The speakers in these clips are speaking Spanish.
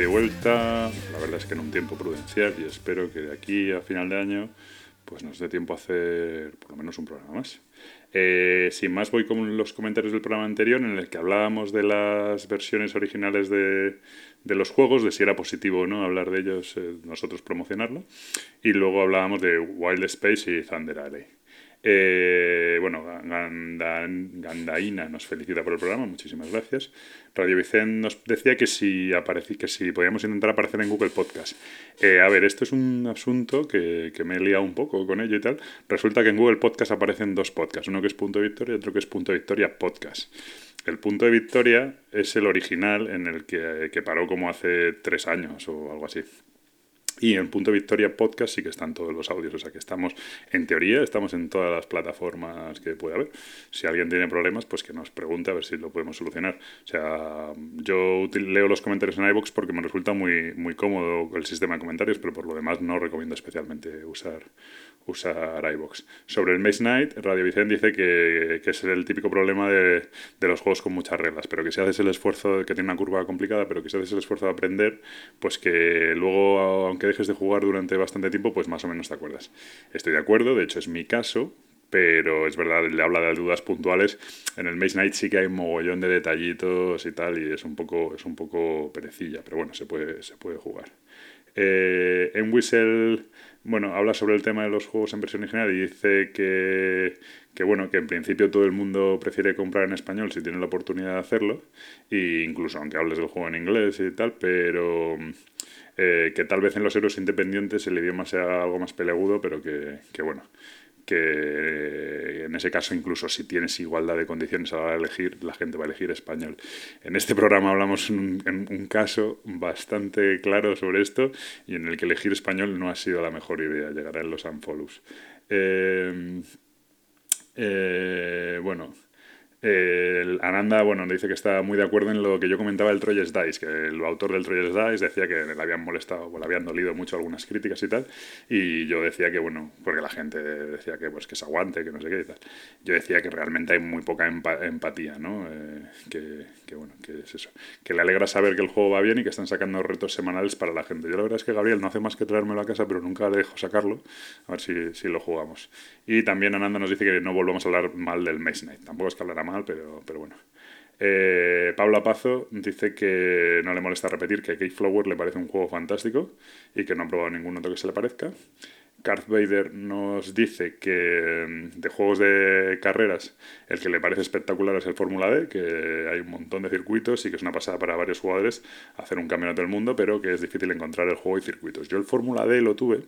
de vuelta. La verdad es que en un tiempo prudencial y espero que de aquí a final de año pues nos dé tiempo a hacer por lo menos un programa más. Eh, sin más, voy con los comentarios del programa anterior en el que hablábamos de las versiones originales de, de los juegos, de si era positivo o no hablar de ellos, eh, nosotros promocionarlo. Y luego hablábamos de Wild Space y Thunder Alley. Eh, bueno, Gandaína nos felicita por el programa, muchísimas gracias. Radio Vicente nos decía que si, aparecí, que si podíamos intentar aparecer en Google Podcast. Eh, a ver, esto es un asunto que, que, me he liado un poco con ello y tal. Resulta que en Google Podcast aparecen dos podcasts, uno que es Punto de Victoria y otro que es Punto de Victoria Podcast. El Punto de Victoria es el original en el que, que paró como hace tres años o algo así. Y en Punto Victoria Podcast sí que están todos los audios, o sea que estamos, en teoría, estamos en todas las plataformas que puede haber. Si alguien tiene problemas, pues que nos pregunte a ver si lo podemos solucionar. O sea, yo leo los comentarios en iVoox porque me resulta muy, muy cómodo el sistema de comentarios, pero por lo demás no recomiendo especialmente usar, usar iVoox. Sobre el Maze Knight, Radio Vicente dice que, que es el típico problema de, de, los juegos con muchas reglas, pero que si haces el esfuerzo, que tiene una curva complicada, pero que si haces el esfuerzo de aprender, pues que luego, aunque dejes de jugar durante bastante tiempo, pues más o menos te acuerdas. Estoy de acuerdo, de hecho es mi caso, pero es verdad, le habla de dudas puntuales. En el Maze Knight sí que hay un mogollón de detallitos y tal, y es un poco, es un poco perecilla, pero bueno, se puede, se puede jugar. Eh, en Whistle, bueno, habla sobre el tema de los juegos en versión original y dice que, que, bueno, que en principio todo el mundo prefiere comprar en español si tiene la oportunidad de hacerlo, e incluso aunque hables del juego en inglés y tal, pero eh, que tal vez en los héroes independientes el idioma sea algo más peleagudo, pero que, que bueno, que en ese caso incluso si tienes igualdad de condiciones a la hora de elegir, la gente va a elegir español. En este programa hablamos en un, un, caso bastante claro sobre esto y en el que elegir español no ha sido la mejor idea, llegará en los unfollows. Eh, eh, bueno, el Ananda, bueno, dice que está muy de acuerdo en lo que yo comentaba del Troyes Dice, que el autor del Troyes Dice decía que le habían molestado, o le habían dolido mucho algunas críticas y tal, y yo decía que, bueno, porque la gente decía que, pues, que se aguante, que no sé qué y tal. Yo decía que realmente hay muy poca empatía, ¿no? Eh, que, que, bueno, que es eso. Que le alegra saber que el juego va bien y que están sacando retos semanales para la gente. Yo la verdad es que Gabriel no hace más que traérmelo a casa, pero nunca le dejo sacarlo, a ver si, si lo jugamos. Y también Ananda nos dice que no volvamos a hablar mal del Maze Knight. Tampoco es que hablará mal pero, pero bueno. Eh, Paula Pazo dice que no le molesta repetir que Cake Flower le parece un juego fantástico y que no ha probado ningún otro que se le parezca. Darth Vader nos dice que mm, de juegos de carreras el que le parece espectacular es el Fórmula D, que hay un montón de circuitos y que es una pasada para varios jugadores hacer un campeonato del mundo, pero que es difícil encontrar el juego y circuitos. Yo el Fórmula D lo tuve,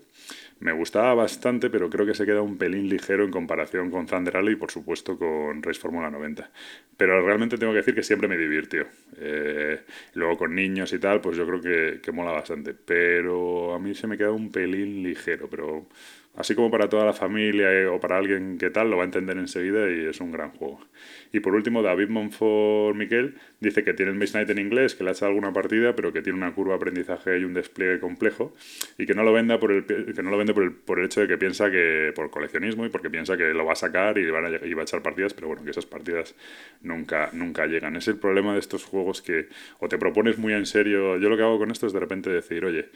me gustaba bastante, pero creo que se queda un pelín ligero en comparación con Thunder Alley y por supuesto con Race Fórmula 90. Pero realmente tengo que decir que siempre me divirtió. Eh, luego con niños y tal, pues yo creo que, que mola bastante. Pero a mí se me queda un pelín ligero, pero así como para toda la familia eh, o para alguien que tal, lo va a entender enseguida y es un gran juego. Y por último, David Monfort Miquel dice que tiene el Maze Night en inglés, que le ha echado alguna partida, pero que tiene una curva de aprendizaje y un despliegue complejo, y que no lo venda por el, que no lo vende por el, por el hecho de que piensa que por coleccionismo y porque piensa que lo va a sacar y, van a, va a echar partidas, pero bueno, que esas partidas nunca, nunca llegan. Es el problema de estos juegos que o te propones muy en serio, yo lo que hago con esto es de repente decir, oye,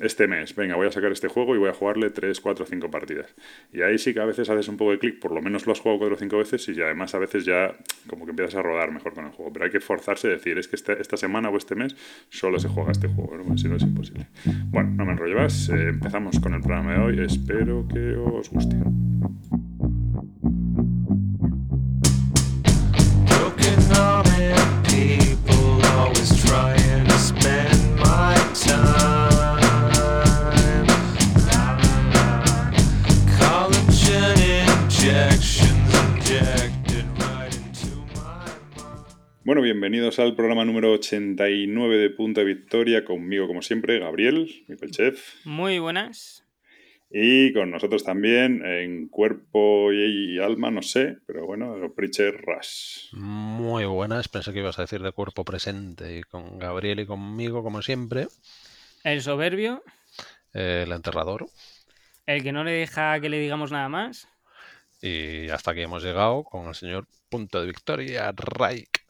este mes, venga, voy a sacar este juego y voy a jugarle 3, 4, 5 partidas. Y ahí sí que a veces haces un poco de clic, por lo menos lo has jugado 4 o 5 veces y además a veces ya como que empiezas a rodar mejor con el juego. Pero hay que decir, es que esta, semana o este mes solo se juega este juego, si no es imposible. Bueno, no me enrollo más, eh, empezamos con el programa de hoy, espero que os guste. Bueno, bienvenidos al programa número 89 de Punta Victoria, conmigo como siempre, Gabriel, mi chef. Muy buenas. Y con nosotros también, en cuerpo y alma, no sé, pero bueno, Preacher Rush. Muy buenas, pensé que ibas a decir de cuerpo presente, y con Gabriel y conmigo como siempre. El soberbio. El enterrador. El que no le deja que le digamos nada más. Y hasta aquí hemos llegado con el señor Punto de Victoria, Raik.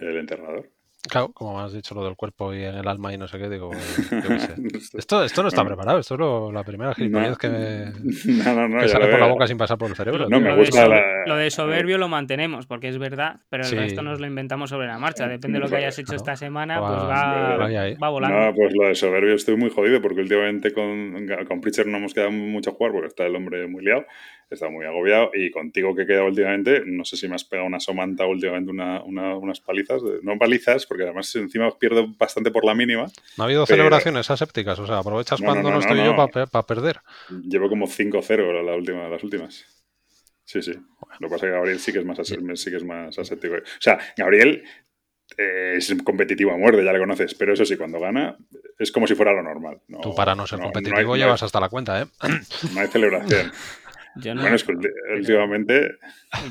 El enterrador. Claro, como has dicho lo del cuerpo y en el alma y no sé qué, digo, Esto, esto no está preparado, esto es lo, la primera gilipollez que, me, no, no, que sale por la boca sin pasar por el cerebro. No, me gusta lo de soberbio lo mantenemos, porque es verdad, pero el resto nos lo inventamos sobre la marcha. Depende de lo que hayas hecho esta semana, pues va, va, volando. No, pues lo de soberbio estoy muy jodido, porque últimamente con, con Pritchard no hemos quedado mucho a jugar, porque está el hombre muy liado está muy agobiado. Y contigo que he quedado últimamente, no sé si me has pegado una somanta últimamente, una, unas palizas, no palizas, porque además encima pierdo bastante por la mínima. No ha habido celebraciones asépticas, o sea, aprovechas cuando no, estoy yo para perder. Llevo como 5-0 la última, las últimas. Sí, sí. Lo que pasa es que Gabriel sí que es más, sí que es más aséptico. O sea, Gabriel eh, es competitivo a muerte, ya le conoces, pero eso sí, cuando gana es como si fuera lo normal. Tú para no ser competitivo llevas hasta la cuenta, ¿eh? No hay celebración. bueno, es que últimamente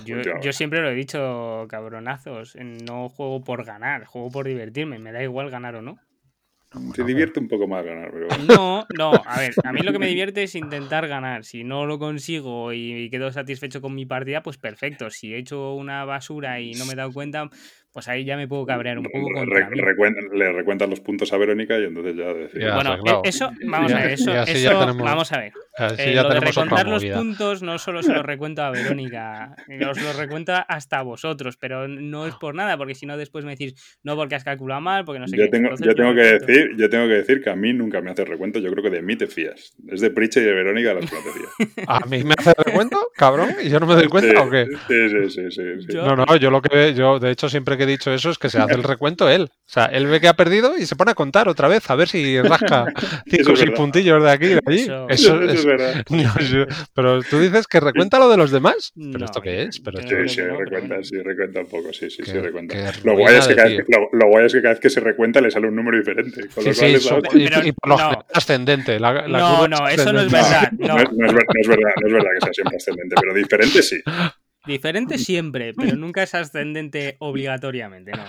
yo, siempre lo he dicho, cabronazos. No juego por ganar, juego por divertirme. Me da igual ganar o no. Te divierte un poco más ganar, pero... No, no, a ver, a mí lo que me divierte es intentar ganar. Si no lo consigo y quedo satisfecho con mi partida, pues perfecto. Si he hecho una basura y no me he dado cuenta, pues ahí ya me puedo cabrear un poco. Contra le recuentan los puntos a Verónica y entonces ya decir. bueno, e-, eso, vamos a ver, eso, eso vamos a ver. Eh, lo de recontar los puntos no solo se lo recuento a Verónica, os lo recuento hasta a vosotros, pero no es por nada, porque si no después me decís, no porque has calculado mal, porque no sé yo qué. Tengo, yo, tengo que decir, yo tengo que decir que a mí nunca me hace recuento, yo creo que de mí te fías. Es de Priche y de Verónica las que te fías. ¿A mí me hace recuento, cabrón? ¿Y yo no me doy cuenta o qué? Sí, sí, sí. sí, No, no, yo lo que yo de hecho siempre que he dicho eso es que se hace el recuento él. O sea, él ve que ha perdido y se pone a contar otra vez, a ver si rasca cinco o seis puntillos de aquí y de allí. Eso, es, verdad. pero tú dices que recuenta lo de los demás. ¿Pero esto qué es? Pero sí, sí, recuenta, sí, recuenta un poco, sí, sí, sí, recuenta. Lo guay, es que cada vez, lo, guay es que cada vez que se recuenta le sale un número diferente. Con sí, sí, y, por lo general ascendente. La, no, no, eso no es verdad. No. es, no, es, verdad, no es verdad que sea siempre ascendente, pero diferente sí. Diferente siempre, pero nunca es ascendente obligatoriamente. No.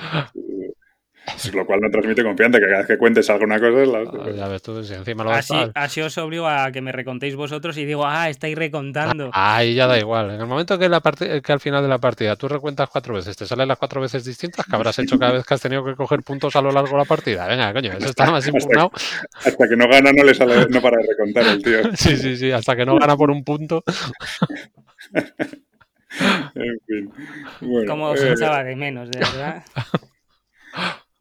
Lo cual no transmite confianza, que cada vez que cuentes alguna cosa es la ah, Ya ves tú, si encima lo así, así os obligo a que me recontéis vosotros y digo, ah, estáis recontando. Ahí ya da igual. En el momento que, la que al final de la partida tú recuentas cuatro veces, te salen las cuatro veces distintas que habrás hecho cada vez que has tenido que coger puntos a lo largo de la partida. Venga, coño, eso está más impugnado. Hasta, que no gana no le sale, no para de recontar el tío. Sí, sí, sí, hasta que no gana por un punto. en fin. Como os echaba de menos, de verdad.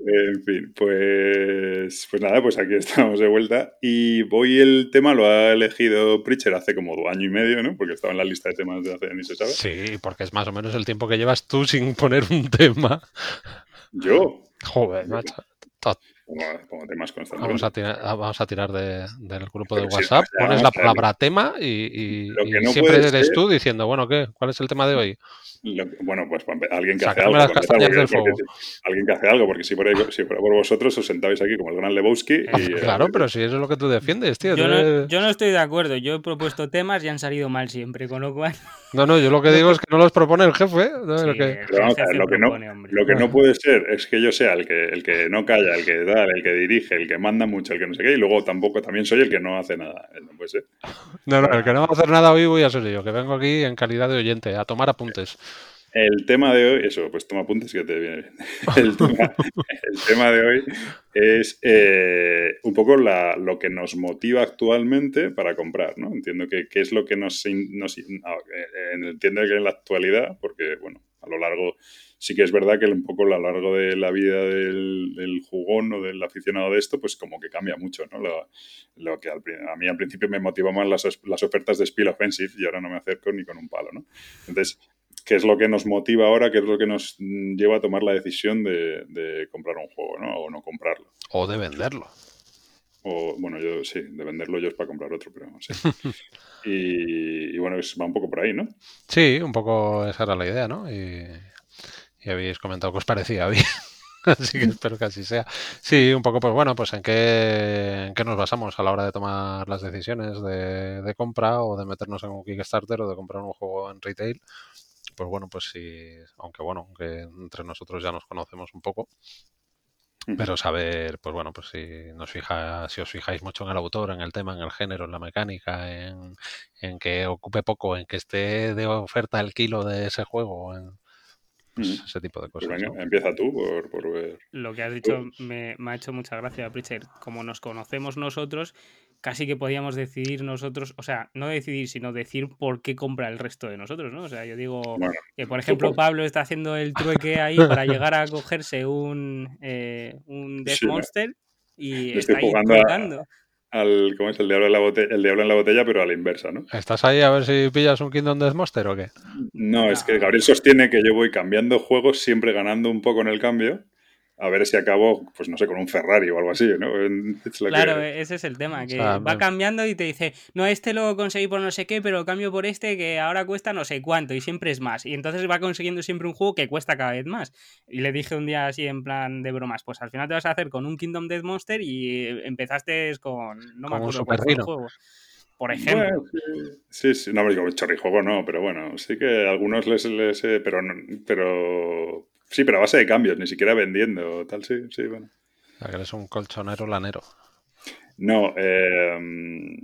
En fin, pues, pues nada, pues aquí estamos de vuelta. Y hoy el tema lo ha elegido Pritcher hace como año y medio, ¿no? Porque estaba en la lista de temas de hace ni se sabe. Sí, porque es más o menos el tiempo que llevas tú sin poner un tema. ¿Yo? Joder, macho. Temas vamos, a tirar, vamos a tirar de, del grupo de WhatsApp, pones la palabra tema y, siempre eres tú diciendo, bueno, ¿qué? ¿Cuál es el tema de hoy? Bueno, pues alguien que hace algo. alguien que hace algo, porque si por, ahí, si por, vosotros os sentabais aquí como el gran Lebowski. Y, claro, pero si eso es lo que tú defiendes, tío. Yo, no, yo no estoy de acuerdo. Yo he propuesto temas y han salido mal siempre, con lo cual. No, no, yo lo que digo es que no los propone el jefe. lo, que... lo, que no, puede ser es que yo sea el que, el que no calla, el que da, el que dirige, el que manda mucho, el que no sé qué, y luego tampoco también soy el que no hace nada. No puede ser. No, no, el que no va a hacer nada hoy voy a ser yo, que vengo aquí en calidad de oyente, a tomar apuntes. El tema de hoy, eso, pues toma apuntes que te viene bien. El tema, de hoy es eh, un poco lo que nos motiva actualmente para comprar, ¿no? Entiendo que, es lo que nos, nos no, eh, entiendo que en la actualidad, porque, bueno, a lo largo, sí que es verdad que un poco a lo largo de la vida del, jugón o del aficionado de esto, pues como que cambia mucho, ¿no? Lo, que a mí al principio me motivó más las, las ofertas de Spiel Offensive y ahora no me acerco ni con un palo, ¿no? Entonces, qué es lo que nos motiva ahora, qué es lo que nos lleva a tomar la decisión de, comprar un juego, ¿no? O no comprarlo. O de venderlo. O, bueno, yo sí, de venderlo yo es para comprar otro, pero sí. y, bueno, va un poco por ahí, ¿no? Sí, un poco esa era la idea, ¿no? Y, habéis comentado que os parecía bien. así que espero que así sea. Sí, un poco, pues bueno, pues en qué, en qué nos basamos a la hora de tomar las decisiones de, de compra o de meternos en un Kickstarter o de comprar un juego en retail pues bueno, pues sí, aunque bueno, aunque entre nosotros ya nos conocemos un poco, pero saber, pues bueno, pues si nos fija, si os fijáis mucho en el autor, en el tema, en el género, en la mecánica, en, en que ocupe poco, en que esté de oferta el kilo de ese juego, pues, ese tipo de cosas. Empieza tú por, ver. Lo que has dicho me, ha hecho mucha gracia, Pritchard. Como nos conocemos nosotros, casi que podíamos decidir nosotros, o sea, no decidir, sino decir por qué compra el resto de nosotros, ¿no? O sea, yo digo que, por ejemplo, Pablo está haciendo el trueque ahí para llegar a cogerse un, eh, un Death Monster y está ahí jugando al, ¿cómo es? El diablo, en la botella, el diablo en la botella, pero a la inversa, ¿no? ¿Estás ahí a ver si pillas un Kingdom Death Monster o qué? No, es que Gabriel sostiene que yo voy cambiando juegos, siempre ganando un poco en el cambio a ver si acabo, pues no sé, con un Ferrari o algo así, ¿no? claro, ese es el tema, que va cambiando y te dice, no, este lo conseguí por no sé qué, pero cambio por este que ahora cuesta no sé cuánto y siempre es más. Y entonces va consiguiendo siempre un juego que cuesta cada vez más. Y le dije un día así en plan de bromas, pues al final te vas a hacer con un Kingdom Death Monster y empezaste con, no me acuerdo cuál juego. Por ejemplo. sí, sí, no, digo chorrijuego no, pero bueno, sí que a algunos les, les pero, pero Sí, pero a base de cambios, ni siquiera vendiendo, tal, sí, sí, bueno. O eres un colchonero lanero. No, eh,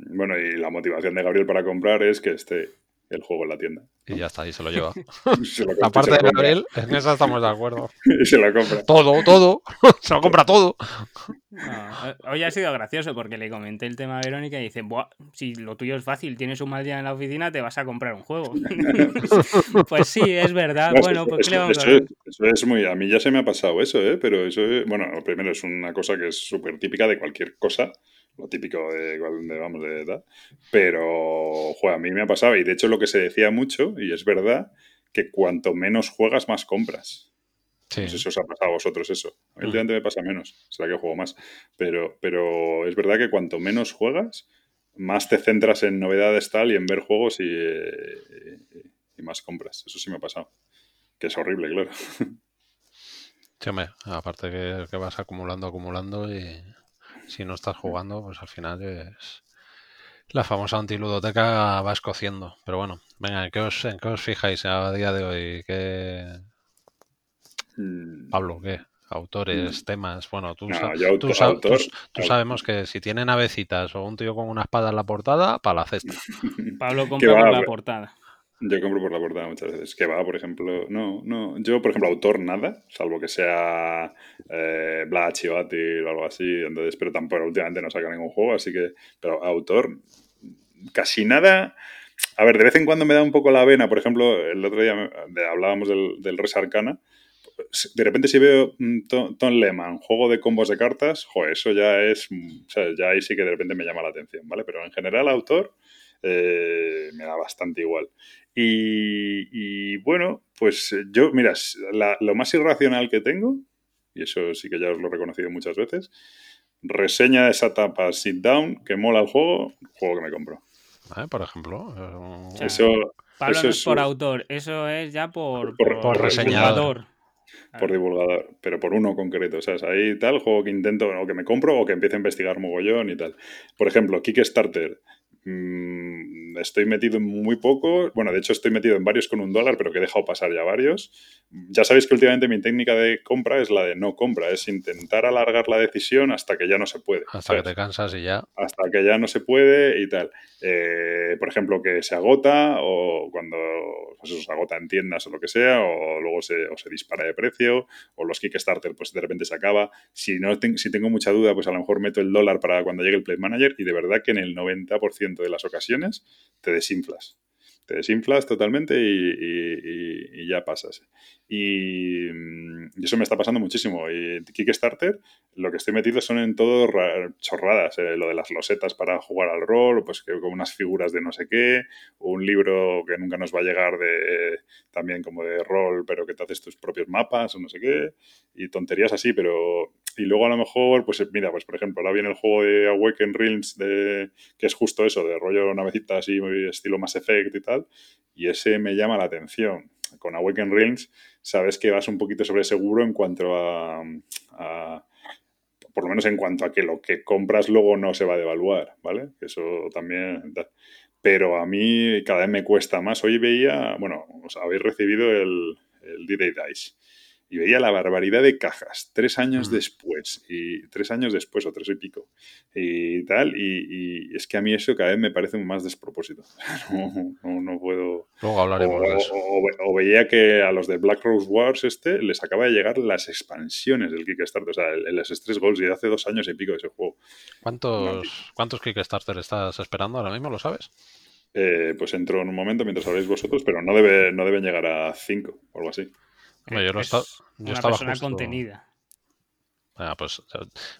bueno, y la motivación de Gabriel para comprar es que esté el juego en la tienda. Y ya está, y se lo lleva. Aparte de Gabriel, en eso estamos de acuerdo. y se lo compra. Todo, todo. se lo compra todo. hoy ha sido gracioso porque le comenté el tema a Verónica y dice, Buah, si lo tuyo es fácil, tienes un mal día en la oficina, te vas a comprar un juego. pues sí, es verdad. bueno, pues eso, vamos a Eso es muy... A mí ya se me ha pasado eso, ¿eh? Pero eso, bueno, primero es una cosa que es súper típica de cualquier cosa lo típico de, de vamos, de edad. Pero, joder, a mí me ha pasado, y de hecho lo que se decía mucho, y es verdad, que cuanto menos juegas, más compras. Sí. No sé si os ha pasado a vosotros eso. A mí me pasa menos, será que juego más. Pero, pero es verdad que cuanto menos juegas, más te centras en novedades tal y en ver juegos y, y, más compras. Eso sí me ha pasado. Que es horrible, claro. Sí, aparte que, que vas acumulando, acumulando y si no estás jugando, pues al final es la famosa antiludoteca va escociendo. Pero bueno, venga, ¿en qué os, en qué os fijáis a día de hoy? ¿Qué... Mm. Pablo, ¿qué? Autores, mm. temas. Bueno, tú, tú, sabemos que si tiene navecitas o un tío con una espada en la portada, para la cesta. Pablo compra la portada. Yo compro por la portada muchas veces. Que va, por ejemplo. No, no. Yo, por ejemplo, autor nada, salvo que sea eh, Blatch o algo así. Entonces, pero tampoco últimamente no saca ningún juego, así que. Pero autor, casi nada. A ver, de vez en cuando me da un poco la vena. Por ejemplo, el otro día hablábamos del, del Res Arcana. De repente, si veo Tom Lehman, juego de combos de cartas, joder, eso ya es. O sea, ya ahí sí que de repente me llama la atención, ¿vale? Pero en general, autor. Eh, me da bastante igual. Y, bueno, pues eh, yo, mira, lo más irracional que tengo, y eso sí que ya os lo he reconocido muchas veces, reseña de esa etapa sit down, que mola el juego, juego que me compro. por ejemplo. Eh, eso, Pablo no es por autor, eso es ya por, por, por, reseñador. Por divulgador, pero por uno concreto. O sea, es ahí tal, juego que intento o que me compro o que empiece a investigar mogollón y tal. Por ejemplo, Kickstarter. Mm, estoy metido en muy poco. Bueno, de hecho estoy metido en varios con un dólar, pero que he dejado pasar ya varios. Ya sabéis que últimamente mi técnica de compra es la de no compra, es intentar alargar la decisión hasta que ya no se puede. Hasta que te cansas y ya. Hasta que ya no se puede y tal. Eh, por ejemplo, que se agota o cuando pues eso, se agota en tiendas o lo que sea, o luego se, o se dispara de precio, o los Kickstarter pues de repente se acaba. Si, no si tengo mucha duda, pues a lo mejor meto el dólar para cuando llegue el Play Manager y de verdad que en el 90% de las ocasiones te desinflas. Te desinflas totalmente y, ya pasas. Y, eso me está pasando muchísimo. Y Kickstarter, lo que estoy metido son en todo chorradas. Eh, lo de las losetas para jugar al rol, pues que con unas figuras de no sé qué, un libro que nunca nos va a llegar de también como de rol, pero que te haces tus propios mapas o no sé qué. Y tonterías así, pero y luego a lo mejor, pues mira, pues por ejemplo, ahora viene el juego de Awaken Realms, de, que es justo eso, de rollo navecita así, estilo Mass Effect y tal, y ese me llama la atención. Con Awaken Realms sabes que vas un poquito sobre seguro en cuanto a, por lo menos en cuanto a que lo que compras luego no se va a devaluar, ¿vale? Eso también... Pero a mí cada vez me cuesta más. Hoy veía, bueno, os habéis recibido el, el D-Day Dice y veía la barbaridad de cajas tres años mm. después, y tres años después o tres y pico, y tal, y, es que a mí eso cada vez me parece más despropósito. No, no, puedo... Luego hablaremos o, de eso. O, veía que a los de Black Rose Wars este les acaba de llegar las expansiones del Kickstarter, o sea, los Stress Goals y de hace dos años y pico de ese juego. ¿Cuántos, ¿Cuántos Kickstarter estás esperando ahora mismo? ¿Lo sabes? Eh, pues entro en un momento mientras habléis vosotros, pero no, debe, no deben llegar a cinco o algo así yo, una persona contenida. Ah, pues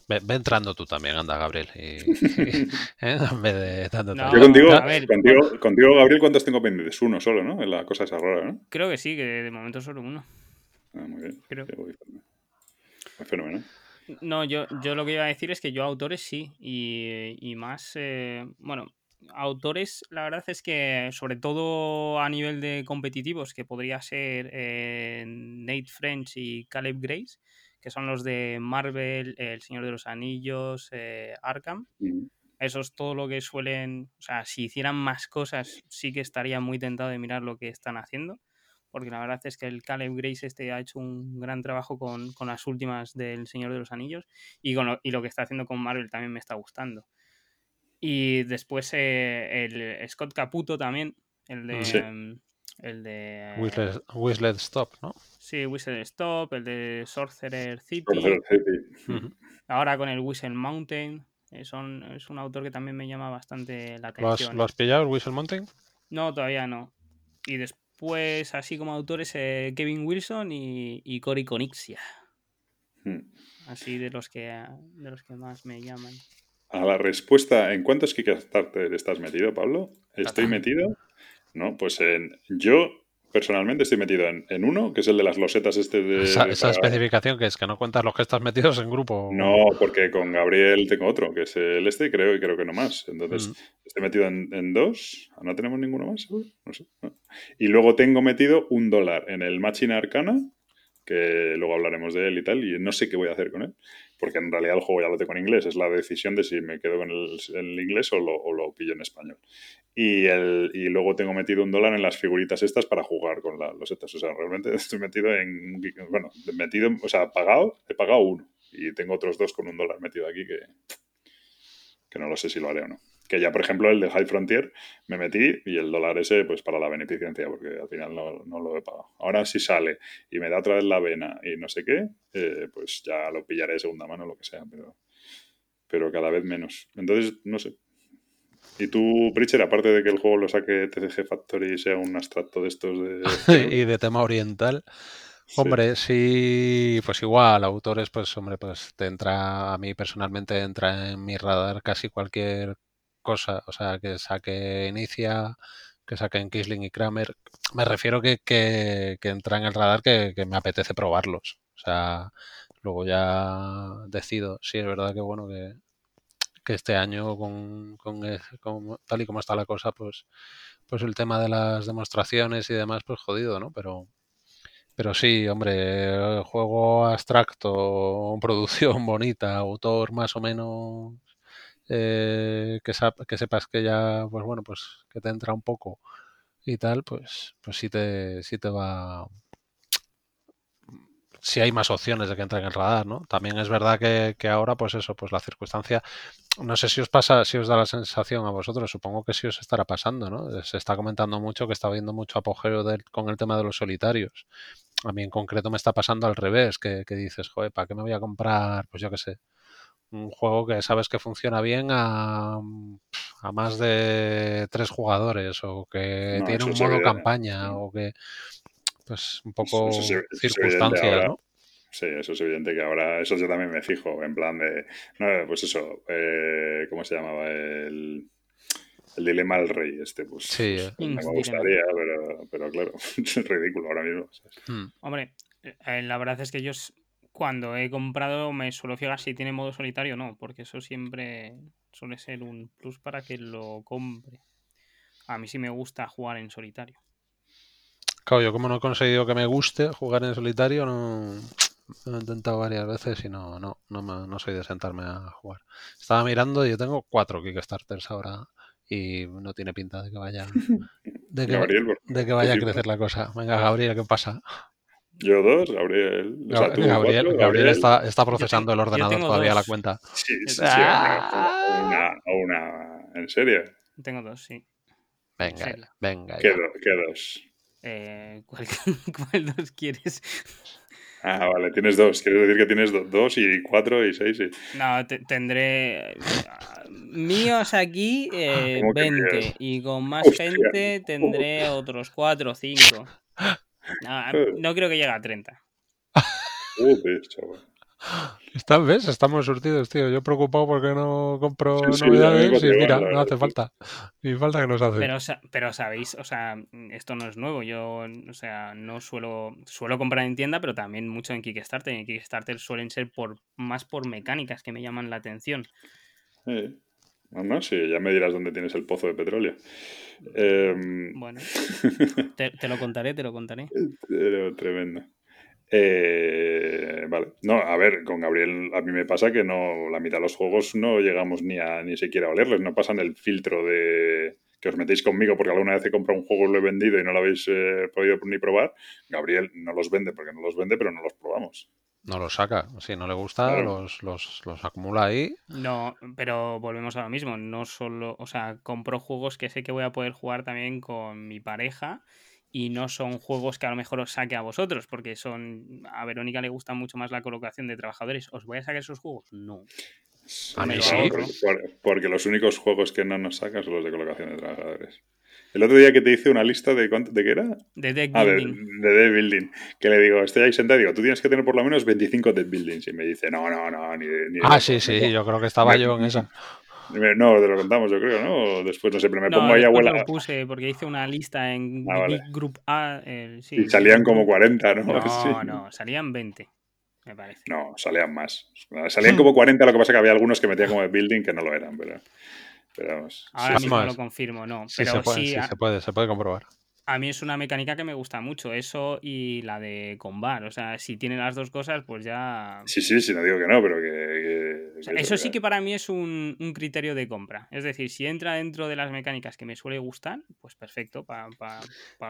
ve, entrando tú también, anda, Gabriel. Y, ¿eh? En vez de yo contigo, contigo, contigo, Gabriel, ¿cuántos tengo pendientes? Uno solo, ¿no? La cosa esa rara, ¿no? Creo que sí, que de momento solo uno. Ah, muy bien. Creo. Fenómeno. No, yo, yo lo que iba a decir es que yo autores sí, y, y más, eh, bueno, autores, la verdad es que sobre todo a nivel de competitivos, que podría ser eh, Nate French y Caleb Grace, que son los de Marvel, El Señor de los Anillos, eh, Arkham. Eso es todo lo que suelen, o sea, si hicieran más cosas, sí que estaría muy tentado de mirar lo que están haciendo, porque la verdad es que el Caleb Grace este ha hecho un gran trabajo con, las últimas del Señor de los Anillos y, con y lo que está haciendo con Marvel también me está gustando. Y después eh, el Scott Caputo también, el de... Em, el de... Whistled, Stop, ¿no? Sí, Whistled Stop, el de Sorcerer City. Ahora con el Whistle Mountain. Eh, son, es un autor que también me llama bastante la atención. ¿Lo has, pillado, el Whistle Mountain? No, todavía no. Y después, así como autores, eh, Kevin Wilson y, y Cory Conixia. Hmm. Así de los que de los que más me llaman a la respuesta, ¿en cuántos Kickstarter estás metido, Pablo? ¿Estoy metido? No, pues en, yo personalmente estoy metido en, uno, que es el de las losetas este de... Esa, especificación que es que no cuentas los que estás metidos en grupo. No, porque con Gabriel tengo otro, que es el este, creo, y creo que no más. Entonces, mm. estoy metido en, dos. ¿No tenemos ninguno más? No sé. Y luego tengo metido un dólar en el Machina Arcana, que luego hablaremos de él y tal, y no sé qué voy a hacer con él porque en realidad el juego ya lo tengo en inglés, es la decisión de si me quedo con el, inglés o lo, pillo en español. Y, el, y luego tengo metido un dólar en las figuritas estas para jugar con los setas. O sea, realmente estoy metido en, bueno, metido, o sea, pagado, he pagado uno y tengo otros dos con un dólar metido aquí que, que no lo sé si lo haré o no. Que ya, por ejemplo, el de High Frontier me metí y el dólar ese, pues para la beneficencia, porque al final no, lo he pagado. Ahora si sale y me da otra vez la vena y no sé qué, eh, pues ya lo pillaré de segunda mano, lo que sea, pero, pero cada vez menos. Entonces, no sé. ¿Y tú, Pritcher, aparte de que el juego lo saque TCG Factory y sea un abstracto de estos de... y de tema oriental, Hombre, sí. pues igual, autores, pues hombre, pues te entra, a mí personalmente entra en mi radar casi cualquier cosa, o sea, que saque Inicia, que saquen Kisling y Kramer. Me refiero que, que, que entra en el radar que, me apetece probarlos. O sea, luego ya decido. Sí, es verdad que bueno que, que este año con, con, tal y como está la cosa, pues, pues el tema de las demostraciones y demás, pues jodido, ¿no? Pero, pero sí, hombre, juego abstracto, producción bonita, autor más o menos eh, que, sepas que ya, pues bueno, pues que te entra un poco y tal, pues, pues sí te, sí te va. Si hay más opciones de que entre en el radar, ¿no? También es verdad que, que, ahora, pues eso, pues la circunstancia, no sé si os pasa, si os da la sensación a vosotros, supongo que sí os estará pasando, ¿no? Se está comentando mucho que está habiendo mucho apogeo con el tema de los solitarios. A mí en concreto me está pasando al revés, que, que dices, joder, ¿para qué me voy a comprar? Pues yo qué sé, un juego que sabes que funciona bien a, a más de tres jugadores o que tiene un modo campaña o que pues un poco circunstancias, ¿no? Sí, eso es evidente que ahora, eso yo también me fijo, en plan de, no, pues eso, eh, ¿cómo se llamaba? El, el dilema del rey, este, pues, sí, pues, me gustaría, pero, pero, claro, es ridículo ahora mismo. Hmm. Hombre, eh, la verdad es que ellos cuando he comprado me suelo fijar si tiene modo solitario o no, porque eso siempre suele ser un plus para que lo compre. A mí sí me gusta jugar en solitario. Claro, yo como no he conseguido que me guste jugar en solitario, no, lo he intentado varias veces y no, no, no, soy de sentarme a jugar. Estaba mirando y yo tengo cuatro Kickstarters ahora y no tiene pinta de que vaya de que, de que vaya a crecer la cosa. Venga, Gabriel, ¿qué pasa? Yo dos, Gabriel. Gabriel, está, está, procesando el ordenador todavía la cuenta. Sí, sí, sí. Ah. Una, una, ¿En serio? Tengo dos, sí. Venga, venga. ¿Qué, dos? Eh, ¿cuál, ¿Cuál dos quieres? Ah, vale, tienes dos. Quieres decir que tienes dos y cuatro y seis. Y... No, tendré míos aquí eh, 20 y con más gente tendré otros cuatro o cinco. No, creo que llegue a 30. Joder, chaval. Está, ¿Ves? Estamos surtidos, tío. Yo preocupado porque no compro novedades y mira, no hace falta. Ni falta que nos hace. Pero, pero sabéis, o sea, esto no es nuevo. Yo, o sea, no suelo suelo comprar en tienda, pero también mucho en Kickstarter. En Kickstarter suelen ser por más por mecánicas que me llaman la atención. Sí. No, sí, ya me dirás dónde tienes el pozo de petróleo. Em, bueno, te, te, lo contaré, te lo contaré. tremendo. Eh, vale. No, a ver, con Gabriel a mí me pasa que no la mitad de los juegos no llegamos ni a ni siquiera a olerles, no pasan el filtro de que os metéis conmigo porque alguna vez he comprado un juego y lo he vendido y no lo habéis eh, podido ni probar. Gabriel no los vende porque no los vende, pero no los probamos. No los saca, si no le gusta, los, los, los, acumula ahí. No, pero volvemos a lo mismo, no solo, o sea, compro juegos que sé que voy a poder jugar también con mi pareja y no son juegos que a lo mejor os saque a vosotros, porque son a Verónica le gusta mucho más la colocación de trabajadores. ¿Os voy a sacar esos juegos? No. A mí sí. porque los únicos juegos que no nos sacan son los de colocación de trabajadores. El otro día que te hice una lista de cuánto, ¿de qué era? De deck ah, building. De, deck building. Que le digo, estoy ahí sentado y digo, tú tienes que tener por lo menos 25 deck buildings. Y me dice, no, no, no, ni, ni Ah, sí, sí, yo creo que estaba yo en esa. No, te lo contamos, yo creo, ¿no? Después, no sé, pero me pongo ahí abuela. lo puse porque hice una lista en ah, Group A. y salían como 40, ¿no? No, no, salían 20, me parece. No, salían más. Salían como 40, lo que pasa es que había algunos que metía como de building que no lo eran, pero. Pero vamos. Ahora mismo lo confirmo, no. Sí, pero se sí, se puede, se puede comprobar a mí es una mecánica que me gusta mucho, eso y la de combar. O sea, si tiene las dos cosas, pues ya. Sí, sí, sí, no digo que no, pero que. eso sí que para mí es un, criterio de compra. Es decir, si entra dentro de las mecánicas que me suele gustar, pues perfecto. Para,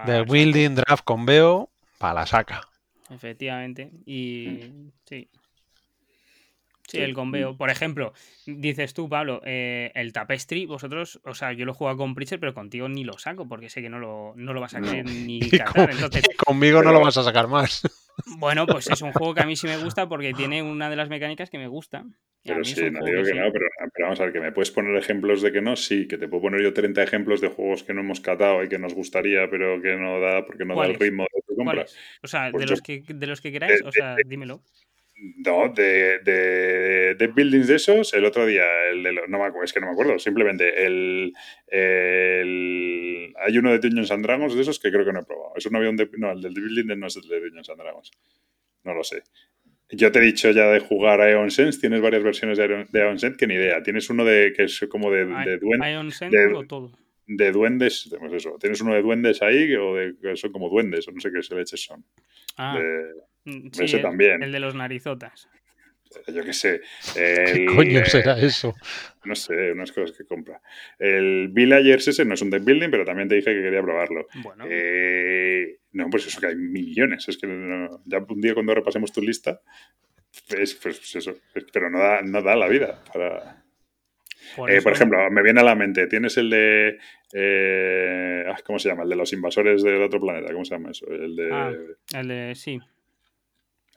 de building draft con veo, para la saca. Efectivamente. Y sí. Sí, el conveo. Por ejemplo, dices tú, Pablo, eh, el tapestry, vosotros, o sea, yo lo juego con Preacher, pero contigo ni lo saco, porque sé que no lo, no lo vas a querer ni cazar. Entonces, conmigo no lo vas a sacar más. Bueno, pues es un juego que a mí sí me gusta porque tiene una de las mecánicas que me gusta. Pero sí, no digo que, no, pero, vamos a ver, que me puedes poner ejemplos de que no, sí, que te puedo poner yo 30 ejemplos de juegos que no hemos catado y que nos gustaría, pero que no da, porque no da el ritmo de tu compra. O sea, de, pues los que, de los que queráis, o sea, dímelo. No, de, de, de, buildings de esos, el otro día, el de no me acuerdo, es que no me acuerdo, simplemente el, el, hay uno de Dungeons and Dragons de esos que creo que no he probado. Es un avión de, no, el del building no es el de Dungeons and Dragons. No lo sé. Yo te he dicho ya de jugar a Aeon Sense, tienes varias versiones de Aeon, Sense que ni idea. Tienes uno de que es como de, de duendes. de, todo? De duendes, pues eso. Tienes uno de duendes ahí o de que son como duendes, o no sé qué leches son. Ah. Mm, ese también. El de los narizotas. Yo qué sé. ¿Qué coño será eso? No sé, unas cosas que compra. El Villagers ese no es un deck building, pero también te dije que quería probarlo. Bueno. Eh, no, pues eso que hay millones. Es que ya un día cuando repasemos tu lista, pues, pues eso. Pero no da, no da la vida para. Por, eh, por, ejemplo, me viene a la mente, tienes el de. Eh, ah, ¿Cómo se llama? El de los invasores del otro planeta. ¿Cómo se llama eso? El de. Ah, el de. Sí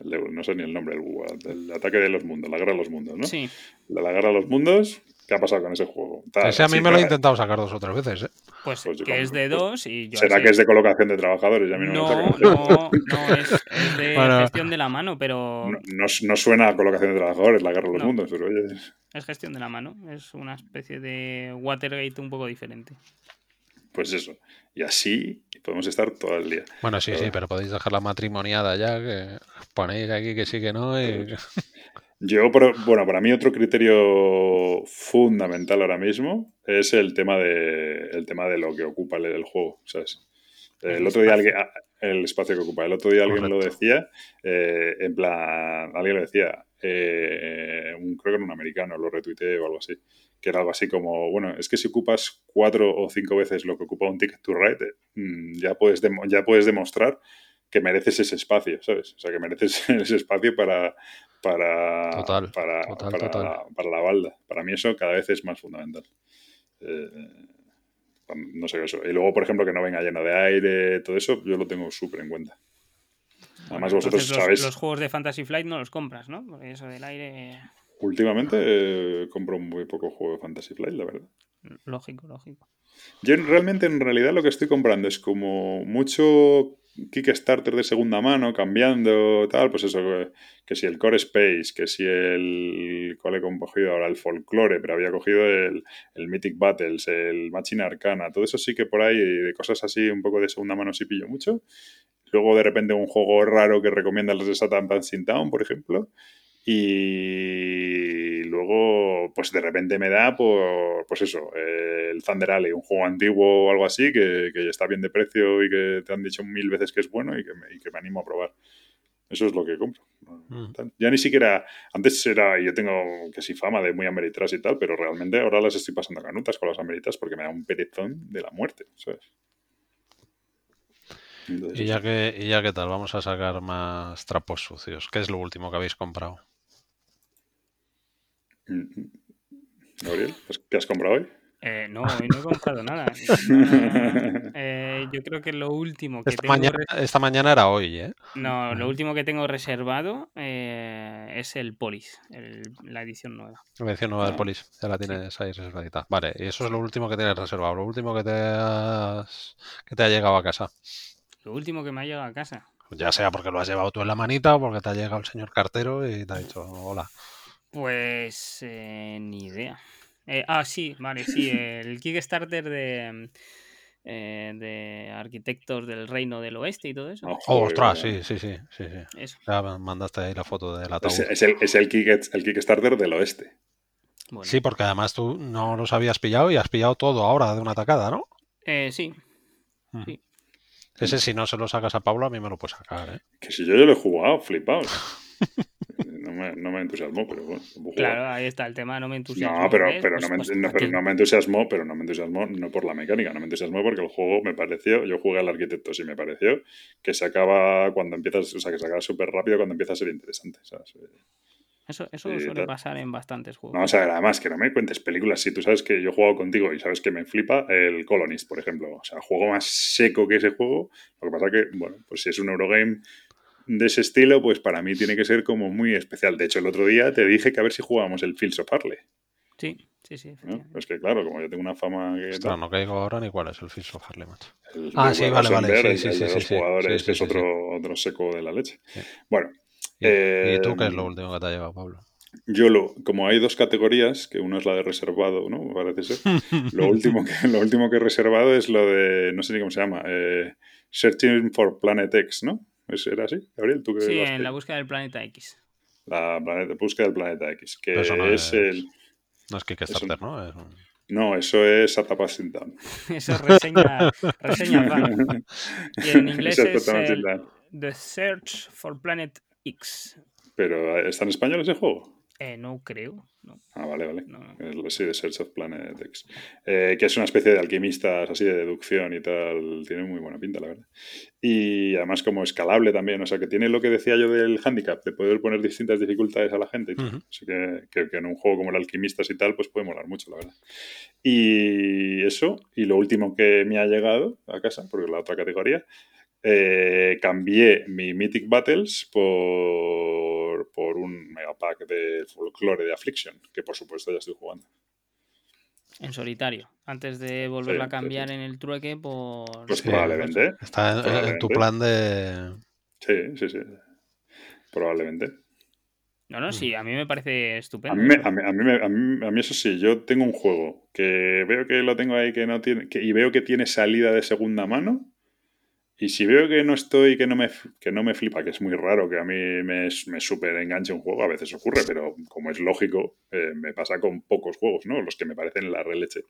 no sé ni el nombre, el, ataque de los mundos, la guerra de los mundos, ¿no? Sí. La, la guerra de los mundos, ¿qué ha pasado con ese juego? ese a mí me lo he intentado sacar dos o tres veces, ¿eh? Pues, pues que es de dos y yo Será que es de colocación de trabajadores. no, no, no, no, es, de gestión de la mano, pero. No, no, suena a colocación de trabajadores, la guerra de los mundos, pero oye. Es gestión de la mano, es una especie de Watergate un poco diferente. Pues eso. Y así podemos estar todo el día. Bueno, sí, sí, pero podéis dejar la matrimoniada ya, que ponéis aquí que sí que no. Yo, bueno, para mí otro criterio fundamental ahora mismo es el tema de, el tema de lo que ocupa el, juego, ¿sabes? El, otro día alguien, ah, el espacio que ocupa. El otro día alguien lo decía, eh, en plan, alguien lo decía, eh, un, creo que era un americano, lo retuiteé o algo así que era algo así como, bueno, es que si ocupas cuatro o cinco veces lo que ocupa un Ticket to Ride, mm, ya, puedes ya puedes demostrar que mereces ese espacio, ¿sabes? O sea, que mereces ese espacio para, para, para, para, la balda. Para mí eso cada vez es más fundamental. Eh, no sé eso. Y luego, por ejemplo, que no venga lleno de aire, todo eso, yo lo tengo súper en cuenta. Además, vosotros los, sabéis. Los juegos de Fantasy Flight no los compras, ¿no? Porque eso del aire. Últimamente eh, compro muy poco juego de Fantasy Flight, la verdad. Lógico, lógico. Yo realmente, en realidad, lo que estoy comprando es como mucho Kickstarter de segunda mano, cambiando, tal, pues eso, que si el Core Space, que si el... ¿Cuál he cogido ahora? El Folklore, pero había cogido el, el Mythic Battles, el Machina Arcana, todo eso sí que por ahí, de cosas así un poco de segunda mano sí pillo mucho. Luego de repente un juego raro que recomiendan los de Satan Dancing Town, por ejemplo. Y luego, pues de repente me da por, pues eso, el Thunder Alley, un juego antiguo o algo así, que, que, está bien de precio y que te han dicho mil veces que es bueno y que me, y que me animo a probar. Eso es lo que compro. Mm. Ya ni siquiera, antes era, yo tengo que sí fama de muy ameritras y tal, pero realmente ahora las estoy pasando canutas con las ameritas porque me da un perezón de la muerte, ¿sabes? ¿Y ya, que, ¿Y ya qué tal? Vamos a sacar más trapos sucios. ¿Qué es lo último que habéis comprado? Gabriel, ¿qué has comprado hoy? Eh, no, hoy no he comprado nada. Eh, yo creo que lo último que esta tengo. Mañana, esta mañana era hoy, ¿eh? No, lo último que tengo reservado eh, es el Polis, la edición nueva. La edición nueva del Polis, ya la tienes ahí reservadita. Vale, y eso es lo último que tienes reservado, lo último que te, has, que te ha llegado a casa. Lo último que me ha llegado a casa. Ya sea porque lo has llevado tú en la manita o porque te ha llegado el señor cartero y te ha dicho hola. Pues eh, ni idea. Eh, ah, sí, vale, sí, el Kickstarter de, eh, de arquitectos del Reino del Oeste y todo eso. Oh, ostras, sí, sí, sí, sí, sí. Ya mandaste ahí la foto de la Es, es, el, es el, Kickstarter del Oeste. Sí, porque además tú no los habías pillado y has pillado todo ahora de una tacada, ¿no? Eh, sí. sí. Ese si no se lo sacas a Pablo, a mí me lo puedes sacar, ¿eh? Que si yo, yo lo he jugado, flipado. no me, no me entusiasmó, pero bueno. Claro, ahí está el tema, no me entusiasmó. No, pero, pero, no, pues, me, no, pero no me entusiasmó, pero no me entusiasmó no por la mecánica, no me entusiasmó porque el juego me pareció, yo jugué al arquitecto y me pareció que se acaba cuando empiezas, o sea, que se acaba súper rápido cuando empieza a ser interesante, ¿sabes? Eso, eso suele pasar en bastantes juegos. No, o sea, además que no me cuentes películas. Si tú sabes que yo he jugado contigo y sabes que me flipa el Colonist, por ejemplo. O sea, juego más seco que ese juego. Lo que pasa que, bueno, pues si es un Eurogame de ese estilo, pues para mí tiene que ser como muy especial. De hecho, el otro día te dije que a ver si jugábamos el Fields of Harley. Sí, sí, sí. Es que claro, como yo tengo una fama que... Ostras, no caigo ahora ni cuál es el Fields of Harley, macho. ah, sí, vale, vale. Sí, sí, sí, los jugadores, que es otro, otro seco de la leche. Bueno. ¿Y, ¿Y tú qué es lo eh, último que te ha llevado, Pablo? Yo lo, como hay dos categorías, que una es la de reservado, ¿no? Parece ser. Lo último que, lo último que he reservado es lo de, no sé ni cómo se llama, eh, Searching for Planet X, ¿no? ¿Era así, Gabriel? ¿Tú sí, en la búsqueda del planeta X. La búsqueda del planeta X, que no es, el... No es Kickstarter, ¿no? Es No, eso es Atapa Down. eso es reseña, reseña Y en inglés es, es The Search for Planet X. ¿Pero está en español ese juego? Eh, no creo. Ah, vale, vale. Sí, de Search of Planet X. Eh, que es una especie de alquimistas así de deducción y tal. Tiene muy buena pinta, la verdad. Y además como escalable también. O sea, que tiene lo que decía yo del handicap, de poder poner distintas dificultades a la gente. Así que, que, en un juego como el alquimistas y tal, pues puede molar mucho, la verdad. Y eso. Y lo último que me ha llegado a casa, porque es la otra categoría, eh, cambié mi Mythic Battles por, por un megapack de folklore de Affliction, que por supuesto ya estoy jugando. En solitario, antes de volverlo a cambiar en el trueque por... Pues probablemente. Está en, tu plan de... Sí, sí, sí. Probablemente. No, no, sí, a mí me parece estupendo. A mí, a, mí, eso sí, yo tengo un juego que veo que lo tengo ahí que no tiene, que, y veo que tiene salida de segunda mano y si veo que no estoy, que no me, que no me flipa, que es muy raro que a mí me, me súper enganche un juego, a veces ocurre, pero como es lógico, eh, me pasa con pocos juegos, ¿no? Los que me parecen la releche.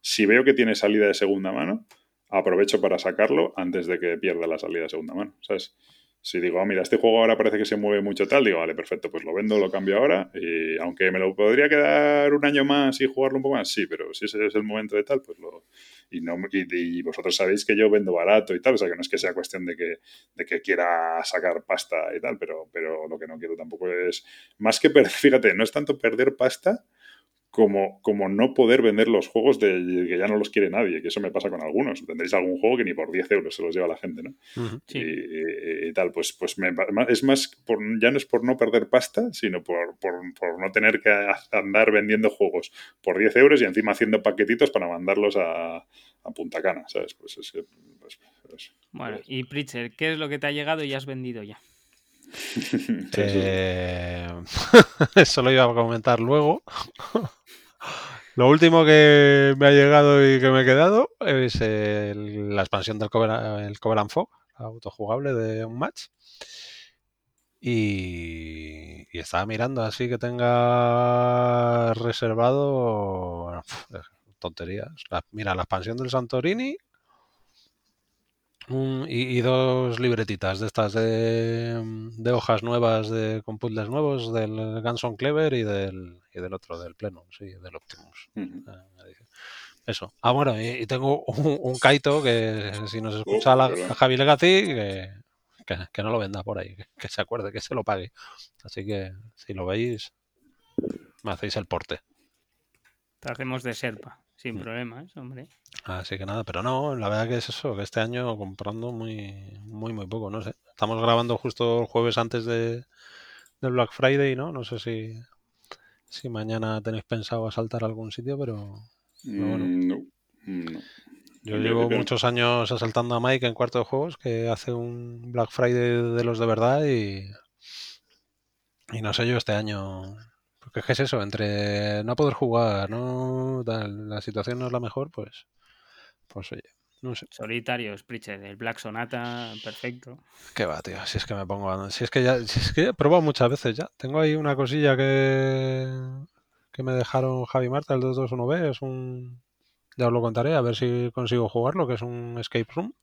Si veo que tiene salida de segunda mano, aprovecho para sacarlo antes de que pierda la salida de segunda mano, ¿sabes? Si digo, ah, mira, este juego ahora parece que se mueve mucho tal, digo, vale, perfecto, pues lo vendo, lo cambio ahora. Y aunque me lo podría quedar un año más y jugarlo un poco más, sí, pero si ese es el momento de tal, pues lo. Y, no, y, vosotros sabéis que yo vendo barato y tal, o sea que no es que sea cuestión de que, de que quiera sacar pasta y tal, pero, pero lo que no quiero tampoco es. Más que perder, fíjate, no es tanto perder pasta como, como no poder vender los juegos de que ya no los quiere nadie, que eso me pasa con algunos. Tendréis algún juego que ni por 10 euros se los lleva la gente, ¿no? y, tal, pues, pues es más, por, ya no es por no perder pasta, sino por, por, por, no tener que andar vendiendo juegos por 10 euros y encima haciendo paquetitos para mandarlos a, a Punta Cana, ¿sabes? Pues, es, pues, pues, bueno, y Pritcher, ¿qué es lo que te ha llegado y has vendido ya? eh... Eso lo iba a comentar luego. Lo último que me ha llegado y que me he quedado es la expansión del Cover, el Cover and Fog, autojugable de un match. Y, estaba mirando así que tenga reservado tonterías. mira, la expansión del Santorini y, dos libretitas de estas de, de hojas nuevas de, con puzzles nuevos del Ganson Clever y del, y del otro, del Pleno, sí, del Optimus. Ah, eso. Ah, bueno, y, tengo un, Kaito que si nos escucha la, Javi Legacy, que, que, no lo venda por ahí, que, se acuerde, que se lo pague. Así que si lo veis, me hacéis el porte. Te hacemos de serpa. Sin mm. problemas, hombre. Así que nada, pero no, la verdad que es eso, que este año comprando muy, muy, muy poco, no sé. Estamos grabando justo el jueves antes de, del Black Friday, ¿no? No sé si, si mañana tenéis pensado asaltar algún sitio, pero, bueno. Mm, no, no. Yo llevo muchos años asaltando a Mike en cuarto de juegos, que hace un Black Friday de los de verdad y, y no sé yo este año porque es eso, entre no poder jugar, no la situación no es la mejor, pues, pues oye, no sé. Solitario, Spritcher, el Black Sonata, perfecto. Qué va, tío, si es que me pongo si es que ya, si es que he probado muchas veces ya. Tengo ahí una cosilla que, que me dejaron Javi Marta, el 221B, es un ya os lo contaré, a ver si consigo jugarlo, que es un escape room,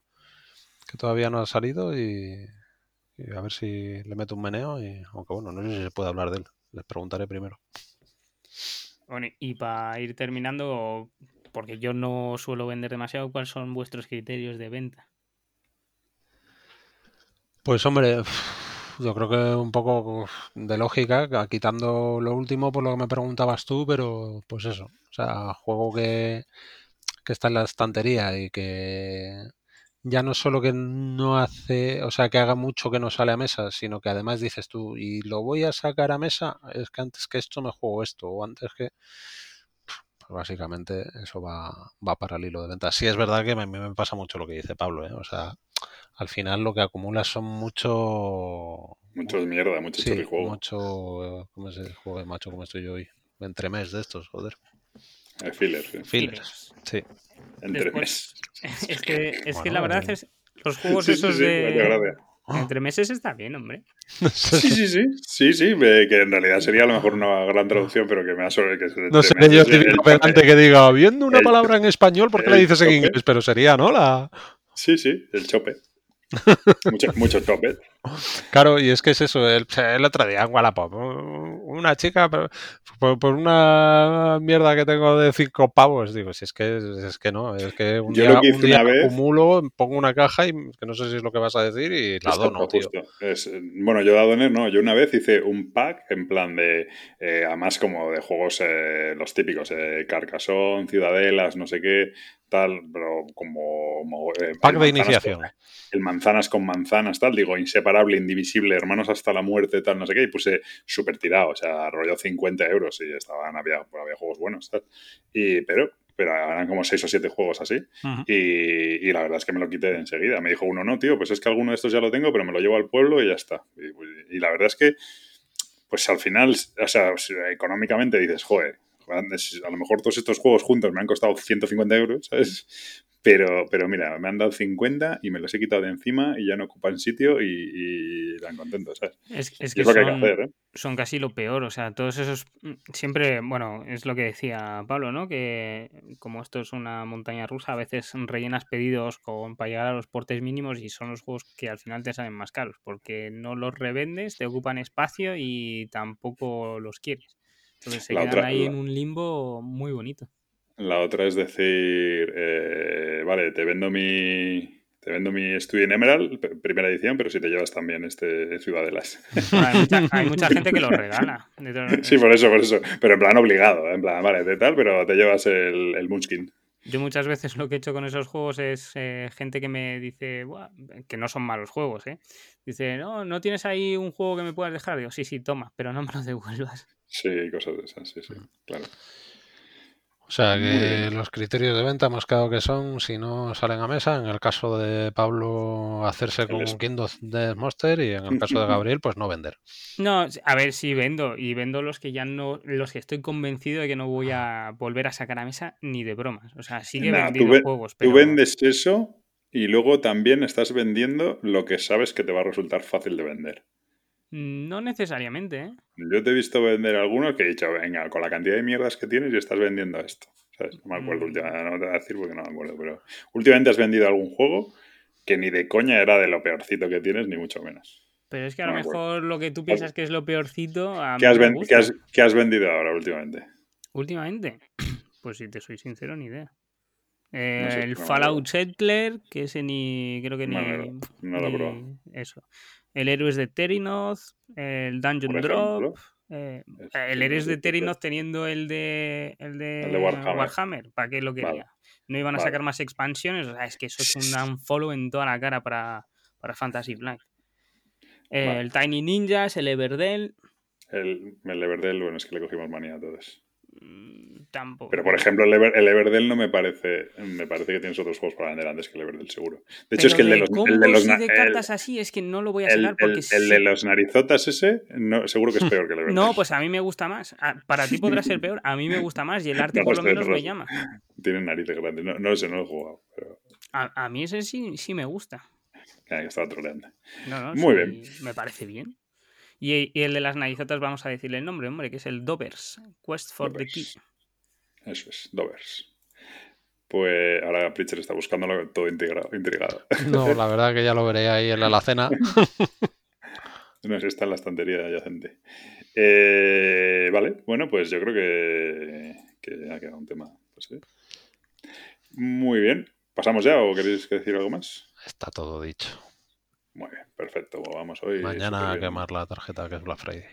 que todavía no ha salido y, y a ver si le meto un meneo, y aunque bueno, no sé si se puede hablar de él. Les preguntaré primero. Bueno, y para ir terminando, porque yo no suelo vender demasiado, ¿cuáles son vuestros criterios de venta? Pues hombre, yo creo que un poco de lógica, quitando lo último por lo que me preguntabas tú, pero pues eso, o sea, juego que, que está en la estantería y que ya no solo que no hace, o sea, que haga mucho que no sale a mesa, sino que además dices tú, y lo voy a sacar a mesa, es que antes que esto me juego esto, o antes que... Pues básicamente eso va, va para el hilo de venta. Sí es verdad que a mí me pasa mucho lo que dice Pablo, ¿eh? o sea, al final lo que acumulas son mucho... Mucho de mierda, mucho sí, Mucho... ¿Cómo es el juego de macho como estoy yo hoy? Entre mes de estos, joder. Eh, fillers. Fillers, sí. Entre meses. Es que, es que la verdad es los juegos esos de... Entre meses está bien, hombre. Sí, sí, sí. Sí, sí, que en realidad sería a lo mejor una gran traducción, pero que me ha que No sé, yo típico pedante que diga, viendo una palabra en español, ¿por qué la dices en inglés? Pero sería, ¿no? La... Sí, sí, el chope. Mucho, mucho. Claro, y es que es eso, el, el otro día en Wallapop, una chica por, una mierda que tengo de cinco pavos, digo, si es que es que no, es que un día, acumulo, pongo una caja y que no sé si es lo que vas a decir y la dono, tío. bueno, yo la doné, no, yo una vez hice un pack en plan de, eh, además como de juegos eh, los típicos, eh, Carcassonne, Ciudadelas, no sé qué, tal, pero como... Eh, pack de iniciación. el manzanas con manzanas, tal, digo, inseparable, indivisible, hermanos hasta la muerte, tal, no sé qué, y puse súper tirado, o sea, rollo 50 euros y estaban, había, había juegos buenos, tal. Y, pero, pero eran como 6 o 7 juegos así. y, la verdad es que me lo quité enseguida. Me dijo uno, no, tío, pues es que alguno de estos ya lo tengo, pero me lo llevo al pueblo y ya está. Y, la verdad es que, pues al final, o sea, económicamente dices, joder, a lo mejor todos estos juegos juntos me han costado 150 euros, ¿sabes? Pero, pero mira, me han dado 50 y me los he quitado de encima y ya no ocupan sitio y, y están contentos, ¿sabes? Es, que, es lo que hay que hacer, ¿eh? son casi lo peor, o sea, todos esos... Mm, siempre, bueno, es lo que decía Pablo, ¿no? Que como esto es una montaña rusa, a veces rellenas pedidos con, para llegar a los portes mínimos y son los juegos que al final te salen más caros, porque no los revendes, te ocupan espacio y tampoco los quieres. Entonces se quedan ahí en un limbo muy bonito. La otra es decir, eh, vale, te vendo mi te vendo mi Studio en Emerald, primera edición, pero si te llevas también este Ciudadelas. hay, mucha, gente que lo regala. sí, por eso, por eso. Pero en plan obligado, en plan, vale, de tal, pero te llevas el, el Munchkin. Yo muchas veces lo que he hecho con esos juegos es eh, gente que me dice, que no son malos juegos, ¿eh? Dice, no, ¿no tienes ahí un juego que me puedas dejar? Digo, sí, sí, toma, pero no me lo devuelvas. Sí, cosas de esas, sí, sí, claro. O sea que los criterios de venta más claro que son si no salen a mesa. En el caso de Pablo, hacerse con un Kingdom de Monster y en el caso de Gabriel, pues no vender. No, a ver, sí vendo. Y vendo los que ya no, los que estoy convencido de que no voy a volver a sacar a mesa ni de bromas. O sea, sí que he vendido juegos. Pero... Tú vendes eso y luego también estás vendiendo lo que sabes que te va a resultar fácil de vender. No necesariamente, ¿eh? Yo te he visto vender algunos que he dicho, venga, con la cantidad de mierdas que tienes y estás vendiendo esto. ¿Sabes? No me acuerdo mm. últimamente, no te voy a decir porque no me acuerdo, pero últimamente has vendido algún juego que ni de coña era de lo peorcito que tienes, ni mucho menos. Pero es que a lo mejor lo que tú piensas que es lo peorcito. ¿Qué, has ¿qué, has, vendido ahora últimamente? ¿Últimamente? Pues si te soy sincero, ni idea. el Fallout Settler, que ese ni. Creo que ni. No, lo, probado. Eso el Héroes de Terinoth, el Dungeon Drop. Eh, el Héroes de Terinoth teniendo el de, el de, Warhammer. ¿Para qué lo quería? No iban a sacar más expansiones. O sea, es que eso es un unfollow en toda la cara para, para Fantasy Flight. el Tiny Ninjas, el Everdell. El, el Everdell, bueno, es que le cogimos manía a todos. Mm, tampoco. Pero por ejemplo, el, Everdell no me parece. Me parece que tienes otros juegos para vender antes que el Everdell, seguro. De hecho, es que el de los. El de, los de cartas así es que no lo voy a sacar porque. El, de los narizotas ese, no, seguro que es peor que el Everdell. No, pues a mí me gusta más. Para ti podrá ser peor, a mí me gusta más y el arte por lo menos me llama. Tienen narices grandes. No, no sé, no lo he jugado. Pero... A, a, mí ese sí, sí me gusta. que estaba troleando. No, no, Muy bien. Me parece bien. Y, el de las narizotas vamos a decirle el nombre, hombre, que es el Dovers, Quest for the Key. Eso es, Dovers. Pues ahora Pritchard está buscándolo todo integrado, intrigado. No, la verdad que ya lo veré ahí en la alacena. no, si está en la estantería adyacente. Eh, vale, bueno, pues yo creo que, que ha quedado un tema. Pues, Muy bien. ¿Pasamos ya o queréis decir algo más? Está todo dicho. Muy bien, perfecto. Vamos hoy. Mañana a quemar la tarjeta que es Black Friday.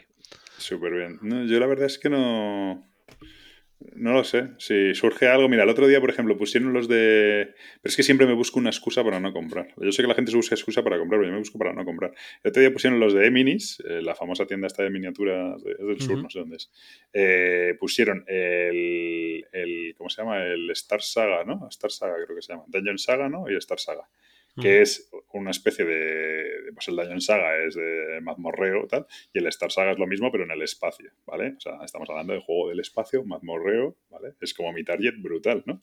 Súper bien. yo la verdad es que no. No lo sé. Si surge algo, mira, el otro día, por ejemplo, pusieron los de. Pero es que siempre me busco una excusa para no comprar. Yo sé que la gente se busca excusa para comprar, pero yo me busco para no comprar. El otro día pusieron los de Eminis, eh, la famosa tienda esta de miniaturas del sur, no sé dónde es. Eh, pusieron el, el, ¿Cómo se llama? El Star Saga, ¿no? Star Saga creo que se llama. Dungeon Saga, ¿no? Y Star Saga que es una especie de, pues el Dungeon Saga es de mazmorreo tal, y el Star Saga es lo mismo pero en el espacio, ¿vale? O sea, estamos hablando de juego del espacio, mazmorreo, ¿vale? Es como mi target brutal, ¿no?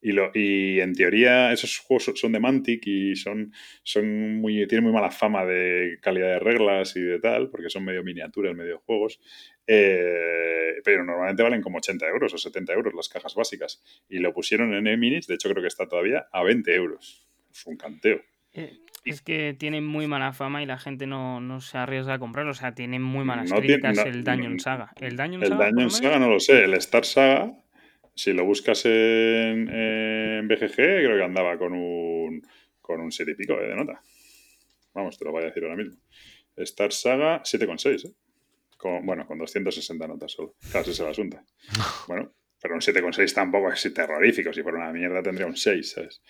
Y, lo, y en teoría esos juegos son de Mantic y son, son muy, tienen muy mala fama de calidad de reglas y de tal, porque son medio miniaturas, medio juegos. Eh, pero normalmente valen como 80 euros o 70 euros las cajas básicas. Y lo pusieron en E-Minis, de hecho creo que está todavía a 20 euros un canteo. Eh, es que tiene muy mala fama y la gente no, se arriesga a comprarlo. O sea, tiene muy malas críticas el Dungeon Saga. ¿El el Saga? Saga no lo sé. El Star Saga, si lo buscas en, en BGG, creo que andaba con un, con un 7 y pico eh, de nota. Vamos, te lo voy a decir ahora mismo. Star Saga 7,6, ¿eh? Con, bueno, con 260 notas solo. Claro, ese es el asunto. Bueno, pero un 7,6 tampoco es terrorífico. Si fuera una mierda tendría un 6, ¿sabes?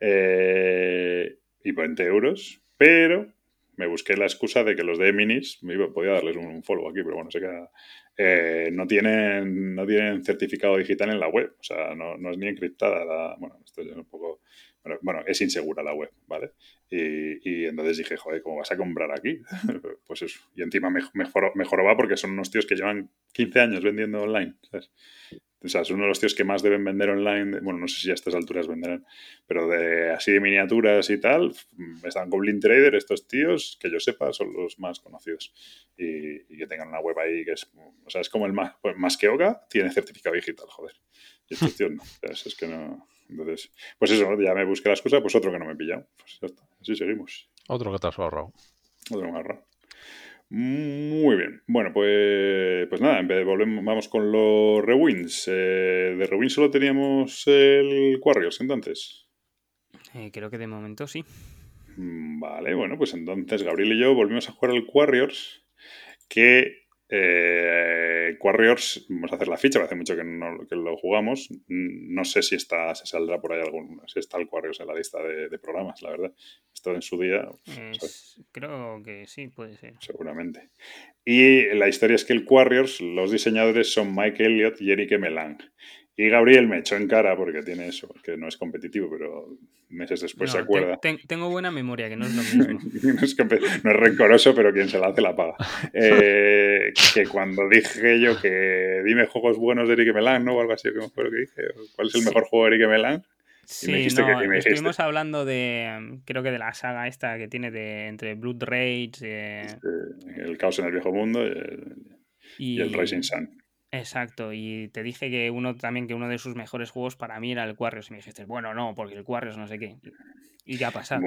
Eh, y 20 euros. Pero me busqué la excusa de que los de Minis, podía darles un, follow aquí, pero bueno, se queda. Eh, no, tienen, no tienen certificado digital en la web. O sea, no, no es ni encriptada. La, bueno, esto es un poco. Bueno, es insegura la web, ¿vale? Y, y, entonces dije, joder, ¿cómo vas a comprar aquí? pues eso. Y encima mejor, mejor, va porque son unos tíos que llevan 15 años vendiendo online, ¿sabes? O sea, es uno de los tíos que más deben vender online. Bueno, no sé si a estas alturas venderán, pero de así de miniaturas y tal, están Goblin Trader, estos tíos, que yo sepa, son los más conocidos. Y, que tengan una web ahí que es, o sea, es como el más, pues, más que Oga, tiene certificado digital, joder. Y estos tíos no. Es, que no. Entonces, pues eso, ya me busqué las cosas, pues otro que no me he pillado. Pues ya está, así seguimos. Otro que te has ahorrado. Otro que me ahorrado. Muy bien. Bueno, pues, pues nada, volvemos, vamos con los rewins. Eh, de rewins solo teníamos el Quarriors entonces. Eh, creo que de momento sí. Mm, vale, bueno, pues entonces Gabriel y yo volvimos a jugar el Quarriors, que eh, Warriors, vamos a hacer la ficha, hace mucho que, no, lo jugamos. No sé si está, se saldrá por ahí algún, si está el Warriors en la lista de, programas, la verdad. Esto en su día. creo que sí, puede ser. Seguramente. Y la historia es que el Warriors, los diseñadores son Mike Elliott y Eric Melang. Y Gabriel me echó en cara porque tiene eso, que no es competitivo, pero meses después se acuerda. tengo buena memoria, que no es lo mismo. no, es no, es rencoroso, pero quien se la hace la paga. Eh, que cuando dije yo que dime juegos buenos de Eric Melan, ¿no? O algo así, ¿cómo fue lo que dije? ¿Cuál es el mejor juego de Eric Melan? Sí, no, estuvimos hablando de, creo que de la saga esta que tiene de entre Blood Rage, eh, el Caos en el Viejo Mundo y el Rising Sun. Exacto, y te dije que uno también que uno de sus mejores juegos para mí era el Quarriors y me dijiste, bueno, no, porque el Quarriors no sé qué. ¿Y qué ha pasado?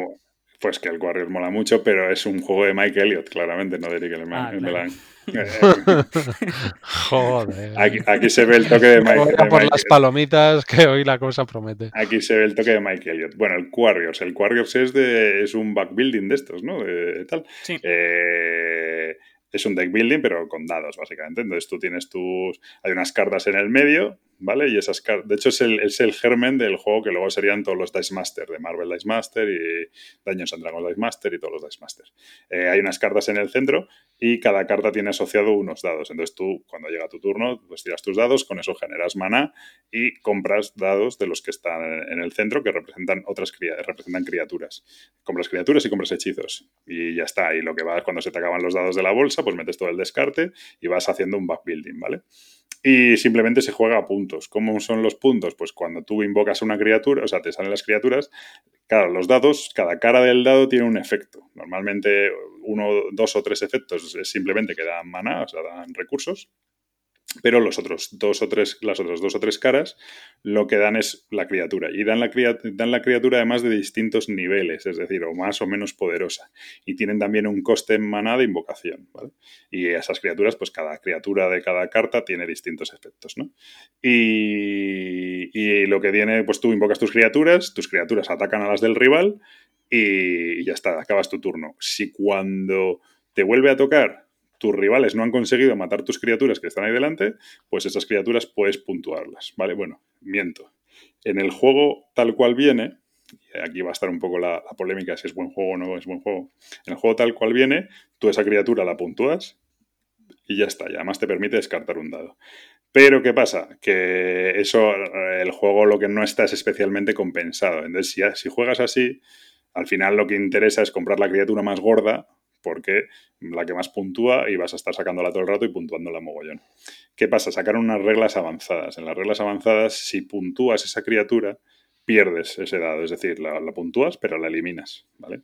pues que el Quarriors mola mucho, pero es un juego de Mike Elliott, claramente, no de Eric ah, Joder. Aquí, se ve el toque de Mike. Elliott. por las palomitas que hoy la cosa promete. Aquí se ve el toque de Mike Elliott. Bueno, el Quarriors. El Quarriors es de es un backbuilding de estos, ¿no? De, tal. Sí. Eh, es un deck building, pero con dados, básicamente. Entonces tú tienes tus. Hay unas cartas en el medio, ¿vale? Y esas. De hecho, es el, es el germen del juego que luego serían todos los Dice Master, de Marvel Dice Master y Dungeons and Dragons Dice Master y todos los Dice Master. Eh, hay unas cartas en el centro y cada carta tiene asociado unos dados. Entonces tú, cuando llega tu turno, pues tiras tus dados, con eso generas mana y compras dados de los que están en el centro que representan otras representan criaturas. Compras criaturas y compras hechizos. Y ya está. Y lo que va cuando se te acaban los dados de la bolsa, pues metes todo el descarte y vas haciendo un backbuilding, ¿vale? Y simplemente se juega a puntos. ¿Cómo son los puntos? Pues cuando tú invocas a una criatura, o sea, te salen las criaturas, claro, los dados, cada cara del dado tiene un efecto. Normalmente uno, dos o tres efectos simplemente que dan mana, o sea, dan recursos pero los otros dos o tres, las otras dos o tres caras lo que dan es la criatura. Y dan la, dan la criatura además de distintos niveles, es decir, o más o menos poderosa. Y tienen también un coste en maná de invocación. Y esas criaturas, pues cada criatura de cada carta tiene distintos efectos. ¿no? Y, y lo que tiene, pues tú invocas tus criaturas, tus criaturas atacan a las del rival y ya está, acabas tu turno. Si cuando te vuelve a tocar tus rivales no han conseguido matar tus criaturas que están ahí delante, pues esas criaturas puedes puntuarlas. Vale, bueno, miento. En el juego tal cual viene, y aquí va a estar un poco la, polémica si es buen juego o no es buen juego. En el juego tal cual viene, tú esa criatura la puntúas y ya está, y además te permite descartar un dado. Pero ¿qué pasa? Que eso, el juego lo que no está es especialmente compensado. Entonces, si, si juegas así, al final lo que interesa es comprar la criatura más gorda porque la que más puntúa y vas a estar sacándola todo el rato y puntuándola mogollón. ¿Qué pasa? Sacaron unas reglas avanzadas. En las reglas avanzadas, si puntúas esa criatura, pierdes ese dado, es decir, la, puntúas pero la eliminas, ¿vale?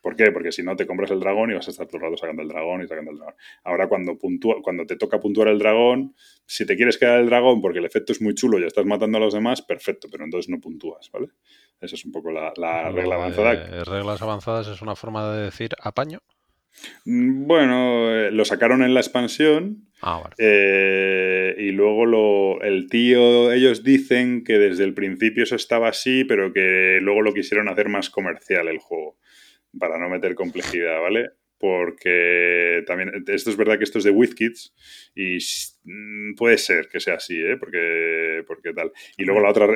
¿Por qué? Porque si no te compras el dragón y vas a estar todo el rato sacando el dragón y sacando el dragón. Ahora cuando, puntúa, cuando te toca puntuar el dragón, si te quieres quedar el dragón porque el efecto es muy chulo y estás matando a los demás, perfecto, pero entonces no puntúas, ¿vale? Esa es un poco la, regla avanzada. reglas avanzadas es una forma de decir apaño. Mm, bueno, eh, lo sacaron en la expansión. Ah, eh, y luego lo, el tío, ellos dicen que desde el principio eso estaba así, pero que luego lo quisieron hacer más comercial el juego, para no meter complejidad, ¿vale? porque también, esto es verdad que esto es de WizKids y puede ser que sea así, ¿eh? porque, porque tal. Y luego la otra,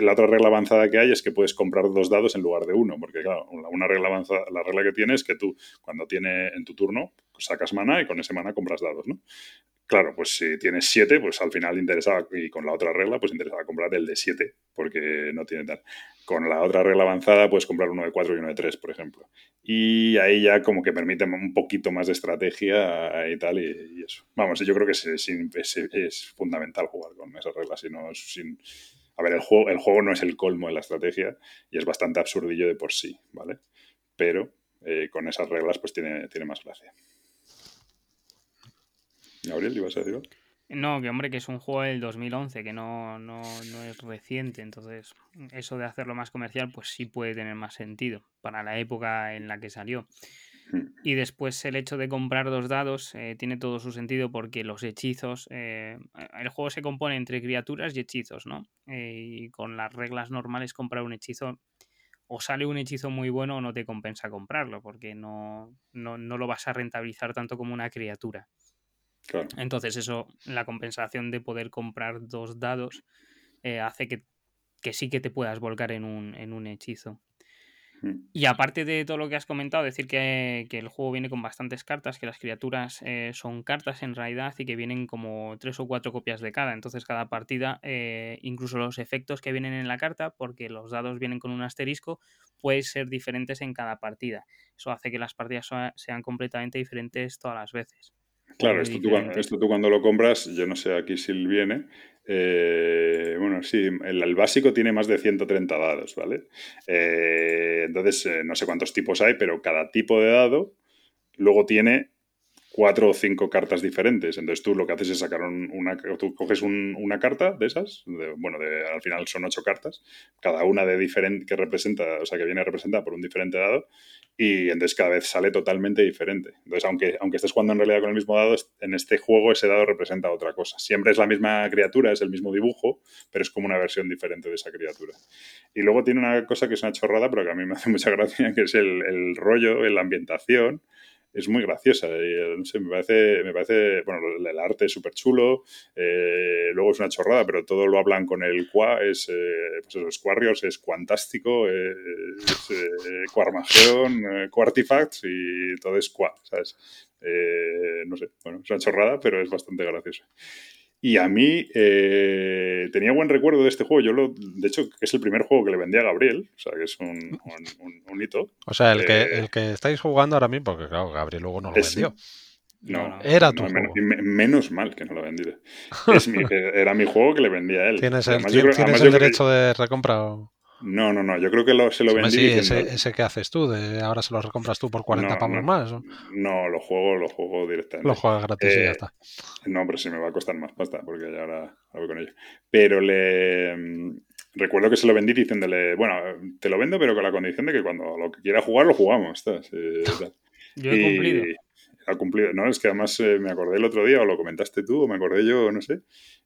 la otra regla avanzada que hay es que puedes comprar dos dados en lugar de uno, porque claro, una regla avanzada, la regla que tienes es que tú cuando tiene en tu turno sacas mana y con ese mana compras dados, ¿no? Claro, pues si tienes siete, pues al final interesaba, y con la otra regla, pues interesaba comprar el de siete, porque no tiene tal. Con la otra regla avanzada puedes comprar uno de 4 y uno de 3, por ejemplo. Y ahí ya como que permite un poquito más de estrategia y tal, y, eso. Vamos, yo creo que es, fundamental jugar con esas reglas, sino sin... A ver, el juego, el juego no es el colmo de la estrategia y es bastante absurdillo de por sí, ¿vale? Pero eh, con esas reglas pues tiene, tiene más gracia. Gabriel, ¿ibas a decir algo? No, que hombre, que es un juego del 2011, que no, no, no, es reciente, entonces eso de hacerlo más comercial, pues sí puede tener más sentido para la época en la que salió. Hmm. Y después el hecho de comprar dos dados eh, tiene todo su sentido porque los hechizos, eh, el juego se compone entre criaturas y hechizos, ¿no? Eh, y con las reglas normales comprar un hechizo o sale un hechizo muy bueno o no te compensa comprarlo porque no, no, no lo vas a rentabilizar tanto como una criatura. Entonces eso, la compensación de poder comprar dos dados hace que, sí que te puedas volcar en un, en un hechizo. Mm. Y aparte de todo lo que has comentado, decir que, el juego viene con bastantes cartas, que las criaturas eh, son cartas en realidad y que vienen como tres o cuatro copias de cada. Entonces cada partida, eh, incluso los efectos que vienen en la carta, porque los dados vienen con un asterisco, pueden ser diferentes en cada partida. Eso hace que las partidas sean completamente diferentes todas las veces. Claro, esto tú, esto tú, cuando lo compras, yo no sé aquí si viene. Eh, bueno, sí, el, básico tiene más de 130 dados, ¿vale? Eh, entonces, eh, no sé cuántos tipos hay, pero cada tipo de dado luego tiene cuatro o cinco cartas diferentes. Entonces tú lo que haces es sacar una, tú coges una carta de esas, bueno, al final son ocho cartas, cada una de diferente, que representa, o sea, que viene representada por un diferente dado, y entonces cada vez sale totalmente diferente. Entonces, aunque, aunque estés jugando en realidad con el mismo dado, en este juego ese dado representa otra cosa. Siempre es la misma criatura, es el mismo dibujo, pero es como una versión diferente de esa criatura. Y luego tiene una cosa que es una chorrada, pero que a mí me hace mucha gracia, que es el, el rollo, la ambientación es muy graciosa. Y, eh, no sé, me parece, me parece, bueno, el arte es súper chulo, eh, luego es una chorrada, pero todo lo hablan con el qua, es, eh, pues eso, es Quarriors, es Cuantástico, es eh, Quarmageddon, Quartifacts y todo es qua, ¿sabes? no sé, bueno, es una chorrada, pero es bastante graciosa. Y a mí eh, tenía buen recuerdo de este juego. Yo lo, de hecho, es el primer juego que le vendí a Gabriel, o sea, que es un, un, hito. O sea, el, que, eh, el que estáis jugando ahora mismo, porque claro, Gabriel luego no lo vendió. No, era tu juego. Menos, mal que no lo vendí. era mi juego que le vendía a él. ¿Tienes el, ¿tienes el derecho de recompra? O... No, no, no. Yo creo que lo, se lo vendí. Sí, ese, ese, que haces tú, de ahora se lo recompras tú por 40 pavos más. No, lo juego, lo juego directamente. Lo juegas gratis y ya eh, está. No, pero sí me va a costar más pasta porque ya ahora voy con ello. Pero le. Mm, recuerdo que se lo vendí diciéndole, bueno, te lo vendo, pero con la condición de que cuando lo que quiera jugar, lo jugamos. Yo he cumplido ha cumplido. No, es que además eh, me acordé el otro día, o lo comentaste tú, o me acordé yo, no sé.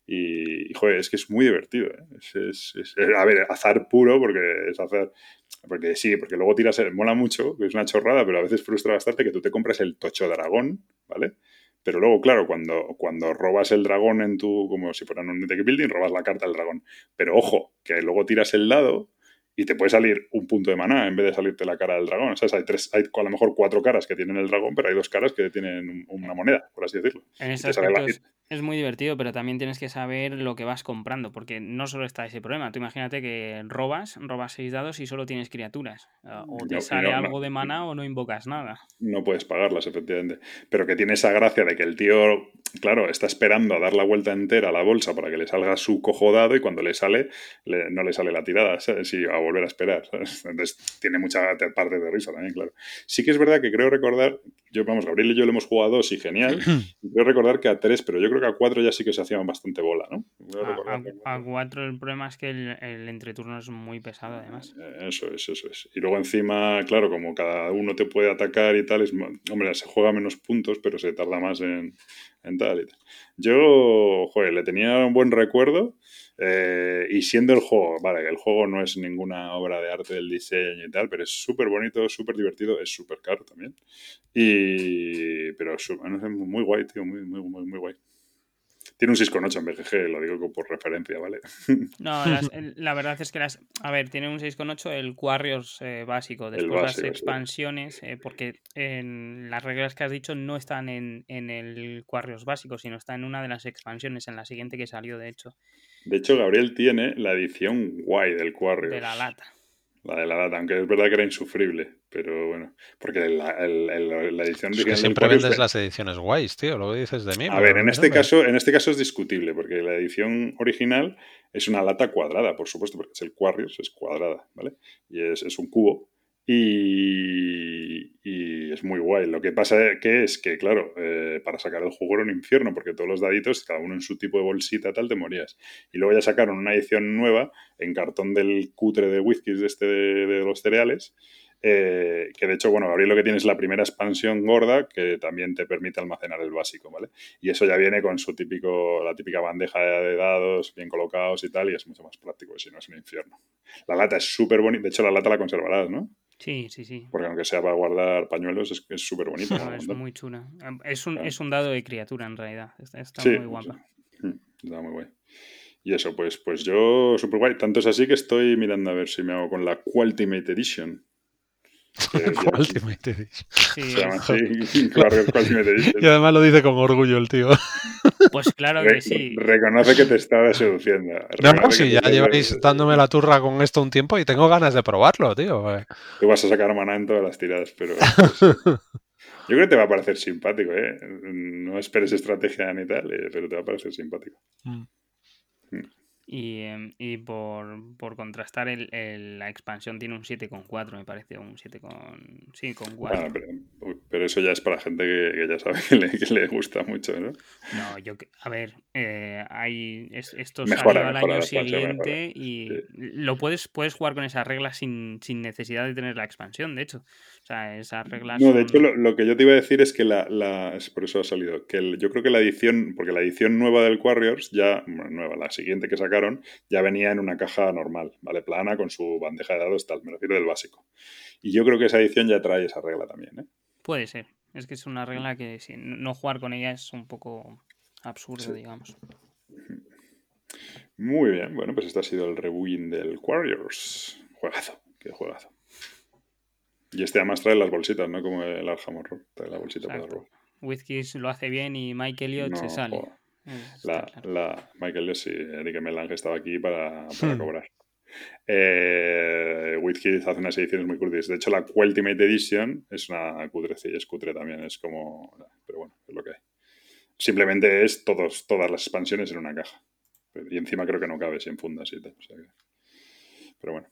Y, joder, es que es muy divertido. ¿eh? Es, es, a ver, azar puro, porque es azar. Porque sí, porque luego tiras, el, mola mucho, que es una chorrada, pero a veces frustra bastante que tú te compres el tocho dragón, ¿vale? Pero luego, claro, cuando, cuando robas el dragón en tu, como si fuera un deck building, robas la carta del dragón. Pero ojo, que luego tiras el dado y te puede salir un punto de maná en vez de salirte la cara del dragón. O sea, hay, tres, hay a lo mejor cuatro caras que tienen el dragón, pero hay dos caras que tienen una moneda, por así decirlo. En ese es muy divertido, pero también tienes que saber lo que vas comprando, porque no solo está ese problema. Tú imagínate que robas, robas seis dados y solo tienes criaturas. Ah, o te sale algo de mana o no invocas nada. No puedes pagarlas, efectivamente. Pero que tiene esa gracia de que el tío, claro, está esperando a dar la vuelta entera a la bolsa para que le salga su cojo dado y cuando le sale, no le sale la tirada, ¿sabes? Y a volver a esperar, Entonces tiene mucha parte de risa también, claro. Sí que es verdad que creo recordar, yo, vamos, Gabriel y yo lo hemos jugado dos y genial. creo recordar que a tres, pero yo creo a 4 ya sí que se hacían bastante bola, ¿no? A, 4 el problema es que el, entreturno es muy pesado, además. Eh, eso es, eso es. Y luego encima, claro, como cada uno te puede atacar y tal, es, hombre, se juega menos puntos, pero se tarda más en, en tal y tal. Yo, joder, le tenía un buen recuerdo. Eh, y siendo el juego, vale, el juego no es ninguna obra de arte del diseño y tal, pero es súper bonito, súper divertido, es súper caro también. Y, pero muy guay, tío, muy, muy, muy, muy guay. Tiene un 6,8 en BGG, lo digo por referencia, ¿vale? No, la verdad es que las. A ver, tiene un 6,8 el Quarriors eh, básico. Después las expansiones, eh, porque en las reglas que has dicho no están en, en el Quarriors básico, sino está en una de las expansiones, en la siguiente que salió, de hecho. De hecho, Gabriel tiene la edición guay del Quarriors. De la lata. La de la data, aunque es verdad que era insufrible, pero bueno, porque la, edición es que siempre vendes las ediciones guays, tío, lo dices de mí. A ver, en este, caso, en este caso es discutible, porque la edición original es una lata cuadrada, por supuesto, porque es el Quarriors, es cuadrada, ¿vale? Y es, es un cubo, y, es muy guay. Lo que pasa que es que, claro, eh, para sacar el jugo era un infierno, porque todos los daditos, cada uno en su tipo de bolsita, tal, te morías. Y luego ya sacaron una edición nueva en cartón del cutre de whiskies de, este de, los cereales, eh, que de hecho, bueno, Gabriel lo que tiene es la primera expansión gorda que también te permite almacenar el básico, ¿vale? Y eso ya viene con su típico, la típica bandeja de dados bien colocados y tal, y es mucho más práctico, si no es un infierno. La lata es súper bonita, de hecho la lata la conservarás, ¿no? Sí, sí, sí. Porque aunque sea para guardar pañuelos, es súper bonito. es muy chula. Es un, es un dado de criatura, en realidad. Está, muy guapa. Mm, está muy guay. Y eso, pues, pues yo, súper guay. Tanto es así que estoy mirando a ver si me hago con la Ultimate Edition. Ultimate Edition. Sí, claro, Ultimate Edition. Y además lo dice con orgullo el tío. Pues claro que sí. Reconoce que te estaba seduciendo. No, no, si ya lleváis dándome la turra con esto un tiempo y tengo ganas de probarlo, tío. Tú vas a sacar maná en todas las tiradas, pero. Yo creo que te va a parecer simpático, ¿eh? No esperes estrategia ni tal, eh, pero te va a parecer simpático. Mm. Y, em, y por, por, contrastar, el, la expansión tiene un 7,4, me parece, un 7 con, sí, con 4. pero, pero, eso ya es para gente que, ya sabe que le, que le, gusta mucho, ¿no? No, yo, a ver, eh, hay, esto salió al año siguiente y lo puedes, puedes jugar con esas reglas sin, sin necesidad de tener la expansión, de hecho. O sea, esas reglas. No, de hecho, lo, que yo te iba a decir es que la. la por eso ha salido. Que yo creo que la edición. Porque la edición nueva del Warriors, ya. nueva, la siguiente que sacaron, ya venía en una caja normal, ¿vale? Plana, con su bandeja de dados, tal. Me refiero del básico. Y yo creo que esa edición ya trae esa regla también, ¿eh? Puede ser. Es que es una regla que si no jugar con ella es un poco absurdo, digamos. Muy bien. Bueno, pues este ha sido el rebuin del Warriors. Juegazo. Qué juegazo. Y este además trae las bolsitas, ¿no? Como el Arhammer trae la bolsita para robar. Whiskies lo hace bien y Mike Elliott se sale. La, la, Michael Elliott, sí, Enrique Melange estaba aquí para, para cobrar. Eh, hace unas ediciones muy curtis. De hecho, la Ultimate Edition es una cutre, sí, es cutre también, es como... Pero bueno, es lo que hay. Simplemente es todos, todas las expansiones en una caja. Y encima creo que no cabe sin fundas y tal. Pero bueno.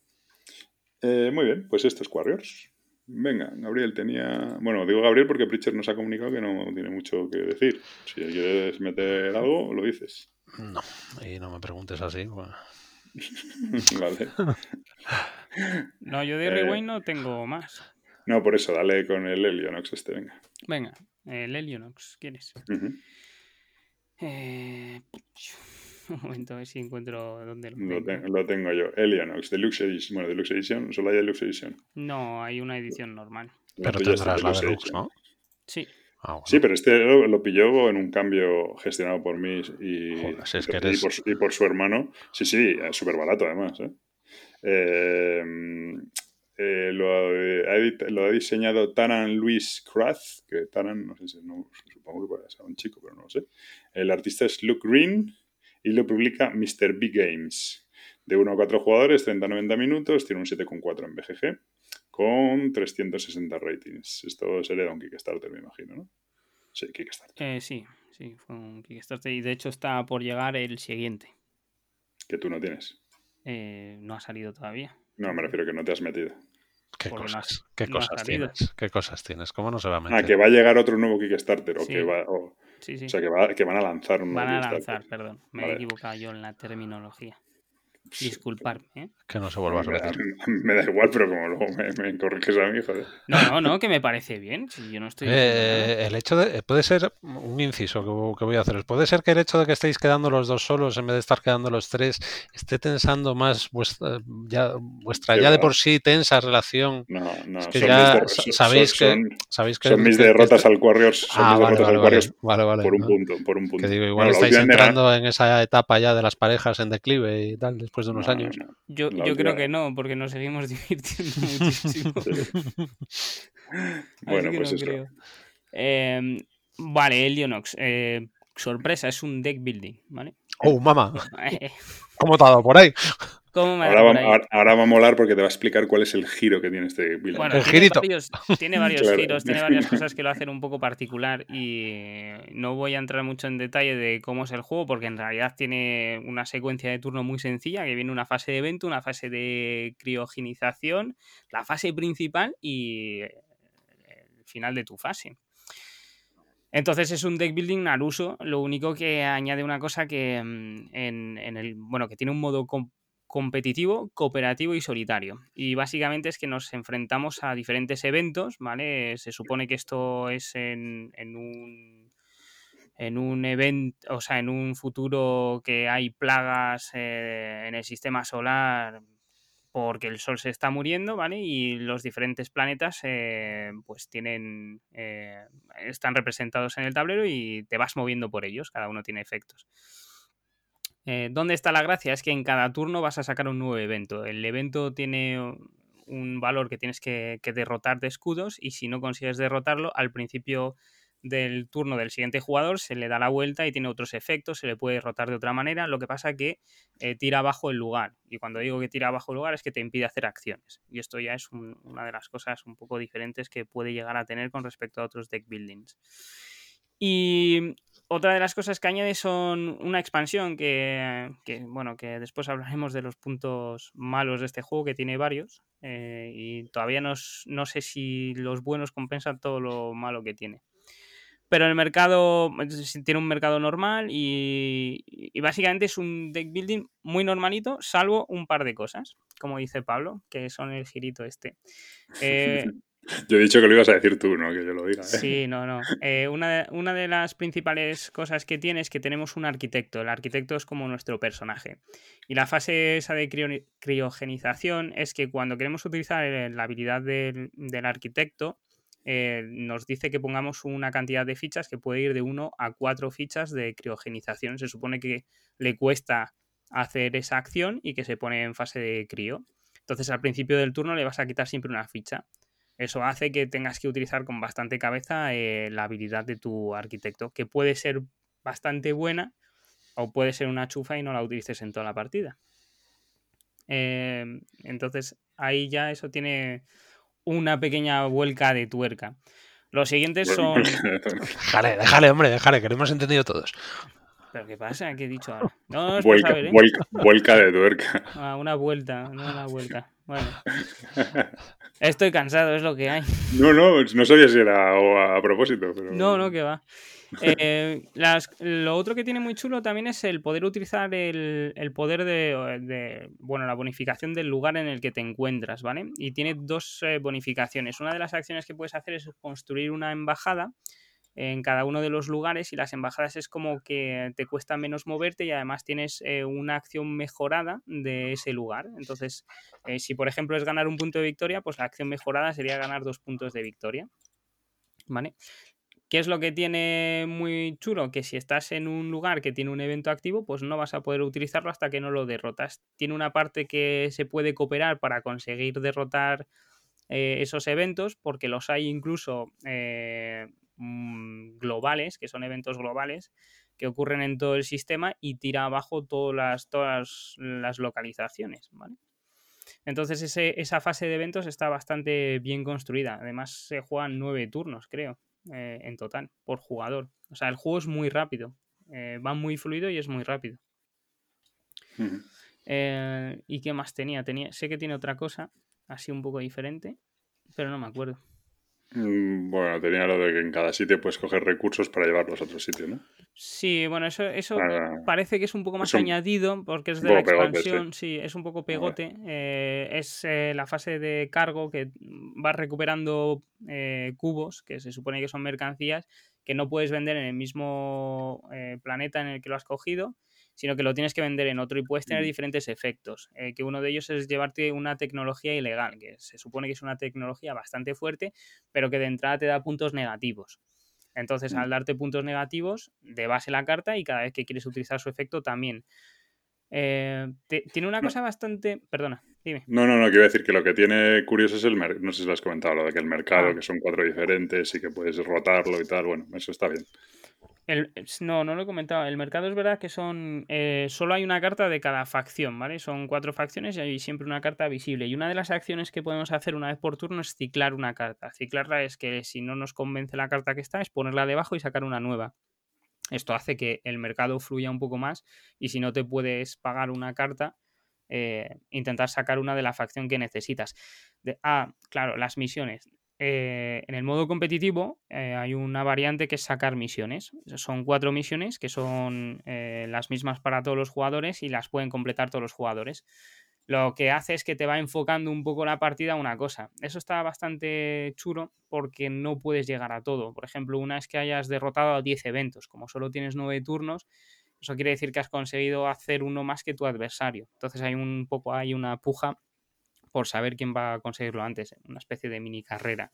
Eh, muy bien, pues esto es Warriors. Venga, Gabriel tenía. Bueno, digo Gabriel porque Pritchard nos ha comunicado que no tiene mucho que decir. Si quieres meter algo, lo dices. No, y no me preguntes así. vale. no, yo de Rewind no tengo más. No, por eso, dale con el Elionox este, venga. Venga, el Elionox, ¿quieres? eh... Un momento, a ver si encuentro dónde lo, tengo. Lo, tengo yo. Elionox, Deluxe Edition. Bueno, Deluxe Edition, solo hay Deluxe Edition. No, hay una edición normal. Pero tendrás la Deluxe, ¿no? Sí. Ah, sí, pero este lo, pilló en un cambio gestionado por mí y, por, su hermano. Sí, sí, súper barato además. ¿eh? Eh, eh, lo, ha, lo, ha, diseñado Taran Luis Krath, que Taran, no sé si, no, supongo que puede ser un chico, pero no lo sé. El artista es Luke Green y lo publica Mr. Big Games. De 1 a 4 jugadores, 30-90 minutos, tiene un 7,4 en BGG, con 360 ratings. Esto sería de un Kickstarter, me imagino, ¿no? Sí, Kickstarter. Eh, sí, sí, fue un Kickstarter y de hecho está por llegar el siguiente. ¿Que tú no tienes? Eh, no ha salido todavía. No, me refiero que no te has metido. ¿Qué cosas, ¿qué cosas tienes? ¿Qué cosas tienes? ¿Cómo no se va a meter? Ah, que va a llegar otro nuevo Kickstarter o que va... O sea, que, va, que, van a lanzar un Van a lanzar, perdón. Me he equivocado yo en la terminología. Disculparme. ¿eh? Que no se vuelva a repetir. Me da, igual, pero como luego me, me, corriges a mí, joder. No, no, no, que me parece bien. Si yo no estoy. Eh, el hecho de. Puede ser un inciso que, voy a hacer. Puede ser que el hecho de que estéis quedando los dos solos en vez de estar quedando los tres esté tensando más vuestra ya, vuestra ya de por sí tensa relación. No, no. Es que ya sabéis, que, sabéis que. Son mis derrotas al Warriors. Son ah, mis vale, derrotas vale, al Vale, vale. Por un punto. Por un punto. Que digo, igual estáis entrando en esa etapa ya de las parejas en declive y tal, después de unos años. Yo, yo creo que no, porque nos seguimos divirtiendo muchísimo. bueno, pues eso. Em, vale, Elionox. Eh, sorpresa, es un deck building, ¿vale? Oh, mamá. ¿Cómo te ha dado por ahí? Ahora, va, ahora, va, a molar porque te va a explicar cuál es el giro que tiene este building. Bueno, el tiene varios, tiene varios giros, tiene varias cosas que lo hacen un poco particular y no voy a entrar mucho en detalle de cómo es el juego porque en realidad tiene una secuencia de turno muy sencilla que viene una fase de evento, una fase de criogenización, la fase principal y el final de tu fase. Entonces es un deck building al uso, lo único que añade una cosa que mm, en, el bueno, que tiene un modo competitivo, cooperativo y solitario. Y básicamente es que nos enfrentamos a diferentes eventos, ¿vale? Se supone que esto es en, un en un evento, o sea, en un futuro que hay plagas eh, en el sistema solar porque el Sol se está muriendo, ¿vale? Y los diferentes planetas, eh, pues tienen, eh, están representados en el tablero y te vas moviendo por ellos, cada uno tiene efectos. Eh, ¿Dónde está la gracia? Es que en cada turno vas a sacar un nuevo evento. El evento tiene un valor que tienes que, derrotar de escudos y si no consigues derrotarlo, al principio del turno del siguiente jugador se le da la vuelta y tiene otros efectos, se le puede derrotar de otra manera, lo que pasa que eh, tira abajo el lugar. Y cuando digo que tira abajo el lugar es que te impide hacer acciones. Y esto ya es una de las cosas un poco diferentes que puede llegar a tener con respecto a otros deck buildings. Y otra de las cosas que añade son una expansión que, bueno, que después hablaremos de los puntos malos de este juego, que tiene varios. Eh, y todavía no sé si los buenos compensan todo lo malo que tiene. Pero el mercado tiene un mercado normal y, básicamente es un deck building muy normalito, salvo un par de cosas, como dice Pablo, que son el girito este. Eh, yo he dicho que lo ibas a decir tú, no que yo lo diga. ¿eh? Sí, no, no. Eh, una, de, las principales cosas que tiene es que tenemos un arquitecto. El arquitecto es como nuestro personaje. Y la fase esa de criogenización es que cuando queremos utilizar la habilidad del, del arquitecto, eh, nos dice que pongamos una cantidad de fichas que puede ir de 1 a 4 fichas de criogenización. Se supone que le cuesta hacer esa acción y que se pone en fase de crío. Entonces al principio del turno le vas a quitar siempre una ficha. Eso hace que tengas que utilizar con bastante cabeza eh, la habilidad de tu arquitecto, que puede ser bastante buena o puede ser una chufa y no la utilices en toda la partida. Eh, entonces ahí ya eso tiene una pequeña vuelca de tuerca. Los siguientes son. déjale, déjale, hombre, déjale, que lo hemos entendido todos. ¿Pero qué pasa? ¿Qué he dicho ahora? No, es vuelca, saber, ¿eh? vuelca, de tuerca. Ah, una vuelta, no una vuelta. Bueno. Estoy cansado, es lo que hay. No, no, no sabía si era a, propósito. Pero... No, no, que va. Eh, lo otro que tiene muy chulo también es el poder utilizar el, poder de, bueno, la bonificación del lugar en el que te encuentras, ¿vale? Y tiene dos eh, bonificaciones. Una de las acciones que puedes hacer es construir una embajada en cada uno de los lugares y las embajadas es como que te cuesta menos moverte y además tienes eh, una acción mejorada de ese lugar. Entonces, si por ejemplo es ganar un punto de victoria, pues la acción mejorada sería ganar dos puntos de victoria. ¿Vale? ¿Qué es lo que tiene muy chulo? Que si estás en un lugar que tiene un evento activo, pues no vas a poder utilizarlo hasta que no lo derrotas. Tiene una parte que se puede cooperar para conseguir derrotar eh, esos eventos, porque los hay incluso eh, mm, globales, que son eventos globales, que ocurren en todo el sistema y tira abajo todas las, todas las localizaciones. Entonces esa fase de eventos está bastante bien construida. Además se juegan nueve turnos, creo. Eh, en total por jugador. O sea, el juego es muy rápido. Eh, va muy fluido y es muy rápido. Eh, ¿Y qué más tenía? tenía? Sé que tiene otra cosa, así un poco diferente, pero no me acuerdo. Mm, bueno, tenía lo de que en cada sitio puedes coger recursos para llevarlos a otro sitio, ¿no? Sí, bueno, eso, eso parece que es un poco más añadido porque es de la expansión, sí. es un poco pegote. Eh, es eh, la fase de cargo que vas recuperando eh, cubos, que se supone que son mercancías, que no puedes vender en el mismo planeta en el que lo has cogido sino que lo tienes que vender en otro y puedes tener diferentes efectos. Eh, que uno de ellos es llevarte una tecnología ilegal, que se supone que es una tecnología bastante fuerte, pero que de entrada te da puntos negativos. Entonces, mm. al darte puntos negativos, de base la carta y cada vez que quieres utilizar su efecto también. Eh, tiene una cosa bastante. Perdona, dime. No, no, no, quiero decir que lo que tiene curioso es el mercado. No sé si lo has comentado, lo de que el mercado, ah. que son cuatro diferentes y que puedes rotarlo y tal. Bueno, eso está bien. No, no lo he comentado. El mercado es verdad que son. Eh, solo hay una carta de cada facción, ¿vale? Son cuatro facciones y hay siempre una carta visible. Y una de las acciones que podemos hacer una vez por turno es ciclar una carta. Ciclarla es que si no nos convence la carta que está, es ponerla debajo y sacar una nueva. Esto hace que el mercado fluya un poco más y si no te puedes pagar una carta, eh, intentar sacar una de la facción que necesitas. ah, claro, las misiones. Eh, en el modo competitivo eh, hay una variante que es sacar misiones. Son cuatro misiones que son las mismas para todos los jugadores y las pueden completar todos los jugadores lo que hace es que te va enfocando un poco la partida a una cosa. Eso está bastante chulo porque no puedes llegar a todo. Por ejemplo, una es que hayas derrotado a 10 eventos, como solo tienes 9 turnos, eso quiere decir que has conseguido hacer uno más que tu adversario. Entonces hay un poco, hay una puja por saber quién va a conseguirlo antes, una especie de mini carrera.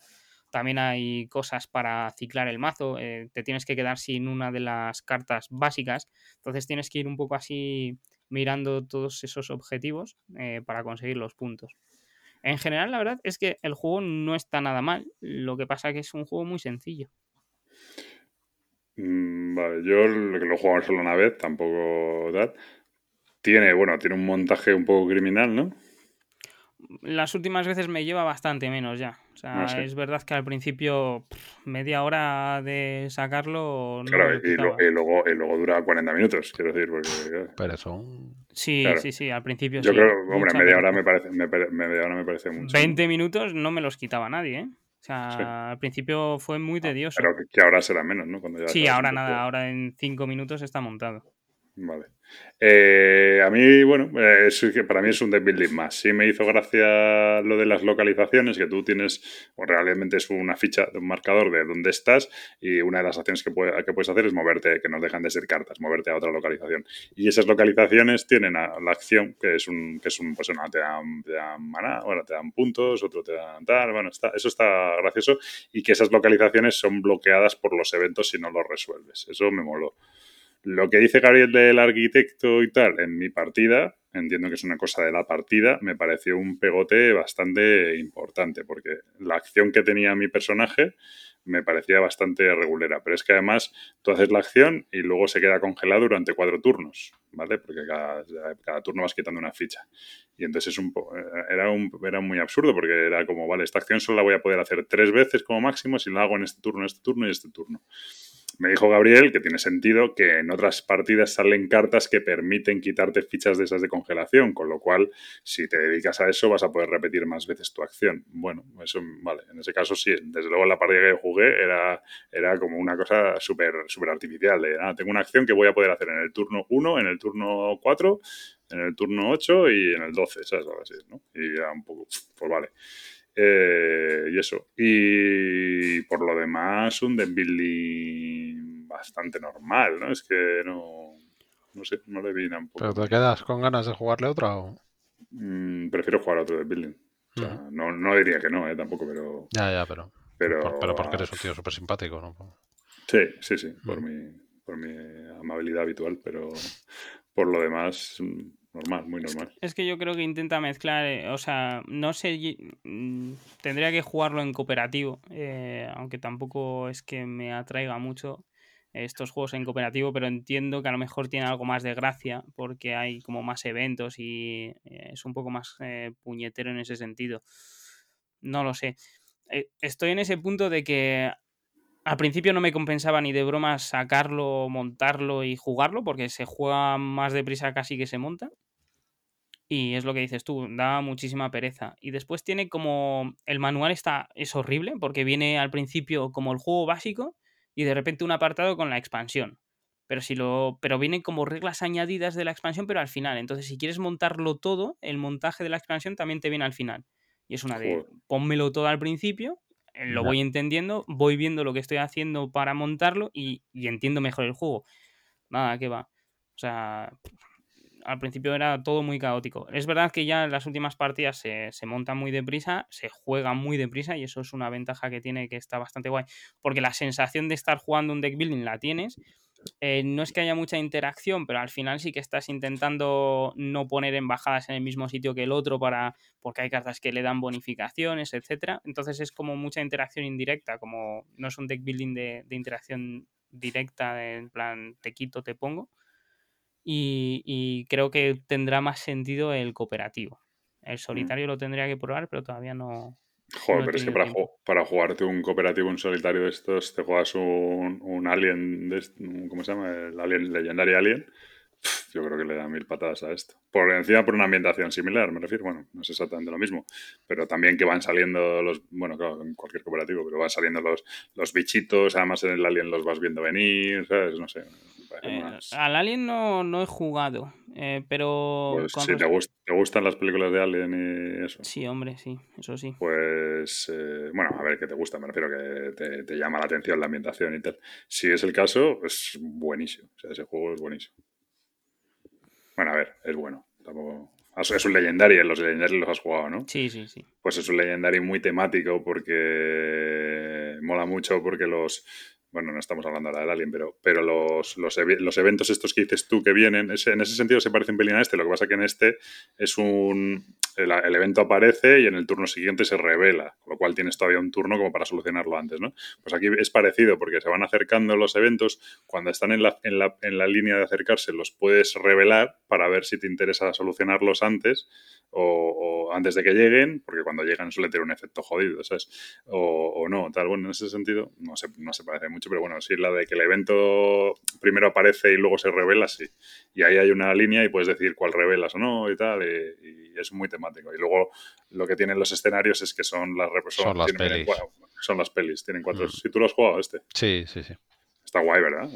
También hay cosas para ciclar el mazo, eh, te tienes que quedar sin una de las cartas básicas, entonces tienes que ir un poco así mirando todos esos objetivos eh, para conseguir los puntos. En general, la verdad es que el juego no está nada mal. Lo que pasa es que es un juego muy sencillo. Mm, vale, yo lo he jugado solo una vez, tampoco tal. Tiene, bueno, tiene un montaje un poco criminal, ¿no? Las últimas veces me lleva bastante menos ya. O sea, ah, es verdad que al principio media hora de sacarlo. claro, y, luego, luego dura 40 minutos, quiero decir. Porque, Pero son. Sí, sí, sí, al principio Yo creo, hombre, media hora, me parece, media hora me parece mucho. 20 minutos no me los quitaba nadie, ¿eh? O sea, al principio fue muy ah, tedioso. Pero que ahora será menos, ¿no? Cuando sí, ahora nada, ahora en 5 minutos está montado. Vale. Eh, a mí, bueno, eh, es que para mí es un deck más. Sí me hizo gracia lo de las localizaciones, que tú tienes, o realmente es una ficha un marcador de dónde estás y una de las acciones que, que puedes hacer es moverte, que no dejan de ser cartas, moverte a otra localización. Y esas localizaciones tienen la acción, que es un, que es un pues una, te dan, te dan maná, bueno, te dan puntos, otro te dan tal, bueno, está, eso está gracioso y que esas localizaciones son bloqueadas por los eventos si no los resuelves. Eso me moló. Lo que dice Gabriel del arquitecto y tal, en mi partida, entiendo que es una cosa de la partida, me pareció un pegote bastante importante, porque la acción que tenía mi personaje me parecía bastante regulera. Pero es que además tú haces la acción y luego se queda congelado durante cuatro turnos, ¿vale? Porque cada, turno vas quitando una ficha. Y entonces es un era, un, era muy absurdo porque era como, vale, esta acción solo la voy a poder hacer tres veces como máximo si la hago en este turno, este turno y este turno me dijo Gabriel que tiene sentido que en otras partidas salen cartas que permiten quitarte fichas de esas de congelación, con lo cual si te dedicas a eso vas a poder repetir más veces tu acción. Bueno, eso vale, en ese caso sí, desde luego la partida que jugué era, era como una cosa súper super artificial, ah, tengo una acción que voy a poder hacer en el turno 1, en el turno 4, en el turno 8 y en el 12, ¿sabes? Así, ¿no? Y era un poco, pues vale. Eh, y eso. Y por lo demás, un building bastante normal, ¿no? Es que no. No sé, no le vi un ¿Pero te quedas con ganas de jugarle otra o.? Mm, prefiero jugar a otro deck building. no, no, diría que no, ¿eh? Tampoco, pero. Ya, ya, pero. Pero, pero porque eres un tío súper simpático, ¿no? Sí, sí, sí, por, mi, por mi amabilidad habitual, pero por lo demás, normal, muy normal. Es que yo creo que intenta mezclar, eh, o sea, no sé, mm, tendría que jugarlo en cooperativo, eh, aunque tampoco es que me atraiga mucho estos juegos en cooperativo, pero entiendo que a lo mejor tiene algo más de gracia porque hay como más eventos y eh, es un poco más puñetero en ese sentido. No lo sé. estoy en ese punto de que al principio no me compensaba ni de broma sacarlo, montarlo y jugarlo, porque se juega más deprisa casi que se monta. Y es lo que dices tú, da muchísima pereza. Y después tiene como. El manual está. es horrible, porque viene al principio como el juego básico y de repente un apartado con la expansión. Pero si lo. Pero vienen como reglas añadidas de la expansión, pero al final. Entonces, si quieres montarlo todo, el montaje de la expansión también te viene al final. Y es una de. Pónmelo todo al principio eh, lo voy entendiendo, voy viendo lo que estoy haciendo para montarlo y, entiendo mejor el juego. Nada, que va. O sea, al principio era todo muy caótico. Es verdad que ya en las últimas partidas se, se monta muy deprisa, se juega muy deprisa y eso es una ventaja que tiene que está bastante guay. Porque la sensación de estar jugando un deck building la tienes eh, no es que haya mucha interacción, pero al final sí que estás intentando no poner embajadas en el mismo sitio que el otro para porque hay cartas que le dan bonificaciones, etcétera. Entonces es como mucha interacción indirecta, como no es un deck building de, interacción directa, en plan, te quito, te pongo. Y, creo que tendrá más sentido el cooperativo. El mm. solitario lo tendría que probar, pero todavía no. Joder, pero es que para, para, jugarte un cooperativo, un solitario de estos, te juegas un, un Alien, de, ¿cómo se llama? El Alien, Legendary Alien yo creo que le da mil patadas a esto. Por encima por una ambientación similar, me refiero. Bueno, no es exactamente lo mismo, pero también que van saliendo los, bueno, claro, en cualquier cooperativo, pero van saliendo los, los bichitos, además en el Alien los vas viendo venir, ¿sabes? No sé. Eh, al Alien no, no he jugado, eh, pero... Pues si te, te, gustan las películas de Alien y eso. Sí, hombre, sí, eso sí. Pues, eh, bueno, a ver, que te gusta, me refiero que te, te, llama la atención la ambientación y tal. Si es el caso, es buenísimo. O sea, ese juego es buenísimo. Bueno, a ver, es bueno. Es un legendario, los legendarios los has jugado, ¿no? Sí, sí, sí. Pues es un legendario muy temático porque mola mucho porque los... Bueno, no estamos hablando ahora del Alien, pero, pero los, los, eventos estos que dices tú que vienen, en ese sentido se parece un pelín a este, lo que pasa que en este es un el, evento aparece y en el turno siguiente se revela, con lo cual tienes todavía un turno como para solucionarlo antes, ¿no? Pues aquí es parecido porque se van acercando los eventos, cuando están en la, en la, en la línea de acercarse los puedes revelar para ver si te interesa solucionarlos antes o, antes de que lleguen, porque cuando llegan suele tener un efecto jodido, ¿sabes? O, o, no, tal. Bueno, en ese sentido no se, no se parece mucho, pero bueno, sí la de que el evento primero aparece y luego se revela, sí. Y ahí hay una línea y puedes decir cuál revelas o no y tal, y, es muy temático. Y luego lo que tienen los escenarios es que son las son, las pelis. son las pelis, tienen cuatro. Mm. Si tú lo has jugado este. Sí, sí, sí. Está guay, ¿verdad?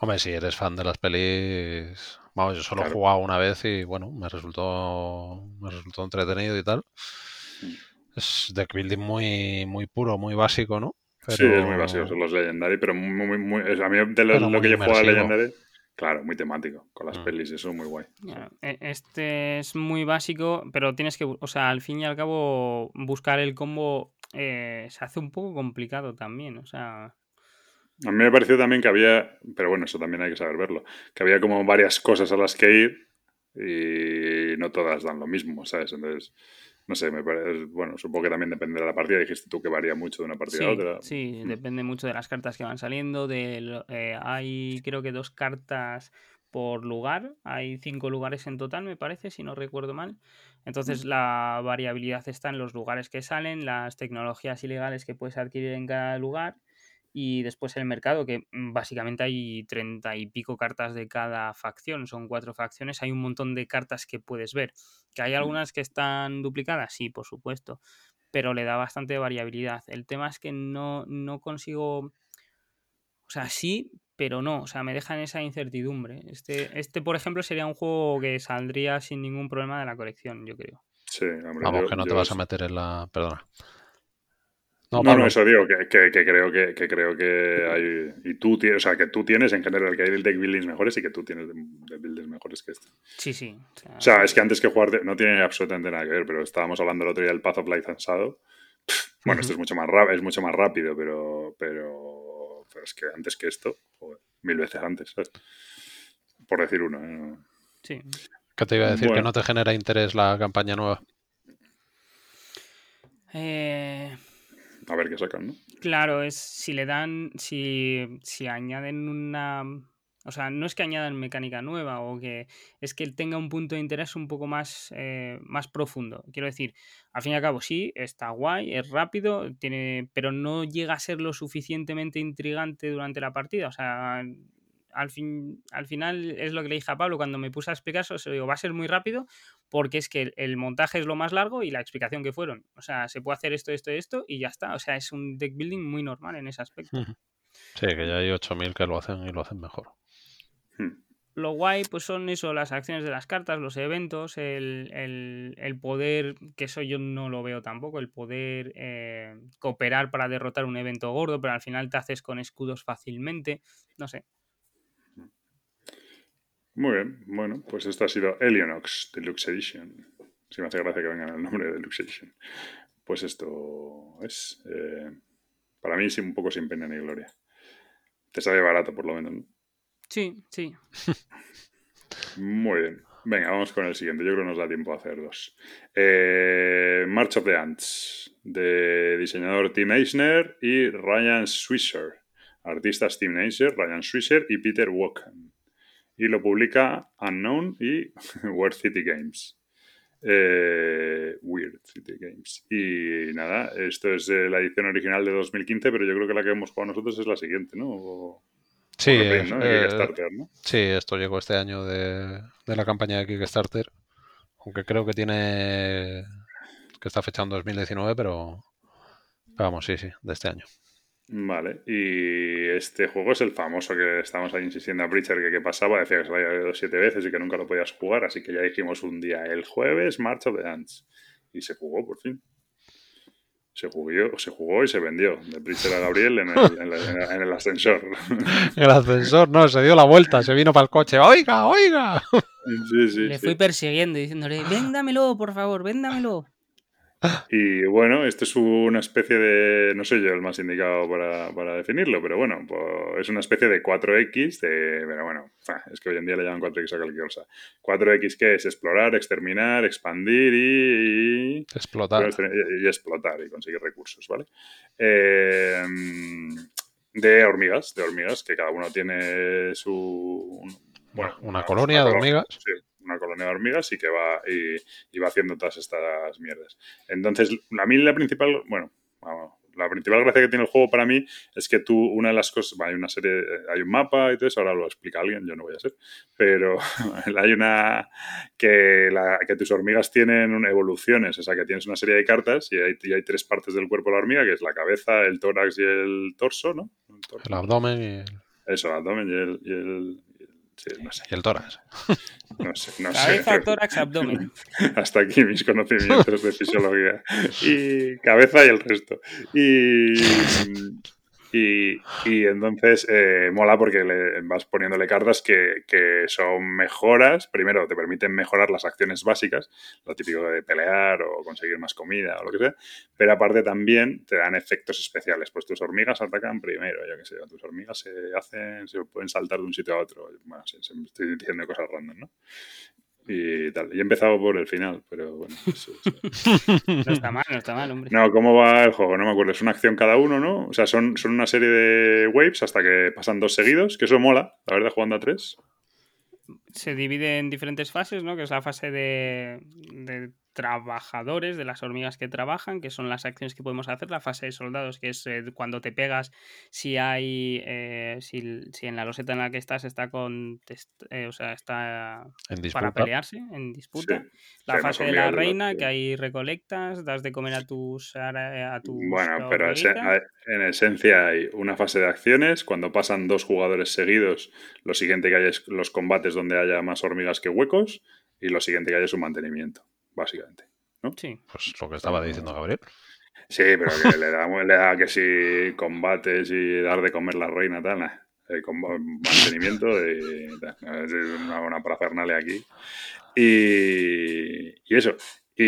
Hombre, si eres fan de las pelis, Vamos, yo solo he jugado una vez y bueno, me resultó, me resultó entretenido y tal. Mm. Es deck building muy, muy puro, muy básico, ¿no? Sí, es muy básico, son los Legendary, pero muy, muy, a mí de lo, que yo jugado a Legendary, claro, muy temático, con las mm. pelis, eso muy guay. E, este es muy básico, pero tienes que, o sea, al fin y al cabo, buscar el combo eh, se hace un poco complicado también, o sea... A mí me pareció también que había, pero bueno, eso también hay que saber verlo, que había como varias cosas a las que ir y no todas dan lo mismo, ¿sabes? Entonces, no sé, me parece, bueno, supongo que también depende de la partida, dijiste tú que varía mucho de una partida a otra. Sí, mm. depende mucho de las cartas que van saliendo, de, eh, hay creo que dos cartas por lugar, hay cinco lugares en total, me parece, si no recuerdo mal. Entonces mm. la variabilidad está en los lugares que salen, las tecnologías ilegales que puedes adquirir en cada lugar y después el mercado, que mm, básicamente hay treinta y pico cartas de cada facción, son cuatro facciones, hay un montón de cartas que puedes ver. ¿Que hay algunas que están duplicadas? Sí, por supuesto, pero le da bastante variabilidad. El tema es que no, no consigo... O sea, sí, pero no, o sea, me deja en esa incertidumbre. Este, este, por ejemplo, sería un juego que saldría sin ningún problema de la colección, yo creo. Sí, hombre, Vamos, que no te vas a meter en la... Perdona. No, no, eso digo, que, que, creo que, que, creo que hay. Y tú tienes, o sea, que tú tienes en general que hay deck buildings mejores y que tú tienes de, buildings mejores que este. Sí, sí. O sea, es que antes que jugar, no tiene absolutamente nada que ver, pero estábamos hablando el otro día del Path of Light and Shadow. Bueno, esto es mucho más rápido, es mucho más rápido, pero, pero, pero es que antes que esto, joder, mil veces antes, ¿sabes? Por decir uno. ¿eh? Sí. ¿Qué te iba a decir? ¿Que no te genera interés la campaña nueva? Eh a ver qué sacan, ¿no? Claro, es si le dan, si, añaden una... O sea, no es que añadan mecánica nueva o que es que tenga un punto de interés un poco más, eh, más profundo. Quiero decir, al fin y al cabo sí, está guay, es rápido, tiene, pero no llega a ser lo suficientemente intrigante durante la partida. O sea, al, fin, al final es lo que le dije a Pablo cuando me puse a explicar eso, digo, va a ser muy rápido porque es que el montaje es lo más largo y la explicación que fueron. O sea, se puede hacer esto, esto, esto y ya está. O sea, es un deck building muy normal en ese aspecto. Sí, que ya hay 8000 que lo hacen y lo hacen mejor. Hmm. Lo guay, pues son eso, las acciones de las cartas, los eventos, el, el, poder, que eso yo no lo veo tampoco, el poder eh, cooperar para derrotar un evento gordo, pero al final te haces con escudos fácilmente. No sé, muy bien, bueno, pues esto ha sido Elionox Deluxe Edition. Si me hace gracia que vengan el nombre de Deluxe Edition. Pues esto es, eh, para mí, un poco sin pena ni gloria. Te sale barato, por lo menos, ¿no? Sí, sí. Muy bien. Venga, vamos con el siguiente. Yo creo que nos da tiempo a hacer dos. Eh, March of the Ants, de diseñador Tim Eisner y Ryan Swisher artistas Steve Nasher, Ryan Swisher y Peter Walken. Y lo publica Unknown y Weird City Games. Eh, Weird City Games. Y nada, esto es la edición original de 2015, pero yo creo que la que hemos jugado nosotros es la siguiente, ¿no? sí, eh, sí, esto llegó este año de, de la campaña de Kickstarter, aunque creo que tiene que está fechado en 2019, pero, vamos, sí, sí, de este año. Vale, y este juego es el famoso que estamos ahí insistiendo a Preacher que, qué pasaba, decía que se lo había leído siete veces y que nunca lo podías jugar, así que ya dijimos un día, el jueves, March of the Ants, y se jugó por fin. Se jugó, se jugó y se vendió de Preacher a Gabriel en el, el ascensor. el ascensor, no, se dio la vuelta, se vino para el coche, oiga, oiga. Le fui persiguiendo diciéndole, véndamelo, por favor, véndamelo. Y bueno, esto es una especie de, no soy yo el más indicado para, definirlo, pero bueno, pues es una especie de 4X, de, pero bueno, es que hoy en día le llaman 4X a cualquier cosa. 4X que es explorar, exterminar, expandir y... explotar. Y, explotar y conseguir recursos, ¿vale? Em, de hormigas, de hormigas, que cada uno tiene su... Bueno, una, colonia de hormigas una colonia de hormigas y que va y, va haciendo todas estas mierdas. Entonces, a mí la principal, bueno, la principal gracia que tiene el juego para mí es que tú, una de las cosas, hay una serie, hay un mapa y todo eso, ahora lo explica alguien, yo no voy a ser, pero hay una que, la, que tus hormigas tienen evoluciones, o sea, que tienes una serie de cartas y hay, hay, tres partes del cuerpo de la hormiga, que es la cabeza, el tórax y el torso, ¿no? El, abdomen y el... Eso, el abdomen y el, y el tórax. No sé, no Cabeza, tórax, abdomen. Hasta aquí mis conocimientos de fisiología. Y cabeza y el resto. Y y, entonces eh, mola porque le vas poniéndole cartas que, son mejoras. Primero, te permiten mejorar las acciones básicas, lo típico de pelear o conseguir más comida o lo que sea. Pero aparte también te dan efectos especiales. Pues tus hormigas atacan primero, yo que sé. Tus hormigas se hacen, se pueden saltar de un sitio a otro. Bueno, estoy diciendo cosas random, ¿no? Y tal. Y he empezado por el final, pero bueno. no está mal, no está mal, hombre. No, ¿cómo va el juego? No me acuerdo. Es una acción cada uno, ¿no? O sea, son, son una serie de waves hasta que pasan dos seguidos, que eso mola, la verdad, jugando a tres. Se divide en diferentes fases, ¿no? Que es la fase de trabajadores, de las hormigas que trabajan, que son las acciones que podemos hacer. La fase de soldados, que es eh, cuando te pegas, si hay, eh, si, en la loseta en la que estás está con, eh, o sea, está para pelearse, en disputa. La fase de la reina, que ahí recolectas, das de comer a tus, a tus Bueno, pero en esencia hay una fase de acciones. Cuando pasan dos jugadores seguidos, lo siguiente que hay es los combates donde haya más hormigas que huecos y lo siguiente que hay es un mantenimiento básicamente. ¿no? Sí. Pues lo que estaba diciendo Gabriel. Sí, pero que le, da, le da que si combates y dar de comer la reina, tal, eh, con mantenimiento, de, es una, una parafernalia aquí. Y, y eso. Y,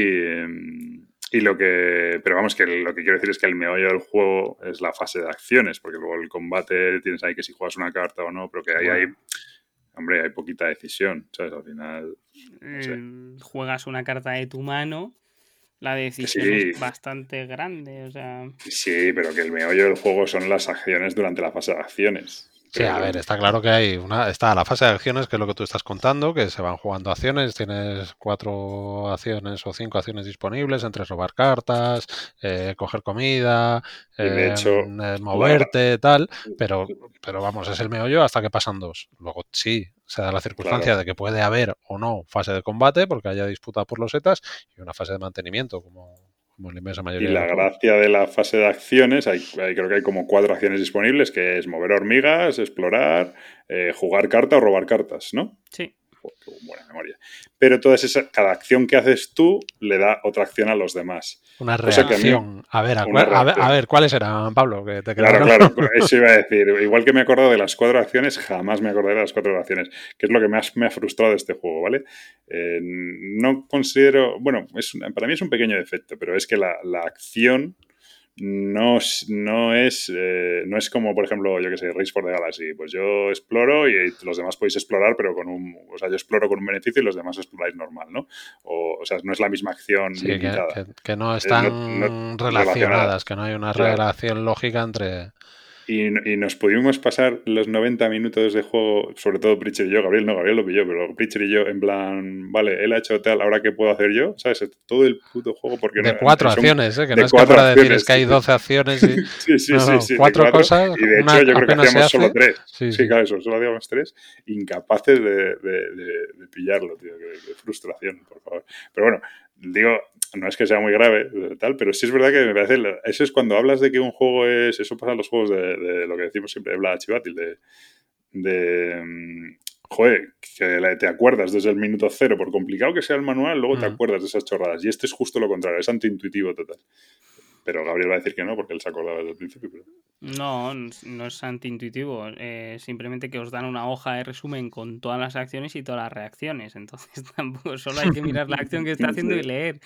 y, lo que. Pero vamos, que lo que quiero decir es que el meollo del juego es la fase de acciones, porque luego el combate tienes ahí que si juegas una carta o no, pero que ahí hay hombre, hay poquita decisión, ¿sabes? Al final. Mm, juegas una carta de tu mano, la decisión es bastante grande, o sea. Sí, pero que el meollo del juego son las acciones durante la fase de acciones. Sí, a ver, está claro que hay una. Está la fase de acciones, que es lo que tú estás contando, que se van jugando acciones, tienes cuatro acciones o cinco acciones disponibles entre robar cartas, eh, coger comida, eh, eh, moverte, tal, pero, pero vamos, es el meollo hasta que pasan dos. Luego sí, se da la circunstancia de que puede haber o no fase de combate, porque haya disputa por los setas, y una fase de mantenimiento, como, y la gracia de la fase de acciones, hay, creo que hay como cuatro acciones disponibles, que es mover hormigas, explorar, eh, jugar carta o robar cartas, ¿no? Sí. Buena memoria. Pero todas esas, cada acción que haces tú le da otra acción a los demás. Una reacción. a, ver, a, ver, ¿cuáles eran, Pablo? Que te claro, claro, eso iba a decir. Igual que me he acordado de las cuatro acciones, jamás me acordaré de las cuatro acciones, que es lo que más me ha frustrado de este juego, ¿vale? Eh, no considero, bueno, es, para mí es un pequeño defecto, pero es que la, la acción no, no, es, eh, no es como, por ejemplo, yo que sé, Race for the Galaxy. Pues yo exploro y los demás podéis explorar, pero con un. O sea, yo exploro con un beneficio y los demás exploráis normal, ¿no? O, o sea, no es la misma acción Que, no están relacionadas, que no hay una relación lógica entre. Y, y, nos pudimos pasar los 90 minutos de juego, sobre todo Pritchard y yo, Gabriel no, Gabriel lo pilló, pero Pritchard y yo, en plan, vale, él ha hecho tal, ahora qué puedo hacer yo, ¿sabes? Todo el puto juego porque De cuatro acciones, ¿eh? Que no es que para decir, es que hay 12 acciones y... sí, sí, sí, sí, cuatro, cosas. Y de hecho yo creo que hacíamos solo tres. Sí, claro, eso, solo hacíamos tres, incapaces de, de, de, pillarlo, tío, qué frustración, por favor. Pero bueno, digo, no es que sea muy grave, tal, pero sí es verdad que me parece. Eso es cuando hablas de que un juego es. Eso pasa en los juegos de, lo que decimos siempre de Bla Chivatil, de. de mm, joder, que te acuerdas desde el minuto cero, por complicado que sea el manual, luego te mm. acuerdas de esas chorradas. Y este es justo lo contrario, es antiintuitivo total. Pero Gabriel va a decir que no, porque él se acordaba desde el principio. No, no es antiintuitivo. Eh, simplemente que os dan una hoja de resumen con todas las acciones y todas las reacciones. Entonces tampoco solo hay que mirar la acción que está haciendo y leer.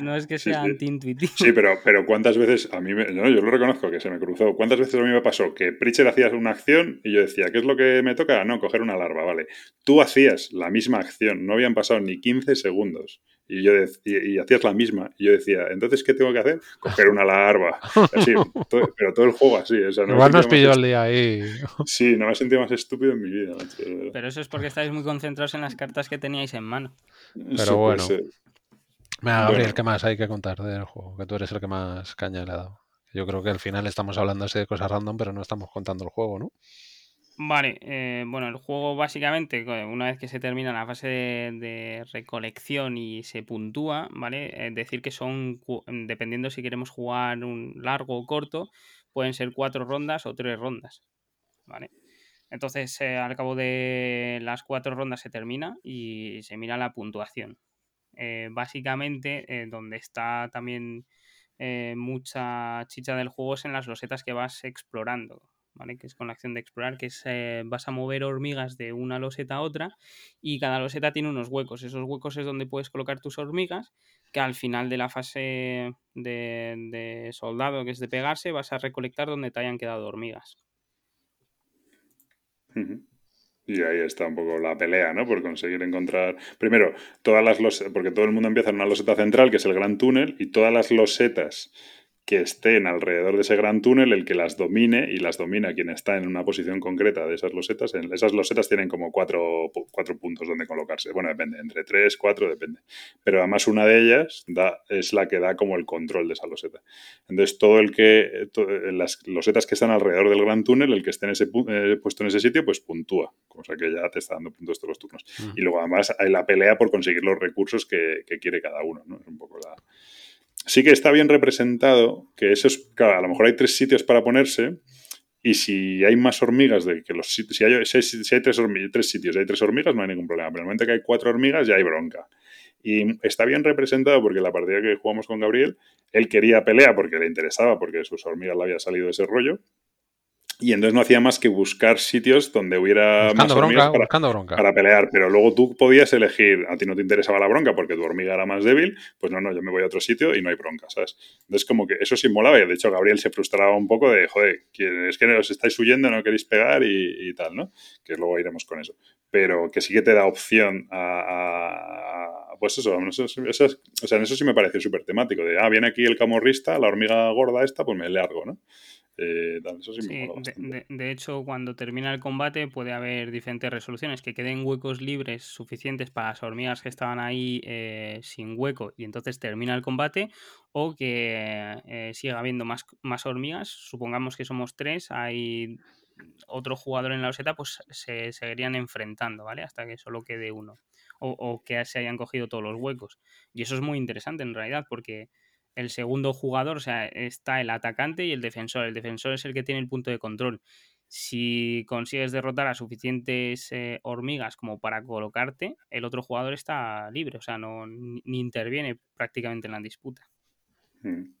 No es que sea antiintuitivo. Sí, pero, pero ¿cuántas veces a mí me, yo lo reconozco que se me cruzó. ¿Cuántas veces a mí me pasó que Pritchard hacía una acción y yo decía, ¿qué es lo que me toca? No, coger una larva, vale. Tú hacías la misma acción, no habían pasado ni 15 segundos y yo y, hacías la misma. Y yo decía, ¿entonces qué tengo que hacer? Coger una larva. Así, pero todo el juego así. Igual nos pilló el día ahí. Sí, no me he sentido más estúpido en mi vida. Pero eso es porque estáis muy concentrados en las cartas que teníais en mano. Pero bueno. Venga, Gabriel, ¿qué más hay que contar del juego? Que tú eres el que más caña le ha dado. Yo creo que al final estamos hablando así de cosas random, pero no estamos contando el juego, ¿no? Vale, eh, bueno, el juego básicamente, una vez que se termina la fase de, recolección y se puntúa, ¿vale? Es decir que son, dependiendo si queremos jugar un largo o corto, pueden ser cuatro rondas o tres rondas, ¿vale? Entonces, eh, al cabo de las cuatro rondas se termina y se mira la puntuación. Eh, básicamente, donde está también mucha chicha del juego es en las losetas que vas explorando. Que es con la acción de explorar, que es eh, vas a mover hormigas de una loseta a otra y cada loseta tiene unos huecos. Esos huecos es donde puedes colocar tus hormigas, que al final de la fase de, soldado, que es de pegarse, vas a recolectar donde te hayan quedado hormigas. Y ahí está un poco la pelea, ¿no? Por conseguir encontrar. Primero, todas las losetas, porque todo el mundo empieza en una loseta central, que es el gran túnel, y todas las losetas que estén alrededor de ese gran túnel el que las domine y las domina quien está en una posición concreta de esas losetas. Esas losetas tienen como cuatro, cuatro puntos donde colocarse. Bueno, depende, entre tres, cuatro, depende. Pero además una de ellas da, es la que da como el control de esa loseta. Entonces todo el que, las losetas que están alrededor del gran túnel, el que esté en ese, eh, puesto en ese sitio, pues puntúa. Cosa que ya te está dando puntos todos los turnos. Y luego además hay la pelea por conseguir los recursos que, que quiere cada uno. ¿no? Es un poco la sí que está bien representado que eso es, claro, a lo mejor hay tres sitios para ponerse y si hay más hormigas de que los sitios, si hay, si tres, tres, sitios y hay tres hormigas no hay ningún problema, pero en el momento que hay cuatro hormigas ya hay bronca. Y está bien representado porque la partida que jugamos con Gabriel, él quería pelea porque le interesaba, porque sus hormigas le había salido ese rollo, y entonces no hacía más que buscar sitios donde hubiera más hormigas para, pelear. Pero luego tú podías elegir, a ti no te interesaba la bronca porque tu hormiga era más débil, pues no, no, yo me voy a otro sitio y no hay bronca, ¿sabes? Entonces como que eso sí molaba y de hecho Gabriel se frustraba un poco de, joder, es que os estáis huyendo, no queréis pegar y, tal, ¿no? Que luego iremos con eso. Pero que sí que te da opción a, pues eso, eso, o sea, en eso sí me pareció súper temático, de, ah, viene aquí el camorrista, la hormiga gorda esta, pues me largo, ¿no? Eh, de, hecho, cuando termina el combate puede haber diferentes resoluciones, que queden huecos libres suficientes para las hormigas que estaban ahí eh, sin hueco y entonces termina el combate, o que eh, siga habiendo más, más hormigas, supongamos que somos tres, hay otro jugador en la oseta, pues se seguirían enfrentando, ¿vale? Hasta que solo quede uno. O, o que se hayan cogido todos los huecos. Y eso es muy interesante en realidad, porque el segundo jugador, o sea, está el atacante y el defensor. El defensor es el que tiene el punto de control. Si consigues derrotar a suficientes eh, hormigas como para colocarte, el otro jugador está libre, o sea, no ni, interviene prácticamente en la disputa. Mm.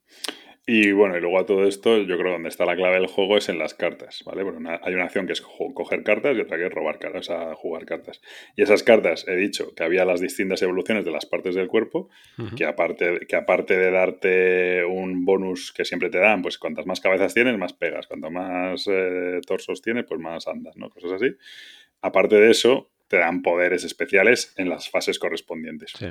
Y bueno, y luego a todo esto, yo creo que donde está la clave del juego es en las cartas, ¿vale? Bueno, hay una acción que es coger cartas y otra que es robar cartas, o sea, jugar cartas. Y esas cartas, he dicho que había las distintas evoluciones de las partes del cuerpo, que, aparte, que aparte de darte un bonus que siempre te dan, pues cuantas más cabezas tienes, más pegas, cuanto más eh, torsos tienes, pues más andas, ¿no? Cosas así. Aparte de eso, te dan poderes especiales en las fases correspondientes. Sí.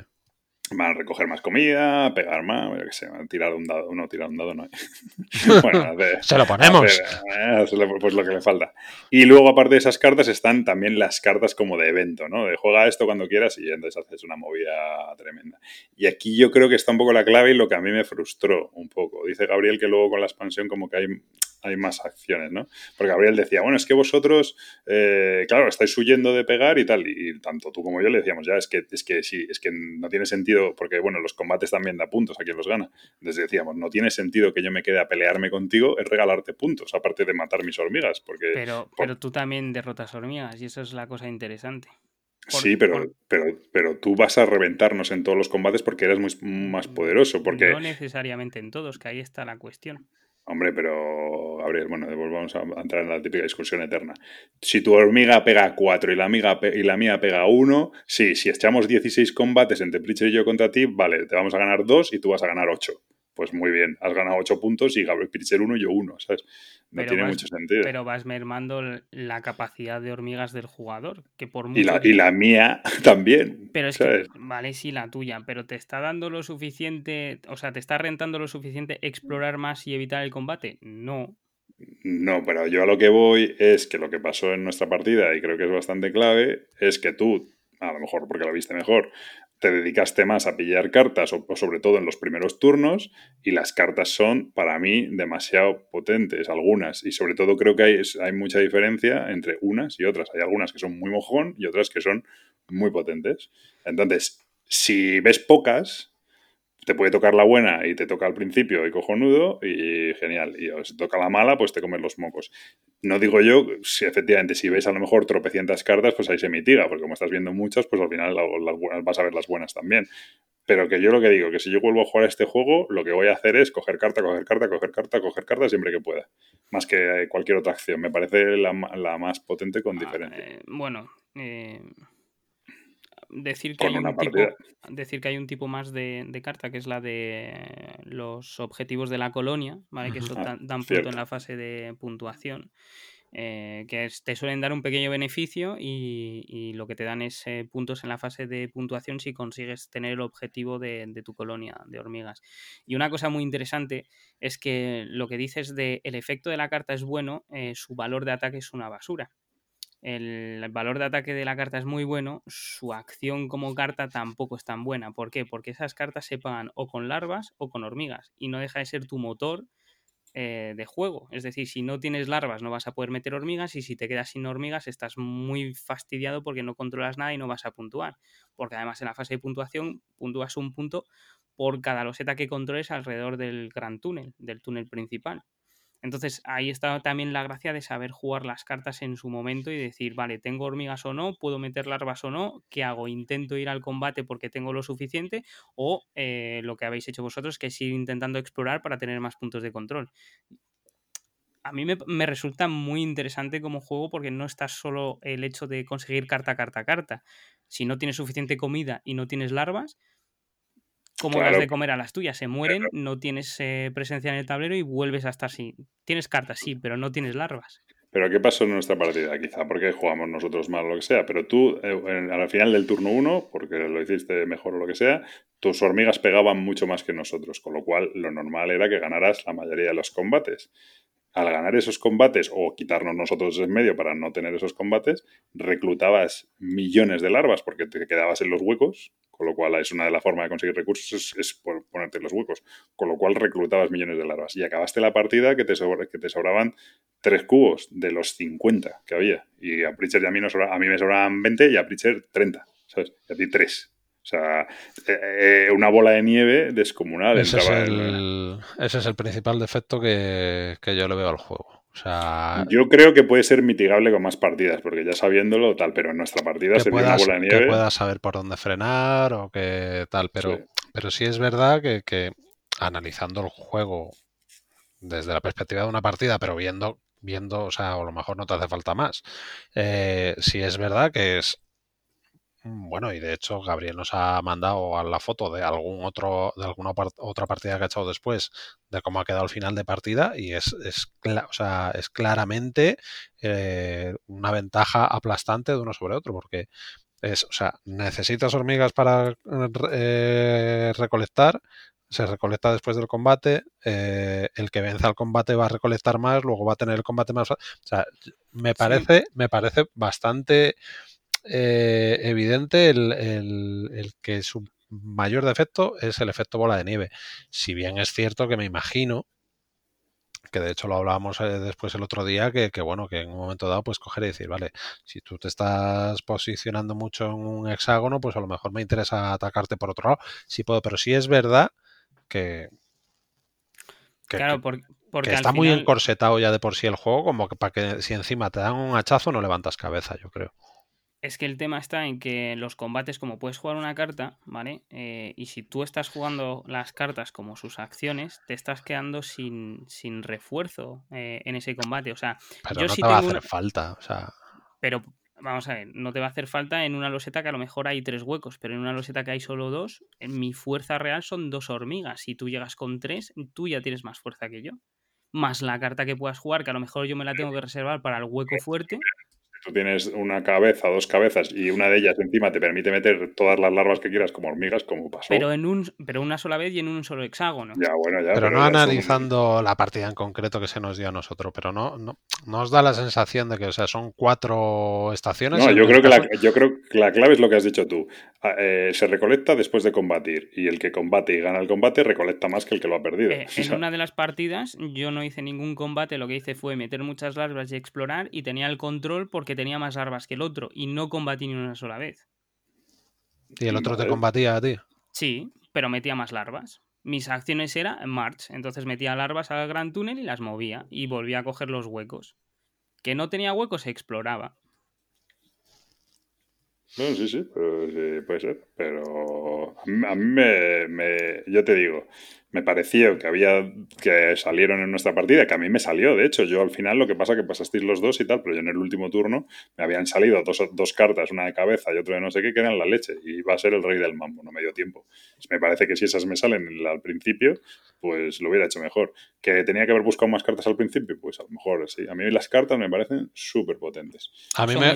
Van a recoger más comida, pegar más, yo qué sé, tirar un dado, no, tirar un dado no hay. bueno, se lo ponemos. Eh, pues lo que le falta. Y luego, aparte de esas cartas, están también las cartas como de evento, ¿no? De juega esto cuando quieras y entonces haces una movida tremenda. Y aquí yo creo que está un poco la clave y lo que a mí me frustró un poco. Dice Gabriel que luego con la expansión como que hay hay más acciones, ¿no? Porque Gabriel decía, bueno, es que vosotros, eh, claro, estáis huyendo de pegar y tal, y tanto tú como yo le decíamos, ya, es que, es que sí, es que no tiene sentido, porque bueno, los combates también da puntos a quien los gana. Entonces decíamos, no tiene sentido que yo me quede a pelearme contigo, es regalarte puntos, aparte de matar mis hormigas, porque... Pero, pero tú también derrotas hormigas, y eso es la cosa interesante. sí, pero, pero, pero tú vas a reventarnos en todos los combates porque eres muy, más poderoso. Porque... No necesariamente en todos, que ahí está la cuestión. Hombre, pero, Gabriel, bueno, vamos a entrar en la típica discusión eterna. Si tu hormiga pega 4 y la, amiga y la mía pega 1, sí, si echamos 16 combates entre Pritchard y yo contra ti, vale, te vamos a ganar 2 y tú vas a ganar 8 pues muy bien, has ganado 8 puntos y Gabriel Pitcher 1 y yo 1, ¿sabes? No tiene mucho sentido. Pero vas mermando la capacidad de hormigas del jugador, que por y, la, y la mía también. Pero es que, vale, sí, la tuya, pero te está dando lo suficiente, o sea, te está rentando lo suficiente explorar más y evitar el combate. No. No, pero yo a lo que voy es que lo que pasó en nuestra partida, y creo que es bastante clave, es que tú, a lo mejor porque lo viste mejor, te dedicaste más a pillar cartas, o, sobre todo en los primeros turnos, y las cartas son, para mí, demasiado potentes, algunas, y sobre todo creo que hay, hay mucha diferencia entre unas y otras. Hay algunas que son muy mojón y otras que son muy potentes. Entonces, si ves pocas, te puede tocar la buena y te toca al principio y cojonudo y genial. Y si toca la mala, pues te comes los mocos. No digo yo, si efectivamente, si ves a lo mejor tropecientas cartas, pues ahí se mitiga, porque como estás viendo muchas, pues al final vas a ver las buenas también. Pero que yo lo que digo, que si yo vuelvo a jugar a este juego, lo que voy a hacer es coger carta, coger carta, coger carta, coger carta siempre que pueda. Más que cualquier otra acción. Me parece la, más potente con diferencia. Eh, bueno, eh, decir que, hay un tipo, decir que hay un tipo más de, carta, que es la de los objetivos de la colonia, ¿vale? Que eso dan, punto en la fase de puntuación. Eh, que te suelen dar un pequeño beneficio y, lo que te dan es eh, puntos en la fase de puntuación si consigues tener el objetivo de, tu colonia de hormigas. Y una cosa muy interesante es que lo que dices de el efecto de la carta es bueno, eh, su valor de ataque es una basura el valor de ataque de la carta es muy bueno, su acción como carta tampoco es tan buena. ¿Por qué? Porque esas cartas se pagan o con larvas o con hormigas y no deja de ser tu motor eh, de juego. Es decir, si no tienes larvas no vas a poder meter hormigas y si te quedas sin hormigas estás muy fastidiado porque no controlas nada y no vas a puntuar. Porque además en la fase de puntuación puntúas un punto por cada loseta que controles alrededor del gran túnel, del túnel principal. Entonces ahí está también la gracia de saber jugar las cartas en su momento y decir, vale, tengo hormigas o no, puedo meter larvas o no, ¿qué hago? ¿Intento ir al combate porque tengo lo suficiente? O eh, lo que habéis hecho vosotros, que es ir intentando explorar para tener más puntos de control. A mí me, me resulta muy interesante como juego porque no está solo el hecho de conseguir carta, carta, carta. Si no tienes suficiente comida y no tienes larvas, ¿Cómo das de comer a las tuyas? Se mueren, no tienes eh, presencia en el tablero y vuelves a estar sin. Tienes cartas, sí, pero no tienes larvas. Pero ¿qué pasó en nuestra partida? Quizá porque jugamos nosotros mal o lo que sea, pero tú eh, al final del turno 1, porque lo hiciste mejor o lo que sea, tus hormigas pegaban mucho más que nosotros, con lo cual lo normal era que ganaras la mayoría de los combates. Al ganar esos combates o quitarnos nosotros en medio para no tener esos combates, reclutabas millones de larvas porque te quedabas en los huecos con lo cual es una de las formas de conseguir recursos es, ponerte los huecos, con lo cual reclutabas millones de larvas y acabaste la partida que te, que te sobraban tres cubos de los 50 que había y a Pritchard y a mí, a mí me sobraban 20 y a Pritchard 30, ¿sabes? Y a ti 3. O sea, eh, eh, una bola de nieve descomunal. Ese, es el, ese es el principal defecto que, que yo le veo al juego. Yo creo que puede ser mitigable con más partidas, porque ya sabiéndolo, tal, pero en nuestra partida sería una bola de nieve. Que puedas saber por dónde frenar o que tal, pero sí, pero sí es verdad que, analizando el juego desde la perspectiva de una partida, pero viendo, viendo, o sea, a lo mejor no te hace falta más. Eh, sí es verdad que es bueno, y de hecho Gabriel nos ha mandado a la foto de algún otro, de alguna otra partida que ha echado después de cómo ha quedado el final de partida y es, es, o sea, es claramente eh, una ventaja aplastante de uno sobre otro porque Es, o sea, necesitas hormigas para eh, recolectar, se recolecta después del combate, eh, el que venza al combate va a recolectar más, luego va a tener el combate más. O sea, me parece, me parece bastante eh, evidente el, el, que su mayor defecto es el efecto bola de nieve. Si bien es cierto que me imagino que de hecho lo hablábamos eh, después el otro día, que, bueno, que en un momento dado, pues coger y decir, vale, si tú te estás posicionando mucho en un hexágono, pues a lo mejor me interesa atacarte por otro lado, si puedo, pero si es verdad que... claro, porque, está muy encorsetado ya de por sí el juego, como que para que si encima te dan un hachazo no levantas cabeza, yo creo. Es que el tema está en que los combates, como puedes jugar una carta, ¿vale? Eh, y si tú estás jugando las cartas como sus acciones, te estás quedando sin, sin refuerzo eh, en ese combate. O sea, pero yo no te va a hacer falta. O sea... Pero vamos a ver, no te va a hacer falta en una loseta que a lo mejor hay tres huecos, pero en una loseta que hay solo dos, en mi fuerza real son dos hormigas. Si tú llegas con tres, tú ya tienes más fuerza que yo. Más la carta que puedas jugar, que a lo mejor yo me la tengo que reservar para el hueco fuerte tú tienes una cabeza, dos cabezas y una de ellas encima te permite meter todas las larvas que quieras como hormigas, como pasó. Pero en un pero una sola vez y en un solo hexágono. Ya, bueno, ya. Pero, no analizando la partida en concreto que se nos dio a nosotros, pero no, no, nos da la sensación de que, o sea, son cuatro estaciones. No, yo creo, que la, yo creo que la clave es lo que has dicho tú. Ah, eh, se recolecta después de combatir y el que combate y gana el combate recolecta más que el que lo ha perdido. Eh, en una de las partidas yo no hice ningún combate, lo que hice fue meter muchas larvas y explorar y tenía el control porque tenía más larvas que el otro y no combatí ni una sola vez. ¿Y el otro te combatía a ti? Sí, pero metía más larvas. Mis acciones eran march, entonces metía larvas al gran túnel y las movía y volvía a coger los huecos. Que no tenía huecos, exploraba. No, sí, sí, puede ser. Pero a mí, me, me, yo te digo, me pareció que había que salieron en nuestra partida, que a mí me salió, de hecho, yo al final lo que pasa que pasasteis los dos y tal, pero yo en el último turno me habían salido dos, dos cartas, una de cabeza y otra de no sé qué, que eran la leche, y iba a ser el rey del mambo, no me dio tiempo. me parece que si esas me salen al principio, pues lo hubiera hecho mejor. ¿Que tenía que haber buscado más cartas al principio? Pues a lo mejor sí. A mí las cartas me parecen súper potentes. A mí, me,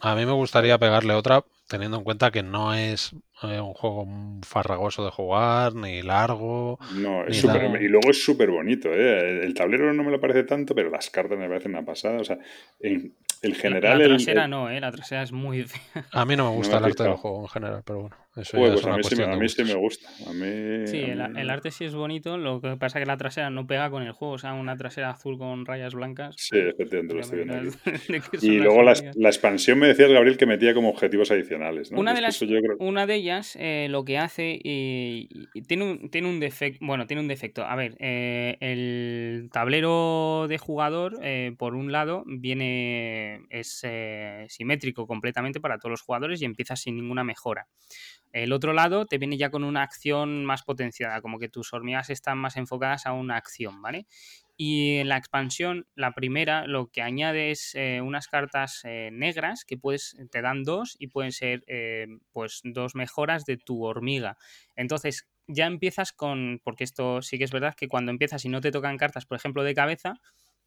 a mí me gustaría pegarle otra, teniendo en cuenta que no es eh, un juego farragoso de jugar, ni largo. No, es super, y luego es súper bonito. ¿eh? El tablero no me lo parece tanto, pero las cartas me parecen una pasada. O sea, en, el general. La, trasera no, ¿eh? la trasera es muy. A mí no me gusta el arte del juego en general, pero bueno. Eso pues es a, mí sí, a mí sí me gusta. A mí, sí, el, arte sí es bonito. Lo que pasa es que la trasera no pega con el juego. O sea, una trasera azul con rayas blancas. Sí, efectivamente, lo estoy viendo. y luego la, la, expansión me decías, Gabriel, que metía como objetivos adicionales. ¿no? Una, de las, una de eh, lo que hace y, tiene, un, tiene un defecto. Bueno, tiene un defecto. A ver, eh, el tablero de jugador, eh, por un lado, viene. es simétrico completamente para todos los jugadores y empieza sin ninguna mejora. El otro lado te viene ya con una acción más potenciada, como que tus hormigas están más enfocadas a una acción, ¿vale? Y en la expansión, la primera, lo que añade es eh, unas cartas eh, negras que puedes, te dan dos y pueden ser eh, pues dos mejoras de tu hormiga. Entonces, ya empiezas con. Porque esto sí que es verdad que cuando empiezas y no te tocan cartas, por ejemplo, de cabeza,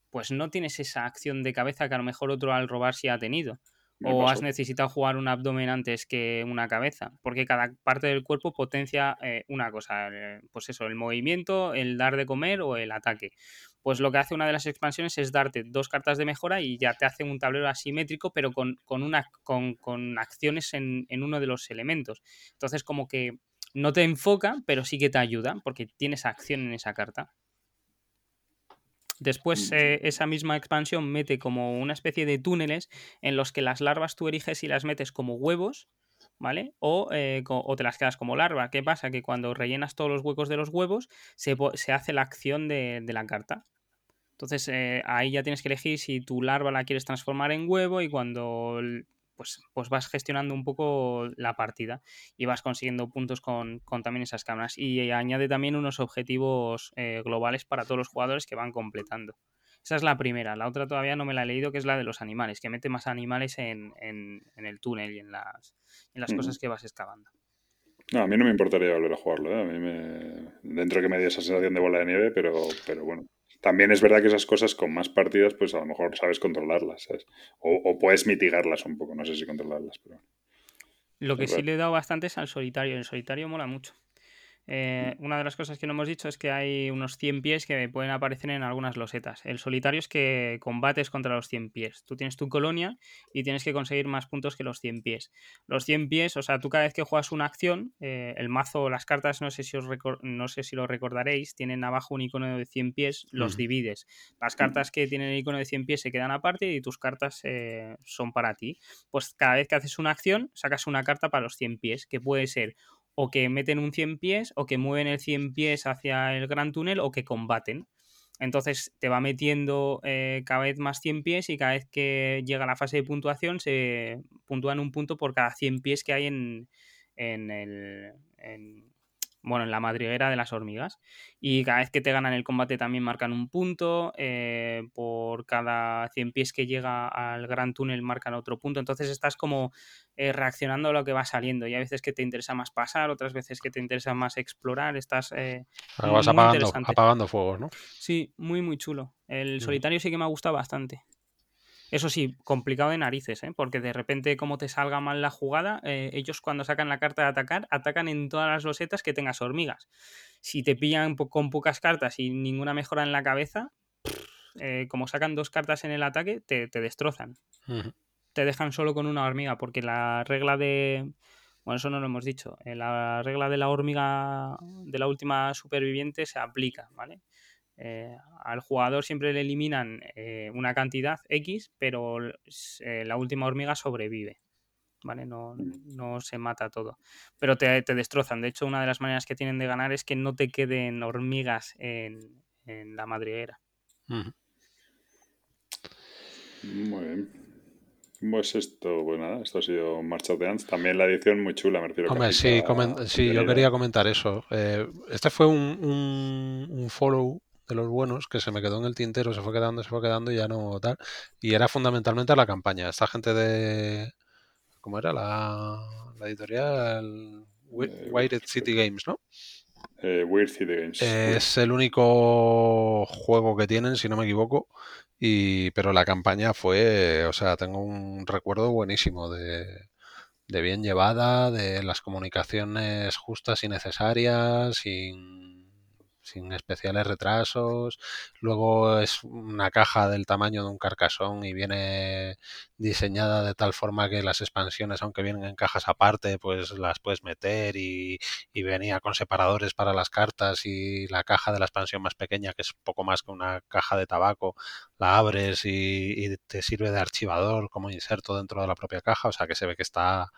pues no tienes esa acción de cabeza que a lo mejor otro al robar sí ha tenido o has necesitado jugar un abdomen antes que una cabeza, porque cada parte del cuerpo potencia eh, una cosa, eh, pues eso, el movimiento, el dar de comer o el ataque. Pues lo que hace una de las expansiones es darte dos cartas de mejora y ya te hace un tablero asimétrico, pero con, una, con, acciones en, en uno de los elementos. Entonces como que no te enfoca, pero sí que te ayuda, porque tienes acción en esa carta. Después, eh, esa misma expansión mete como una especie de túneles en los que las larvas tú eriges y las metes como huevos, ¿vale? O, eh, o, te las quedas como larva. ¿Qué pasa? Que cuando rellenas todos los huecos de los huevos, se, se hace la acción de, de la carta. Entonces, eh, ahí ya tienes que elegir si tu larva la quieres transformar en huevo y cuando pues, pues vas gestionando un poco la partida y vas consiguiendo puntos con, también esas cámaras. Y añade también unos objetivos eh, globales para todos los jugadores que van completando. Esa es la primera. La otra todavía no me la he leído, que es la de los animales, que mete más animales en, el túnel y en las, en las cosas que vas excavando. No, a mí no me importaría volver a jugarlo. ¿eh? A mí me... Dentro que me dio esa sensación de bola de nieve, pero, pero bueno. También es verdad que esas cosas con más partidas, pues a lo mejor sabes controlarlas, ¿sabes? O, puedes mitigarlas un poco, no sé si controlarlas, pero... Lo que sí le he dado bastante es al solitario. El solitario mola mucho. Eh, una de las cosas que no hemos dicho es que hay unos 100 pies que pueden aparecer en algunas losetas. El solitario es que combates contra los 100 pies. Tú tienes tu colonia y tienes que conseguir más puntos que los 100 pies. Los 100 pies, o sea, tú cada vez que juegas una acción, eh, el mazo, las cartas, no sé, si os no sé si lo recordaréis, tienen abajo un icono de 100 pies, los divides. Las cartas que tienen el icono de 100 pies se quedan aparte y tus cartas eh, son para ti. Pues cada vez que haces una acción, sacas una carta para los 100 pies, que puede ser o que meten un 100 pies, o que mueven el 100 pies hacia el gran túnel, o que combaten. Entonces te va metiendo eh, cada vez más 100 pies y cada vez que llega la fase de puntuación se puntúan un punto por cada 100 pies que hay en, en el, bueno, en la madriguera de las hormigas. Y cada vez que te ganan el combate también marcan un punto. Eh, por cada 100 pies que llega al gran túnel marcan otro punto. Entonces estás como eh, reaccionando a lo que va saliendo. Y a veces que te interesa más pasar, otras veces que te interesa más explorar. Estás. Eh, vas apagando, apagando fuegos, ¿no? Sí, muy, muy chulo. El solitario sí que me ha gustado bastante. Eso sí, complicado de narices, ¿eh? porque de repente como te salga mal la jugada, eh, ellos cuando sacan la carta de atacar, atacan en todas las losetas que tengas hormigas. Si te pillan con pocas cartas y ninguna mejora en la cabeza, eh, como sacan dos cartas en el ataque, te, destrozan. Te dejan solo con una hormiga, porque la regla de... Bueno, eso no lo hemos dicho. La regla de la hormiga de la última superviviente se aplica, ¿vale? Eh, al jugador siempre le eliminan eh, una cantidad X, pero eh, la última hormiga sobrevive. ¿Vale? No, no se mata todo. Pero te, destrozan. De hecho, una de las maneras que tienen de ganar es que no te queden hormigas en, la madriguera. Muy bien. Pues esto, pues nada, esto ha sido March of the Ants. También la edición muy chula, me refiero. Hombre, sí, sí yo quería comentar eso. este fue un, un, un follow de los buenos que se me quedó en el tintero, se fue quedando, se fue quedando y ya no tal. Y era fundamentalmente la campaña. Esta gente de. ¿Cómo era? La, la editorial. Eh, Wired City Games, ¿no? Eh, Weird City Games. Es el único juego que tienen, si no me equivoco. Y, pero la campaña fue, o sea, tengo un recuerdo buenísimo de, de bien llevada, de las comunicaciones justas y necesarias, sin sin especiales retrasos. Luego es una caja del tamaño de un carcasón y viene diseñada de tal forma que las expansiones, aunque vienen en cajas aparte, pues las puedes meter y, venía con separadores para las cartas y la caja de la expansión más pequeña, que es poco más que una caja de tabaco, la abres y, y te sirve de archivador como inserto dentro de la propia caja, o sea que se ve que está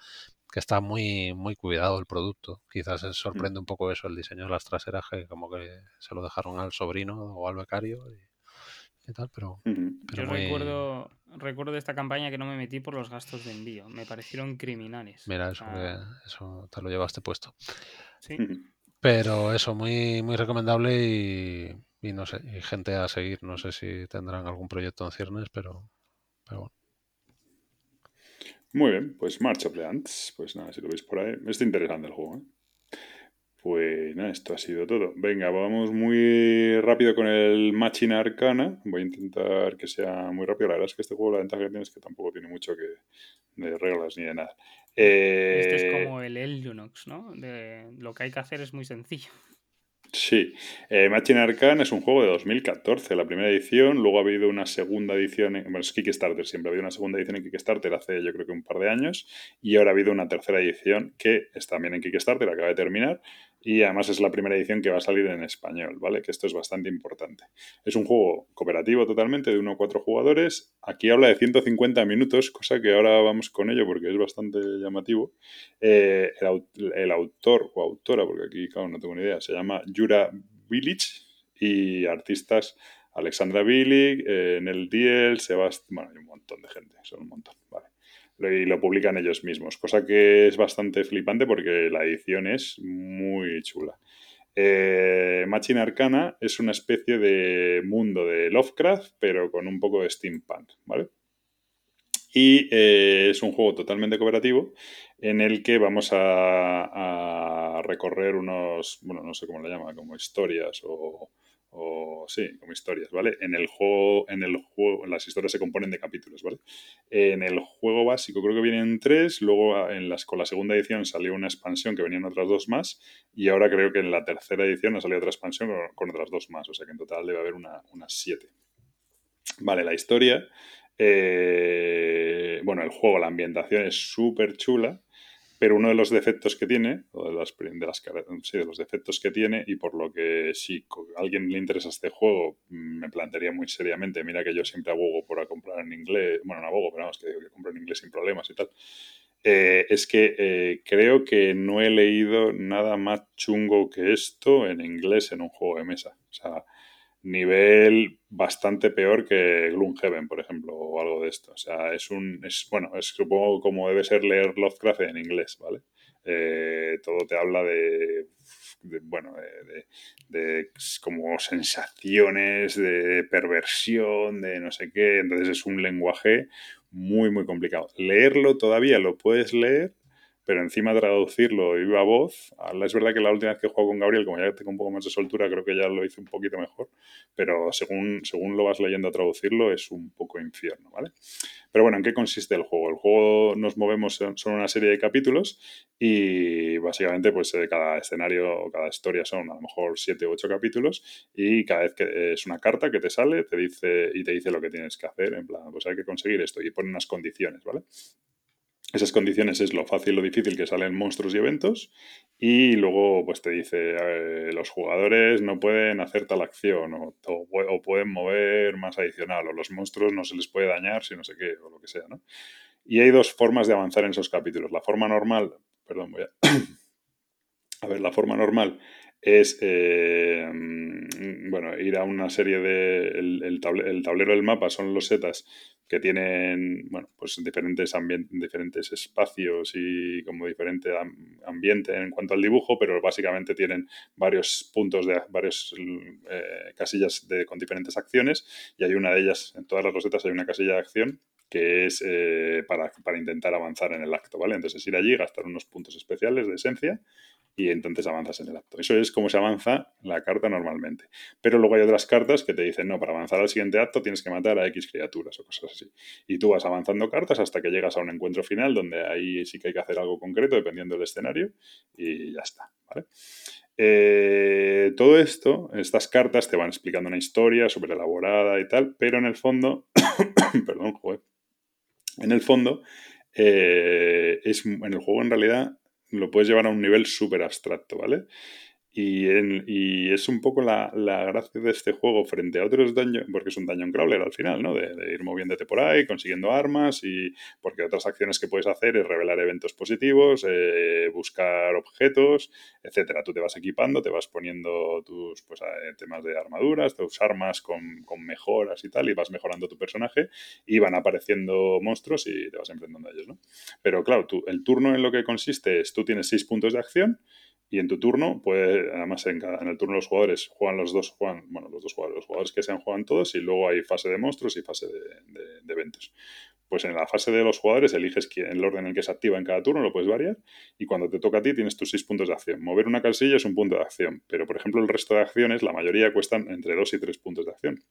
que está muy, muy cuidado el producto. Quizás mm. sorprende un poco eso, el diseño de las traseras, que como que se lo dejaron al sobrino o al becario y, tal, pero... Yo recuerdo, recuerdo de esta campaña que no me metí por los gastos de envío, me parecieron criminales. Mira, eso, eso te lo llevaste puesto. Sí. Pero eso, muy, muy recomendable y, y no sé, y gente a seguir, no sé si tendrán algún proyecto en ciernes, pero, pero bueno. Muy bien, pues marcha Plants. Pues nada, si lo veis por ahí. Está interesante el juego, ¿eh? Pues nada, esto ha sido todo. Venga, vamos muy rápido con el Matching Arcana. Voy a intentar que sea muy rápido. La verdad es que este juego la ventaja que tiene es que tampoco tiene mucho que de reglas ni de nada. Este es eh, como el Eljunox, ¿no? De, lo que hay que hacer es muy sencillo. Sí, eh, Machine Arcane es un juego de 2014, la primera edición, luego ha habido una segunda edición, en, bueno, es Kickstarter, siempre ha habido una segunda edición en Kickstarter hace yo creo que un par de años, y ahora ha habido una tercera edición que está también en Kickstarter, acaba de terminar, y además es la primera edición que va a salir en español, ¿vale? Que esto es bastante importante. Es un juego cooperativo totalmente de 1 a 4 jugadores. Aquí habla de 150 minutos, cosa que ahora vamos con ello porque es bastante llamativo. Eh, el, autor o autora, porque aquí, claro, no tengo ni idea, se llama Yura Village y artistas Alexandra Billy, eh, Nel Diel, Sebastián, bueno, hay un montón de gente, son un montón, ¿vale? Y lo publican ellos mismos, cosa que es bastante flipante porque la edición es muy chula. Eh, Machine Arcana es una especie de mundo de Lovecraft, pero con un poco de steampunk, ¿vale? Y eh, es un juego totalmente cooperativo en el que vamos a, recorrer unos, bueno, no sé cómo le llama, como historias o, o sí, como historias, ¿vale? En el juego, en el juego, las historias se componen de capítulos, ¿vale? En el juego básico creo que vienen tres, luego ah, en las, con la segunda edición salió una expansión que venían otras dos más, y ahora creo que en la tercera edición ha salido otra expansión con, otras dos más, o sea que en total debe haber una, unas siete. Vale, la historia, eh, bueno, el juego, la ambientación es súper chula, pero uno de los defectos que tiene, o de, las, de, las, sí, de los defectos que tiene, y por lo que si a alguien le interesa este juego, me plantearía muy seriamente, mira que yo siempre abogo por comprar en inglés, bueno, no abogo, pero vamos, que que compro en inglés sin problemas y tal, eh, es que eh, creo que no he leído nada más chungo que esto en inglés en un juego de mesa. O sea, nivel bastante peor que Gloomhaven, por ejemplo, o algo de esto. O sea, es un, es, bueno, es supongo como debe ser leer Lovecraft en inglés, ¿vale? Eh, todo te habla de, bueno, de, de, como sensaciones, de perversión, de no sé qué. Entonces es un lenguaje muy, muy complicado. Leerlo todavía lo puedes leer, pero encima traducirlo de viva voz, es verdad que la última vez que juego con Gabriel, como ya tengo un poco más de soltura, creo que ya lo hice un poquito mejor, pero según, según lo vas leyendo a traducirlo es un poco infierno, ¿vale? Pero bueno, ¿en qué consiste el juego? El juego nos movemos, son una serie de capítulos y básicamente pues eh, cada escenario o cada historia son a lo mejor siete u ocho capítulos y cada vez que es una carta que te sale te dice y te dice lo que tienes que hacer, en plan, pues hay que conseguir esto y pone unas condiciones, ¿vale? Esas condiciones es lo fácil, lo difícil que salen monstruos y eventos. Y luego, pues te dice, eh, los jugadores no pueden hacer tal acción o, o, pueden mover más adicional o los monstruos no se les puede dañar si no sé qué o lo que sea, ¿no? Y hay dos formas de avanzar en esos capítulos. La forma normal, perdón, voy a... a ver, la forma normal es eh, mm, bueno, ir a una serie de. El, tablero del mapa son los setas que tienen bueno, pues diferentes, diferentes espacios y como diferente ambiente en cuanto al dibujo, pero básicamente tienen varios puntos de varios eh, casillas de, con diferentes acciones y hay una de ellas, en todas las rosetas hay una casilla de acción que es eh, para, para, intentar avanzar en el acto, ¿vale? Entonces ir allí, gastar unos puntos especiales de esencia y entonces avanzas en el acto. Eso es como se avanza la carta normalmente. Pero luego hay otras cartas que te dicen, no, para avanzar al siguiente acto tienes que matar a X criaturas o cosas así. Y tú vas avanzando cartas hasta que llegas a un encuentro final donde ahí sí que hay que hacer algo concreto dependiendo del escenario y ya está, eh, todo esto, estas cartas te van explicando una historia súper elaborada y tal, pero en el fondo, perdón, joder, en el fondo, eh, es, en el juego en realidad lo puedes llevar a un nivel súper abstracto, ¿vale? Y, es un poco la, gracia de este juego frente a otros daños, porque es un dungeon crawler al final, ¿no? De, ir moviéndote por ahí, consiguiendo armas y porque otras acciones que puedes hacer es revelar eventos positivos, eh, buscar objetos, etcétera. Tú te vas equipando, te vas poniendo tus pues, eh, temas de armaduras, tus armas con, con, mejoras y tal, y vas mejorando tu personaje y van apareciendo monstruos y te vas enfrentando a ellos, ¿no? Pero claro, el turno en lo que consiste es, tú tienes seis puntos de acción, y en tu turno, pues además en, en, el turno los jugadores juegan los dos, juegan, bueno, los dos jugadores, los jugadores que sean juegan todos y luego hay fase de monstruos y fase de, de, eventos. Pues en la fase de los jugadores eliges quién, el orden en el que se activa en cada turno, lo puedes variar y cuando te toca a ti tienes tus seis puntos de acción. Mover una casilla es un punto de acción, pero por ejemplo el resto de acciones, la mayoría cuestan entre dos y tres puntos de acción.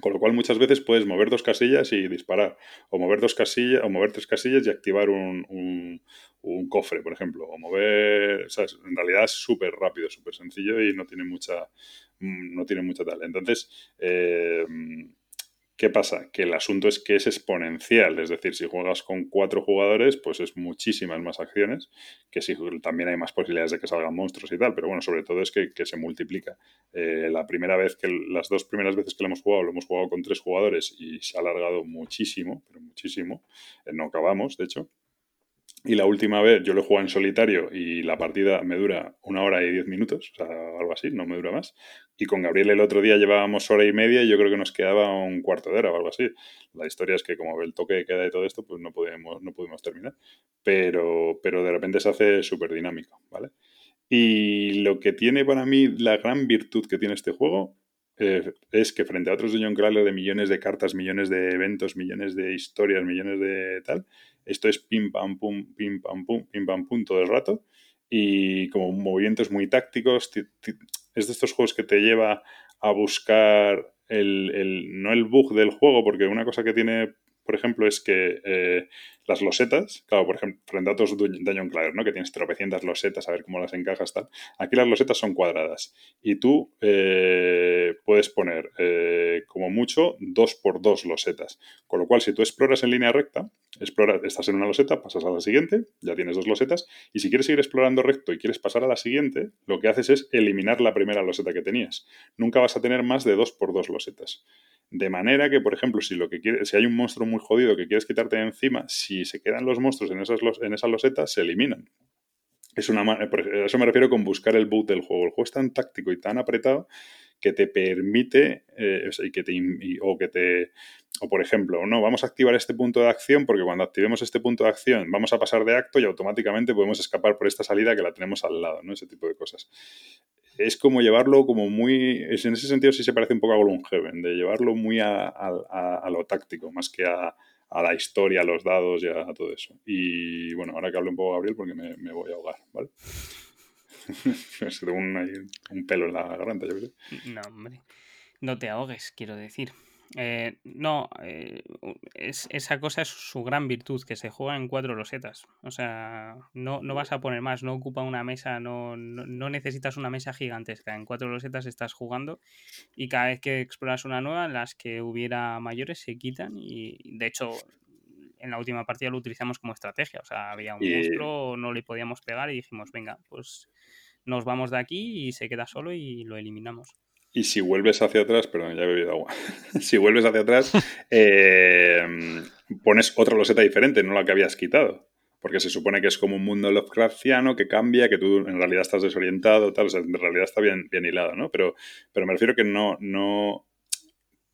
Con lo cual muchas veces puedes mover dos casillas y disparar, o mover dos casillas, o mover tres casillas y activar un, un, cofre, por ejemplo, o mover, sea, en realidad es súper rápido, súper sencillo y no tiene mucha, mm, no tiene mucha tal. Entonces, eh, ¿Qué pasa? Que el asunto es que es exponencial, es decir, si juegas con cuatro jugadores, pues es muchísimas más acciones, que si también hay más posibilidades de que salgan monstruos y tal, pero bueno, sobre todo es que, se multiplica. Eh, la primera vez que, las dos primeras veces que lo hemos jugado, lo hemos jugado con tres jugadores y se ha alargado muchísimo, pero muchísimo, eh, no acabamos, de hecho, y la última vez yo lo jugado en solitario y la partida me dura una hora y diez minutos, o sea, algo así, no me dura más. Y con Gabriel el otro día llevábamos hora y media y yo creo que nos quedaba un cuarto de hora o algo así. La historia es que como el toque queda de todo esto, pues no pudimos, no pudimos terminar. Pero, pero de repente se hace súper dinámico, ¿vale? Y lo que tiene para mí la gran virtud que tiene este juego eh, es que frente a otros Dungeon Crawler de millones de cartas, millones de eventos, millones de historias, millones de tal, esto es pim pam pum, pim pam pum, pim pam pum todo el rato y como movimientos muy tácticos. Es de estos juegos que te lleva a buscar el, no el bug del juego, porque una cosa que tiene, por ejemplo, es que eh, las losetas, claro, por ejemplo, frente a otros Dungeon Crawler, ¿no? Que tienes tropecientas losetas, a ver cómo las encajas, tal. Aquí las losetas son cuadradas y tú eh, puedes poner eh, como mucho dos por dos losetas. Con lo cual, si tú exploras en línea recta, exploras, estás en una loseta, pasas a la siguiente, ya tienes dos losetas, y si quieres seguir explorando recto y quieres pasar a la siguiente, lo que haces es eliminar la primera loseta que tenías. Nunca vas a tener más de dos por dos losetas. De manera que, por ejemplo, si lo que quieres, si hay un monstruo muy jodido que quieres quitarte de encima, si se quedan los monstruos en esas, en esas losetas, se eliminan. Es una, eso me refiero con buscar el boot del juego. El juego es tan táctico y tan apretado que te permite, eh, o, que te, o que te, o por ejemplo, no, vamos a activar este punto de acción porque cuando activemos este punto de acción vamos a pasar de acto y automáticamente podemos escapar por esta salida que la tenemos al lado, ¿no? Ese tipo de cosas es como llevarlo como muy, en ese sentido sí se parece un poco a Gloomhaven, de llevarlo muy a, lo táctico, más que a, la historia, a los dados y a, todo eso. Y bueno, ahora que hablo un poco Gabriel porque me, voy a ahogar, ¿vale? Tengo un, un, pelo en la garganta, yo creo. No, hombre, no te ahogues, quiero decir. Eh, no, eh, es, esa cosa es su gran virtud, que se juega en cuatro losetas. O sea, no, no vas a poner más, no ocupa una mesa, no, no, necesitas una mesa gigantesca. En cuatro losetas estás jugando y cada vez que exploras una nueva, las que hubiera mayores se quitan y de hecho en la última partida lo utilizamos como estrategia. O sea, había un monstruo, no le podíamos pegar y dijimos, venga, pues nos vamos de aquí y se queda solo y lo eliminamos. Y si vuelves hacia atrás, perdón, ya he bebido agua. si vuelves hacia atrás, eh, pones otra loseta diferente, no la que habías quitado. Porque se supone que es como un mundo Lovecraftiano que cambia, que tú en realidad estás desorientado, tal, o sea, en realidad está bien, bien hilado, ¿no? Pero, pero me refiero que no, no.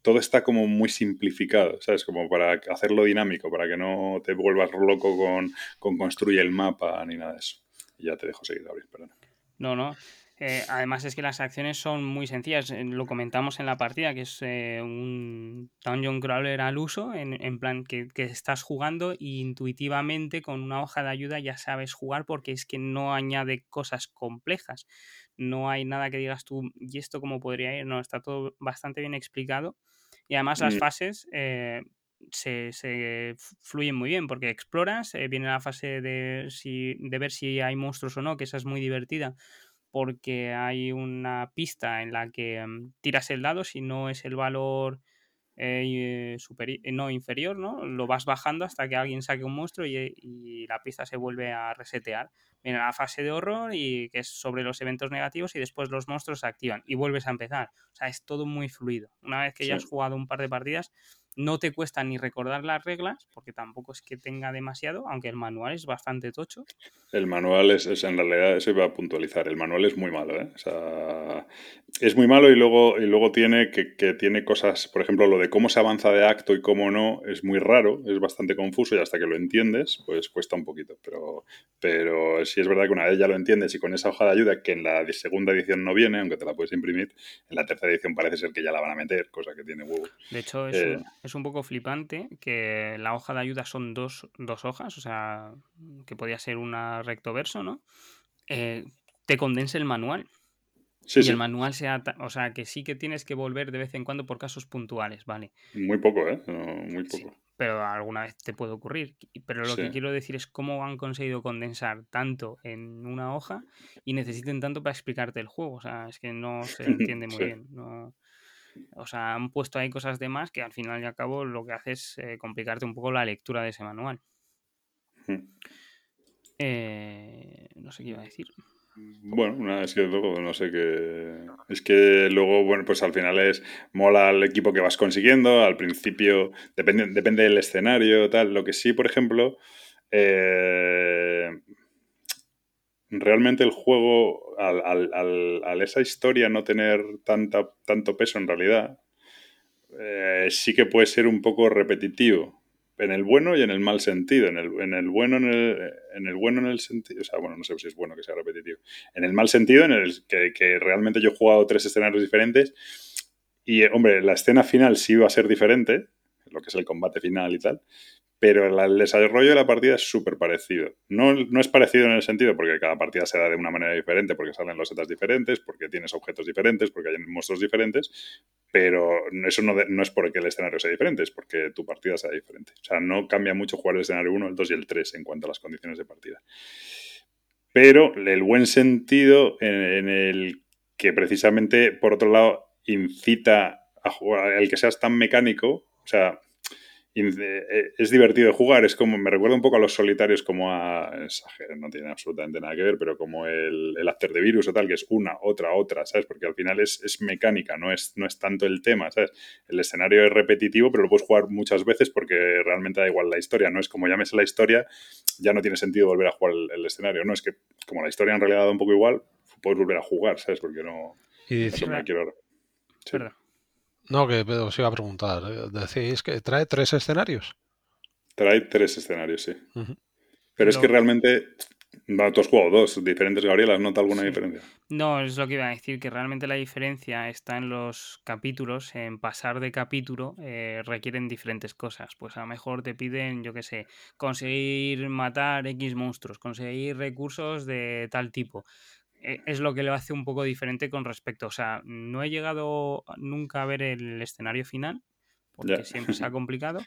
Todo está como muy simplificado, ¿sabes? Como para hacerlo dinámico, para que no te vuelvas loco con, con construye el mapa ni nada de eso. Y ya te dejo seguir, Gabriel, perdón. No, no. Eh, además es que las acciones son muy sencillas, eh, lo comentamos en la partida, que es eh, un Dungeon Crawler al uso, en, plan que, estás jugando e intuitivamente con una hoja de ayuda ya sabes jugar porque es que no añade cosas complejas, no hay nada que digas tú, ¿y esto cómo podría ir? No, está todo bastante bien explicado y además las mm. fases... se, se, fluyen muy bien porque exploras, viene la fase de, si, de ver si hay monstruos o no, que esa es muy divertida porque hay una pista en la que mm, tiras el dado, si no es el valor eh, eh, no inferior, ¿no? Lo vas bajando hasta que alguien saque un monstruo y, la pista se vuelve a resetear. Viene la fase de horror y que es sobre los eventos negativos y después los monstruos se activan y vuelves a empezar. O sea, es todo muy fluido. Una vez que ya has jugado un par de partidas, no te cuesta ni recordar las reglas, porque tampoco es que tenga demasiado, aunque el manual es bastante tocho. El manual es, en realidad, eso iba a puntualizar, el manual es muy malo, ¿eh? O sea, es muy malo y luego, y luego tiene que, que, tiene cosas, por ejemplo, lo de cómo se avanza de acto y cómo no, es muy raro, es bastante confuso y hasta que lo entiendes, pues cuesta un poquito. Pero, pero sí es verdad que una vez ya lo entiendes y con esa hoja de ayuda, que en la segunda edición no viene, aunque te la puedes imprimir, en la tercera edición parece ser que ya la van a meter, cosa que tiene huevo. De hecho, es, eh, es un poco flipante que la hoja de ayuda son dos, hojas, o sea, que podía ser una recto verso, ¿no? Eh, te condense el manual. Sí, y el manual sea, o sea, que sí que tienes que volver de vez en cuando por casos puntuales, ¿vale? Muy poco, ¿eh? muy poco. pero alguna vez te puede ocurrir. Pero lo que quiero decir es cómo han conseguido condensar tanto en una hoja y necesiten tanto para explicarte el juego. O sea, es que no se entiende muy bien. No... O sea, han puesto ahí cosas de más que al final y al cabo lo que hace es eh, complicarte un poco la lectura de ese manual. Eh, no sé qué iba a decir. Bueno, es que luego no sé qué. Es que luego, bueno, pues al final es mola el equipo que vas consiguiendo. Al principio depende, depende del escenario, tal. Lo que sí, por ejemplo, eh, realmente el juego, al, al, esa historia no tener tanta, tanto peso en realidad, eh, sí que puede ser un poco repetitivo. En el bueno y en el mal sentido. En el, en el bueno en el, en el bueno en el sentido. O sea, bueno, no sé si es bueno que sea repetitivo. En el mal sentido, en el que, que realmente yo he jugado tres escenarios diferentes. Y, hombre, la escena final sí va a ser diferente, lo que es el combate final y tal pero el desarrollo de la partida es súper parecido. No, no, es parecido en el sentido porque cada partida se da de una manera diferente, porque salen los setas diferentes, porque tienes objetos diferentes, porque hay monstruos diferentes, pero eso no, no, es porque el escenario sea diferente, es porque tu partida sea diferente. O sea, no cambia mucho jugar el escenario 1, el 2 y el 3 en cuanto a las condiciones de partida. Pero el buen sentido en, el que precisamente, por otro lado, incita a el que seas tan mecánico, o sea, es divertido de jugar, es como, me recuerda un poco a los solitarios como a, no tiene absolutamente nada que ver, pero como el, el After the Virus o tal, que es una, otra, otra, ¿sabes? Porque al final es, es, mecánica, no es, no es tanto el tema, ¿sabes? El escenario es repetitivo, pero lo puedes jugar muchas veces porque realmente da igual la historia, no es como llames la historia, ya no tiene sentido volver a jugar el, escenario, no, es que como la historia en realidad da un poco igual, puedes volver a jugar, ¿sabes? Porque no... Y no quiero... No, que os iba a preguntar. Eh, decís que trae tres escenarios. Trae tres escenarios, sí. Pero es que realmente. No, tú has jugado dos diferentes Gabrielas, ¿nota alguna diferencia? No, es lo que iba a decir, que realmente la diferencia está en los capítulos, en pasar de capítulo eh, requieren diferentes cosas. Pues a lo mejor te piden, yo qué sé, conseguir matar X monstruos, conseguir recursos de tal tipo. E, es lo que lo hace un poco diferente con respecto. O sea, no he llegado nunca a ver el escenario final, porque siempre se ha complicado,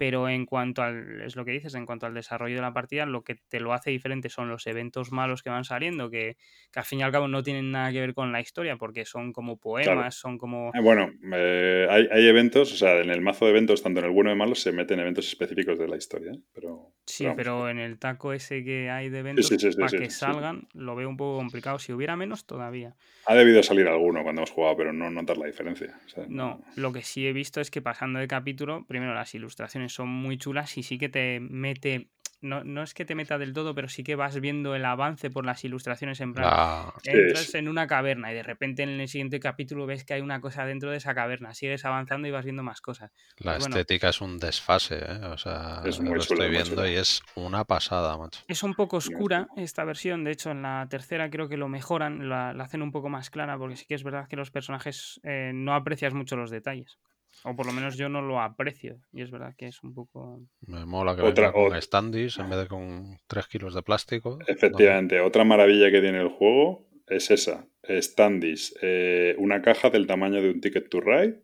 pero en cuanto al, es lo que dices, en cuanto al desarrollo de la partida, lo que te lo hace diferente son los eventos malos que van saliendo, que, al fin y al cabo no tienen nada que ver con la historia, porque son como poemas, son como... Eh, bueno, eh, hay, eventos, o sea, en el mazo de eventos, tanto en el bueno y malo, se meten eventos específicos de la historia, ¿eh? pero... Sí, pero en el taco ese que hay de eventos, para que salgan, lo veo un poco complicado. Si hubiera menos, todavía. Ha debido salir alguno cuando hemos jugado, pero no notar la diferencia. no, lo que sí he visto es que pasando de capítulo, primero las ilustraciones son muy chulas y sí que te mete no, no, es que te meta del todo, pero sí que vas viendo el avance por las ilustraciones en plan. Ah, entras en una caverna y de repente en el siguiente capítulo ves que hay una cosa dentro de esa caverna. Sigues avanzando y vas viendo más cosas. La estética es un desfase, ¿eh? O sea, lo estoy viendo y es una pasada, macho. Es un poco oscura esta versión. De hecho, en la tercera creo que lo mejoran, la, hacen un poco más clara, porque sí que es verdad que los personajes eh, no aprecias mucho los detalles. O por lo menos yo no lo aprecio. Y es verdad que es un poco. Me mola que otra, con standis en vez de con 3 kilos de plástico. Efectivamente, otra maravilla que tiene el juego es esa: standis, eh, una caja del tamaño de un ticket to ride.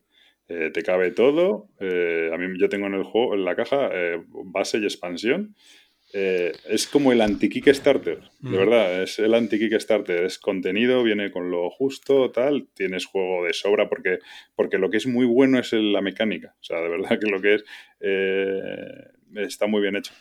Eh, te cabe todo. Eh, a mí yo tengo en el juego, en la caja, base y expansión. Eh, es como el anti-Kickstarter, de mm. verdad, es el anti-Kickstarter, es contenido, viene con lo justo, tal, tienes juego de sobra, porque, porque lo que es muy bueno es la mecánica, o sea, de verdad que lo que es eh, está muy bien hecho.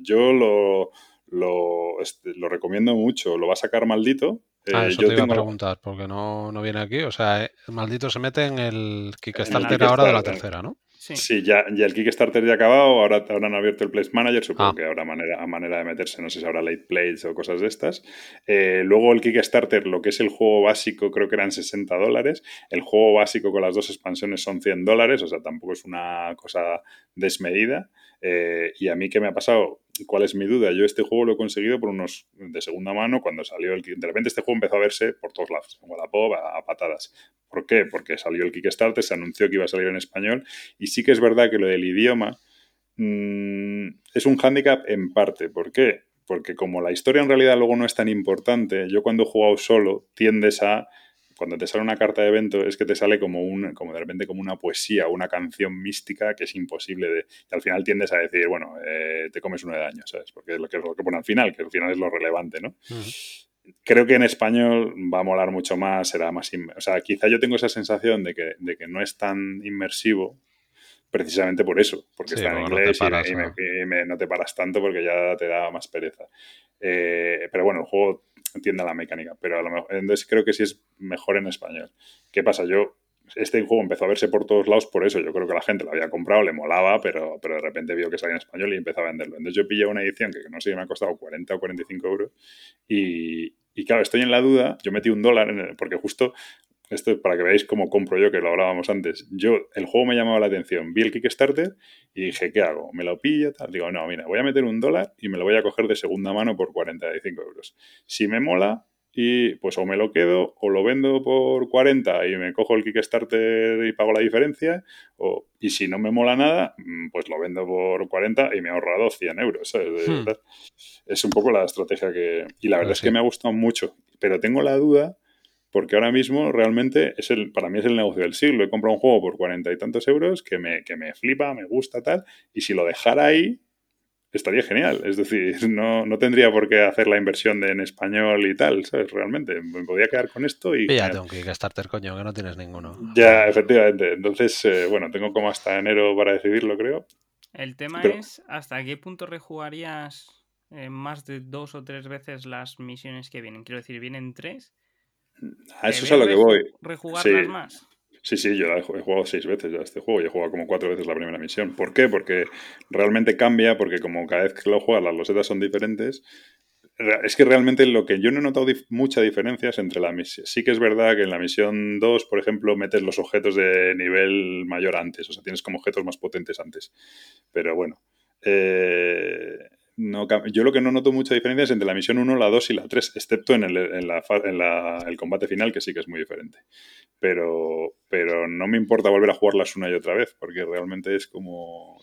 yo lo, lo, este, lo, recomiendo mucho, lo va a sacar maldito. ah, eh, eso te iba a preguntar, porque no, no, viene aquí, o sea, maldito se mete en el Kickstarter ahora de la tercera, ¿no? Sí, ya, ya, el Kickstarter ya ha acabado, ahora, han abierto el Place Manager, supongo ah. que habrá manera, manera de meterse, no sé si habrá late plays o cosas de estas. Eh, luego el Kickstarter, lo que es el juego básico, creo que eran 60 dólares. El juego básico con las dos expansiones son 100 dólares, o sea, tampoco es una cosa desmedida. Eh, y a mí, ¿qué me ha pasado? ¿Cuál es mi duda? Yo este juego lo he conseguido por unos de segunda mano cuando salió el... De repente este juego empezó a verse por todos lados, como la pop, a, patadas. ¿Por qué? Porque salió el Kickstarter, se anunció que iba a salir en español y sí que es verdad que lo del idioma mm, es un hándicap en parte. ¿Por qué? Porque como la historia en realidad luego no es tan importante, yo cuando he jugado solo tiendes a cuando te sale una carta de evento es que te sale como un, como de repente como una poesía, una canción mística que es imposible de. Y al final tiendes a decir, bueno, eh, te comes uno de daño, ¿sabes? Porque es lo que, lo que pone al final, que al final es lo relevante, ¿no? Creo que en español va a molar mucho más, será más. O sea, quizá yo tengo esa sensación de que, de que no es tan inmersivo, precisamente por eso, porque está en inglés y, no te paras tanto porque ya te da más pereza. Eh, pero bueno, el juego entiende la mecánica, pero a lo mejor, entonces creo que sí es mejor en español. ¿Qué pasa? Yo, este juego empezó a verse por todos lados por eso, yo creo que la gente lo había comprado, le molaba, pero, pero de repente vio que salía en español y empezó a venderlo. Entonces yo pillé una edición que no sé me ha costado 40 o 45 euros y, y claro, estoy en la duda, yo metí un dólar, en porque justo esto es para que veáis cómo compro yo, que lo hablábamos antes. Yo, el juego me llamaba la atención, vi el Kickstarter y dije, ¿qué hago? ¿Me lo pillo? Tal? Digo, no, mira, voy a meter un dólar y me lo voy a coger de segunda mano por 45 euros. Si me mola, y pues o me lo quedo o lo vendo por 40 y me cojo el Kickstarter y pago la diferencia o, y si no me mola nada, mm, pues lo vendo por 40 y me he ahorrado 100 euros. Hmm. Es un poco la estrategia que... Y la verdad es que me ha gustado mucho, pero tengo la duda porque ahora mismo realmente es el, para mí es el negocio del siglo. He comprado un juego por cuarenta y tantos euros que me, que me flipa, me gusta tal, y si lo dejara ahí, estaría genial. Es decir, no, no tendría por qué hacer la inversión de, en español y tal, ¿sabes? Realmente, me podía quedar con esto y... Ya tengo que gastarte el coño, que no tienes ninguno. Ya, efectivamente. Entonces, eh, bueno, tengo como hasta enero para decidirlo, creo. El tema es, ¿hasta qué punto rejugarías eh, más de dos o tres veces las misiones que vienen? Quiero decir, vienen tres. A eso es a lo que voy. ¿Rejugarlas más? Sí, sí, yo he jugado seis veces ya este juego y he jugado como cuatro veces la primera misión. ¿Por qué? Porque realmente cambia, porque como cada vez que lo juegas las losetas son diferentes. Es que realmente lo que yo no he notado mucha diferencias entre la misión. Sí que es verdad que en la misión 2, por ejemplo, metes los objetos de nivel mayor antes, o sea, tienes como objetos más potentes antes. Pero bueno, eh, no, yo lo que no noto mucha diferencia es entre la misión 1, la 2 y la 3, excepto en, el, combate final, que sí que es muy diferente. Pero, no me importa volver a jugarlas una y otra vez, porque realmente es como...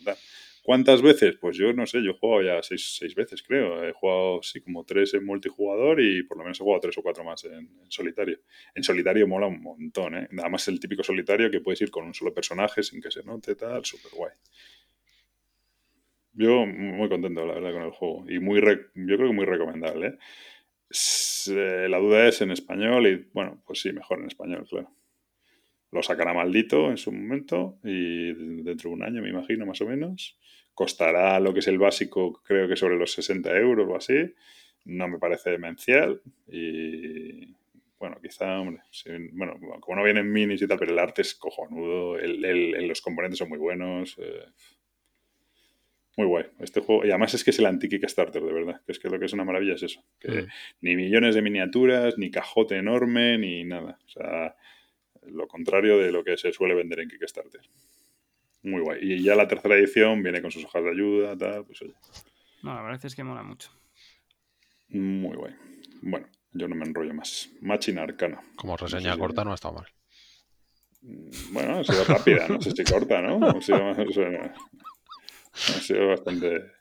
¿Cuántas veces? Pues yo no sé, yo he jugado ya seis, seis, veces, creo. He jugado, sí, como tres en multijugador y por lo menos he jugado tres o cuatro más en, en solitario. En solitario mola un montón, ¿eh? Nada más el típico solitario que puedes ir con un solo personaje sin que se note, tal, súper guay. Yo muy contento, la verdad, con el juego. Y muy yo creo que muy recomendable. ¿eh? Eh, la duda es en español y, bueno, pues sí, mejor en español, claro. Lo sacará maldito en su momento y dentro de un año, me imagino, más o menos. Costará lo que es el básico, creo que sobre los 60 euros o así. No me parece demencial y bueno, quizá, hombre, bueno, como no vienen minis y tal, pero el arte es cojonudo, los componentes son muy buenos. Eh, muy guay. Este juego, y además es que es el anti-Kickstarter, de verdad. Que es que lo que es una maravilla es eso. Que mm. Ni millones de miniaturas, ni cajote enorme, ni nada. O sea, lo contrario de lo que se suele vender en Kickstarter. Muy guay. Y ya la tercera edición viene con sus hojas de ayuda, tal, pues oye. No, la verdad es que mola mucho. Muy guay. Bueno, yo no me enrollo más. Machina Arcana. Como reseña corta no ha estado mal. Mm, bueno, ha sido rápida, no sé si corta, ¿no? Ha sido, ha sido bastante.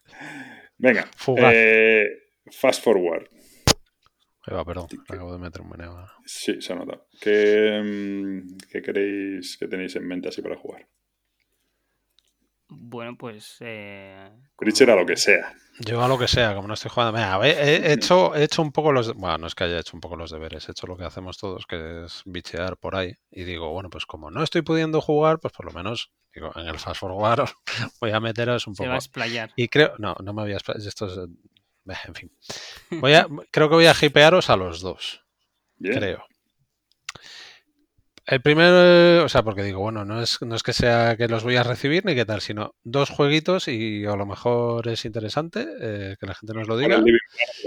Venga. Eh, fast forward. va, perdón, acabo de meter un meneo. Sí, se ha notado. ¿Qué, mm, ¿Qué queréis que tenéis en mente así para jugar? Bueno, pues. Eh, a lo que sea. Yo a lo que sea, como no estoy jugando. he, hecho, he hecho un poco los. Bueno, no es que haya hecho un poco los deberes, he hecho lo que hacemos todos, que es bichear por ahí. Y digo, bueno, pues como no estoy pudiendo jugar, pues por lo menos digo, en el fast forward voy a meteros un poco. Se va a explayar. Y creo. No, no me voy a explayar. Esto es, en fin. Voy a, creo que voy a hipearos a los dos. Creo. El primero, o sea, porque digo, bueno, no es, no es que sea que los voy a recibir ni qué tal, sino dos jueguitos y a lo mejor es interesante eh, que la gente nos lo diga.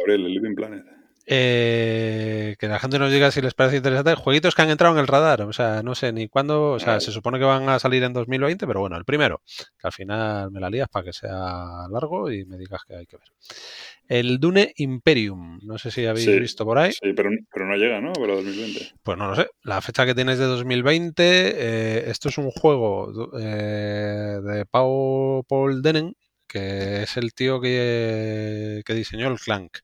El Living Planet, eh, que la gente nos diga si les parece interesante. Jueguitos que han entrado en el radar, o sea, no sé ni cuándo, o sea, se supone que van a salir en 2020, pero bueno, el primero, que al final me la lías para que sea largo y me digas que hay que ver. El Dune Imperium. No sé si habéis visto por ahí. Sí, pero, no llega, ¿no? Para 2020. Pues no lo sé. La fecha que tienes de 2020. Eh, esto es un juego eh, de Paul Denen, que es el tío que, que diseñó el Clank.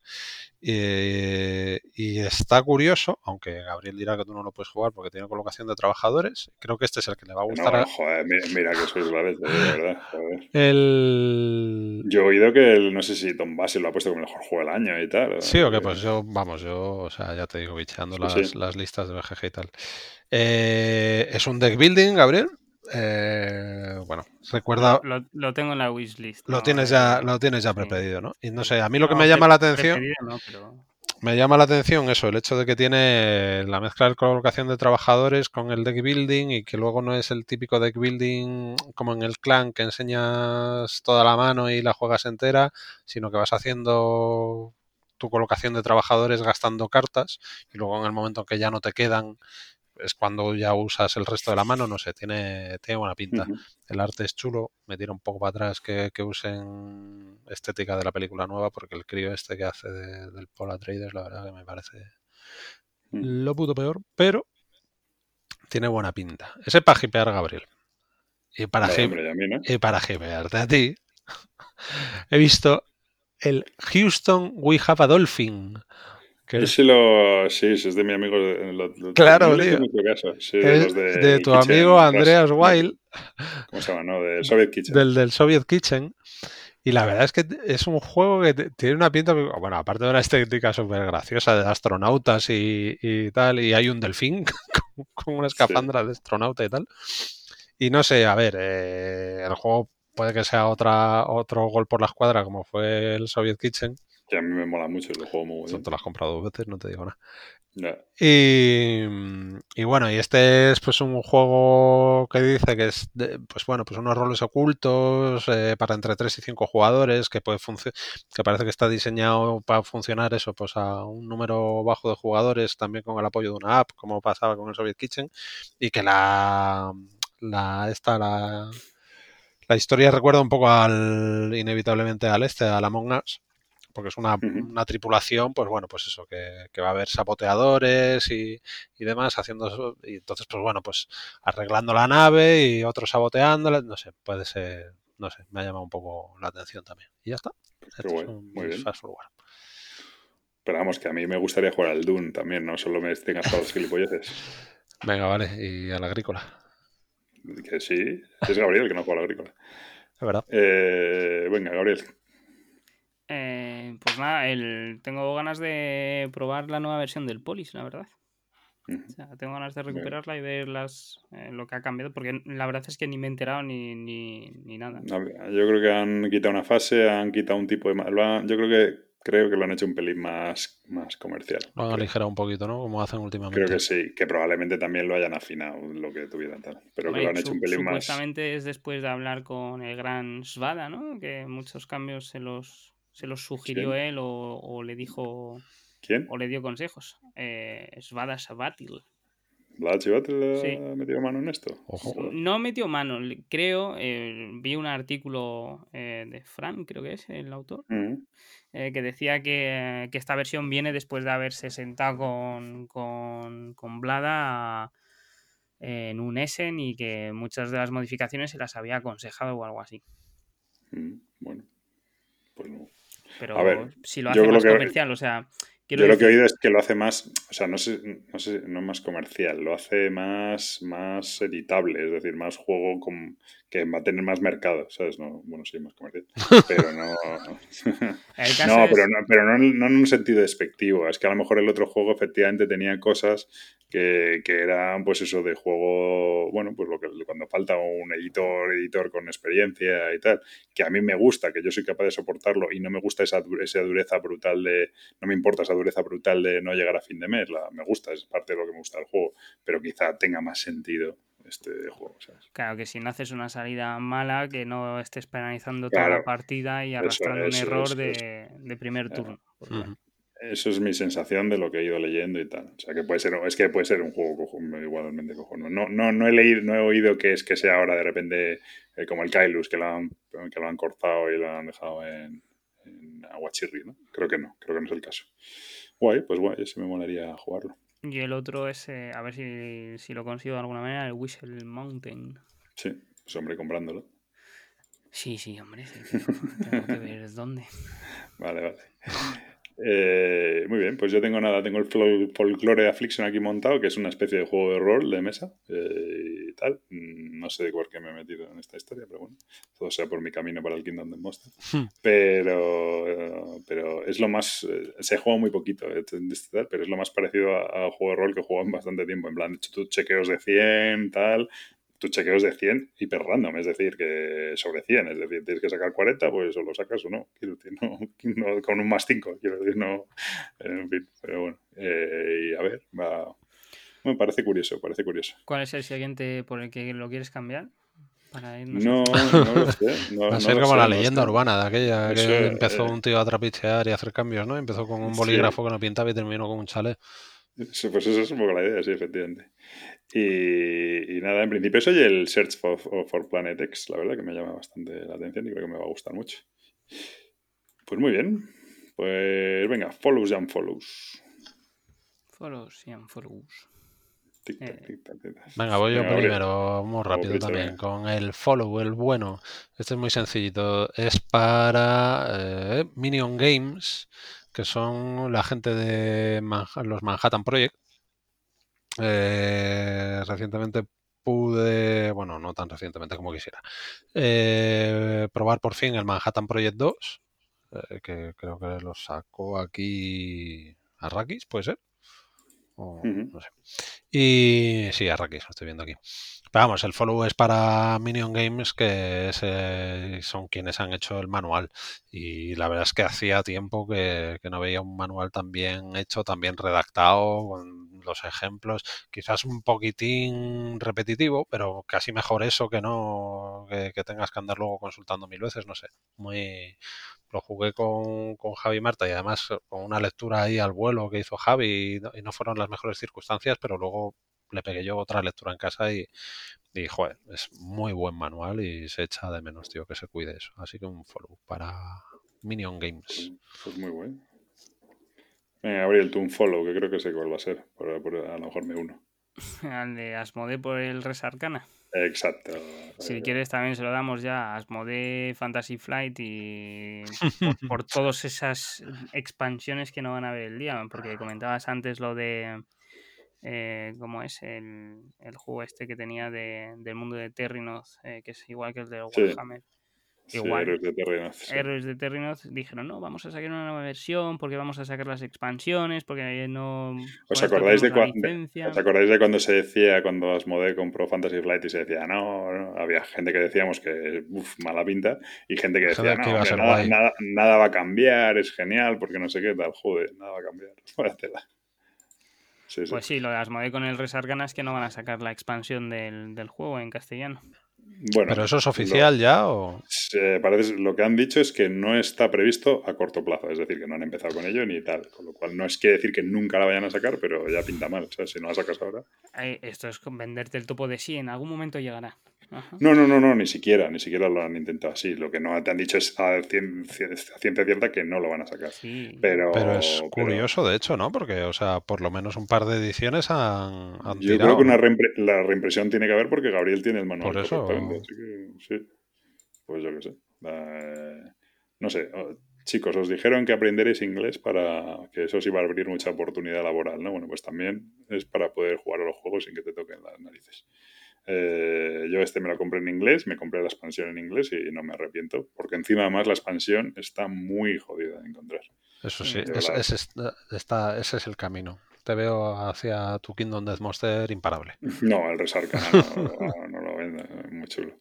Eh, y está curioso, aunque Gabriel dirá que tú no lo puedes jugar porque tiene colocación de trabajadores. Creo que este es el que le va a gustar. No, joder, mira, que sois la de verdad. El... Yo he oído que el, no sé si Tom Basil lo ha puesto como el mejor juego del año y tal. Sí, o que pues yo, vamos, yo, o sea, ya te digo, bicheando las, las, listas de BGG y tal. Eh, es un deck building, Gabriel. Eh, bueno, recuerda. Lo, tengo en la wishlist. Lo tienes ya, lo tienes ya prepedido, ¿no? Y no sé, a mí lo que me llama la atención. Me llama la atención eso, el hecho de que tiene la mezcla de colocación de trabajadores con el deck building y que luego no es el típico deck building como en el clan que enseñas toda la mano y la juegas entera, sino que vas haciendo tu colocación de trabajadores gastando cartas y luego en el momento que ya no te quedan es cuando ya usas el resto de la mano, no sé, tiene, tiene buena pinta. El arte es chulo, me tira un poco para atrás que, usen estética de la película nueva, porque el crío este que hace del Pola Traders, la verdad que me parece mm. lo puto peor, pero tiene buena pinta. Ese para hipear Gabriel. Y para, y para hipearte a ti, he visto el Houston We Have a Dolphin. Que sí, lo, sí, es de mi amigo. claro, tío. de, tu amigo Andreas Weil. ¿Cómo se llama? No? Del Soviet Kitchen. Del, del Soviet Kitchen. Y la verdad es que es un juego que tiene una pinta, bueno, aparte de una estética súper graciosa de astronautas y, tal, y hay un delfín con, una escafandra de astronauta y tal. Y no sé, a ver, eh, el juego puede que sea otra, otro gol por la escuadra como fue el Soviet Kitchen. Que a mí me mola mucho el juego muy bueno. Te lo has comprado dos veces, no te digo nada. Y, y, bueno, y este es pues un juego que dice que es pues bueno, pues unos roles ocultos eh, para entre 3 y 5 jugadores que puede que parece que está diseñado para funcionar eso pues a un número bajo de jugadores también con el apoyo de una app como pasaba con el Soviet Kitchen y que la la esta la la historia recuerda un poco al inevitablemente al este, al Among Us, porque es una, tripulación, pues bueno, pues eso, que, va a haber saboteadores y, demás haciendo eso, y entonces, pues bueno, pues arreglando la nave y otros saboteándola, no sé, puede ser, no sé, me ha llamado un poco la atención también. Y ya está. muy bien. Pero vamos, que a mí me gustaría jugar al Dune también, no solo me tengas todos los gilipolleces. Venga, vale, y a la agrícola. Que sí, es Gabriel que no juega a la agrícola. Es verdad. Eh, venga, Gabriel, pues nada, el, tengo ganas de probar la nueva versión del Polis, la verdad. tengo ganas de recuperarla y ver las, eh, lo que ha cambiado, porque la verdad es que ni me he enterado ni, ni, ni nada. yo creo que han quitado una fase, han quitado un tipo de... Yo creo que creo que lo han hecho un pelín más, más comercial. Lo han aligerado un poquito, ¿no? Como hacen últimamente. Creo que sí, que probablemente también lo hayan afinado lo que tuvieran tal. Pero que lo han hecho un pelín más. Supuestamente es después de hablar con el gran Svada, ¿no? Que muchos cambios se los se los sugirió él o, le dijo. ¿Quién? O le dio consejos. Eh, Svada Sabatil. ¿Vlad Sabatil ha metido mano en esto? No metió mano, creo. Eh, vi un artículo eh, de Frank, creo que es el autor, eh, que decía que, esta versión viene después de haberse sentado con, con, con Blada en un Essen y que muchas de las modificaciones se las había aconsejado o algo así. Mm, bueno, pues no. Pero si lo hace más comercial, o sea. Yo lo que he oído es que lo hace más, o sea, no sé, no sé, no más comercial, lo hace más, más editable, es decir, más juego con, que va a tener más mercado, ¿sabes? No, bueno, sí, más comercial, pero no... no, pero, no, pero no, no, en un sentido despectivo, es que a lo mejor el otro juego efectivamente tenía cosas que, que eran, pues eso, de juego, bueno, pues lo que cuando falta un editor, editor con experiencia y tal, que a mí me gusta, que yo soy capaz de soportarlo y no me gusta esa, esa dureza brutal de, no me importa esa dureza brutal de no llegar a fin de mes, la, me gusta, es parte de lo que me gusta del juego, pero quizá tenga más sentido este juego. Claro, que si no haces una salida mala, que no estés penalizando toda la partida y arrastrando un error de, primer turno. Eso es mi sensación de lo que he ido leyendo y tal. O sea, que puede ser, es que puede ser un juego igualmente cojonudo. No, no, no, he leído, no he oído que es que sea ahora de repente eh, como el Kailus, que lo, han, que lo han cortado y lo han dejado en, en Aguachirri, ¿no? Creo que no, creo que no es el caso. Guay, pues guay, ese me molaría jugarlo. Y el otro es, eh, a ver si, si, lo consigo de alguna manera, el Whistle Mountain. Sí, pues hombre, comprándolo. Sí, sí, hombre, sí, tengo que ver dónde. Vale, vale. Eh, muy bien, pues yo tengo nada, tengo el Folklore Affliction aquí montado, que es una especie de juego de rol de mesa eh, y tal. Mm, no sé de cuál que me he metido en esta historia, pero bueno, todo sea por mi camino para el Kingdom de Monster. Hmm. Pero, pero es lo más. Eh, se juega muy poquito, pero es lo más parecido a, a, juego de rol que juego en bastante tiempo. En plan, he hecho tus chequeos de 100, tal, tu chequeo es de 100 hiper random, es decir, que sobre 100, es decir, tienes que sacar 40, pues o lo sacas o no, quiero decir, no, con un más 5, quiero decir, no, en fin, pero bueno, eh, y a ver, va, me parece curioso, parece curioso. ¿Cuál es el siguiente por el que lo quieres cambiar? Para no, no lo sé. Va a ser como la leyenda urbana de aquella que empezó un tío a trapichear y a hacer cambios, ¿no? Empezó con un bolígrafo que no pintaba y terminó con un chalet. pues eso es un poco la idea, sí, efectivamente. Y, nada, en principio soy el Search for, for, Planet X, la verdad que me llama bastante la atención y creo que me va a gustar mucho. Pues muy bien. Pues venga, follows and follows. Follows y unfollows. Eh, Venga, voy yo primero, muy rápido también, con el follow, el bueno. Este es muy sencillito. Es para eh, Minion Games, que son la gente de los Manhattan Project. Eh, recientemente pude, bueno, no tan recientemente como quisiera, probar por fin el Manhattan Project 2, que creo que lo sacó aquí Arrakis, ¿puede ser? no sé. Y sí, Arrakis, lo estoy viendo aquí. Vamos, el follow es para Minion Games, que son quienes han hecho el manual. Y la verdad es que hacía tiempo que, no veía un manual tan bien hecho, tan bien redactado, con los ejemplos. Quizás un poquitín repetitivo, pero casi mejor eso que no que, tengas que andar luego consultando mil veces, no sé. Muy, lo jugué con, con Javi Marta y además con una lectura ahí al vuelo que hizo Javi y no, fueron las mejores circunstancias, pero luego le pegué yo otra lectura en casa y, y joder, es muy buen manual y se echa de menos, tío, que se cuide eso. Así que un follow para Minion Games. Pues, muy bueno. Venga, Gabriel, tú un follow, que creo que sé cuál va a ser. Por, a lo mejor me uno. Al de Asmode por el Resarcana. Exacto. Si quieres también se lo damos ya a Asmode Fantasy Flight y por, todas esas expansiones que no van a ver el día, porque comentabas antes lo de eh, cómo es el, juego este que tenía de, del mundo de Terrinoth, eh, que es igual que el de Warhammer. Igual, Héroes de Terrinoth. Héroes de Terrinoth dijeron, no, vamos a sacar una nueva versión porque vamos a sacar las expansiones, porque no... ¿Os acordáis, de ¿Os acordáis de cuando se decía, cuando Asmodee compró Fantasy Flight y se decía, no, había gente que decíamos que, uff, mala pinta, y gente que decía, no, nada, nada, va a cambiar, es genial, porque no sé qué tal, joder, nada va a cambiar. Pues sí, lo de Asmodee con el Resargana es que no van a sacar la expansión del, del juego en castellano. Bueno, ¿Pero eso es oficial ya o...? parece, lo que han dicho es que no está previsto a corto plazo, es decir, que no han empezado con ello ni tal, con lo cual no es que decir que nunca la vayan a sacar, pero ya pinta mal, o sea, si no la sacas ahora... Esto es venderte el topo de sí, en algún momento llegará. No, no, no, no, ni siquiera, ni siquiera lo han intentado así. Lo que no te han dicho es a, ciencia cierta que no lo van a sacar. Pero, pero es curioso, de hecho, ¿no? Porque, o sea, por lo menos un par de ediciones han, han Yo creo que una la reimpresión tiene que haber porque Gabriel tiene el manual. Por eso. sí. Pues yo qué sé. no sé. Chicos, os dijeron que aprenderéis inglés para que eso os iba a abrir mucha oportunidad laboral, ¿no? Bueno, pues también es para poder jugar a los juegos sin que te toquen las narices. Eh, yo este me lo compré en inglés, me compré la expansión en inglés y no me arrepiento, porque encima además la expansión está muy jodida de encontrar. Eso sí, ese, es el camino. Te veo hacia tu Kingdom Death Monster imparable. No, el Resarca no, lo vende, muy chulo.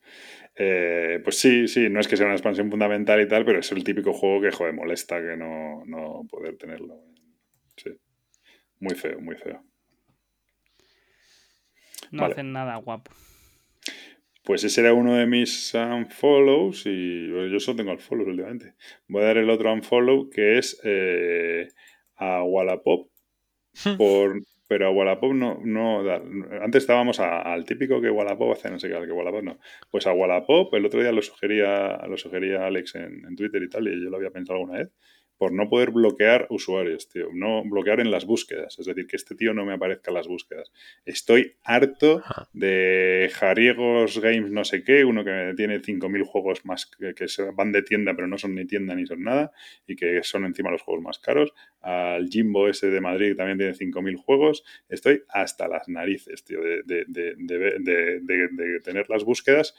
Eh, pues sí, sí, no es que sea una expansión fundamental y tal, pero es el típico juego que, joder, molesta que no, no poder tenerlo. Sí, muy feo, muy feo. No hacen nada guapo. Pues ese era uno de mis unfollows y yo solo tengo unfollows últimamente. Voy a dar el otro unfollow que es eh, a Wallapop. por, pero a Wallapop no, no antes estábamos al típico que Wallapop hace no sé qué, al que Wallapop no. Pues a Wallapop el otro día lo sugería, lo sugería Alex en, en Twitter y tal, y yo lo había pensado alguna vez por no poder bloquear usuarios, tío. No bloquear en las búsquedas. Es decir, que este tío no me aparezca en las búsquedas. Estoy harto de Jariegos Games no sé qué, uno que tiene 5.000 juegos más que, van de tienda, pero no son ni tienda ni son nada, y que son encima los juegos más caros. Al Jimbo ese de Madrid también tiene 5.000 juegos. Estoy hasta las narices, tío, de, de tener las búsquedas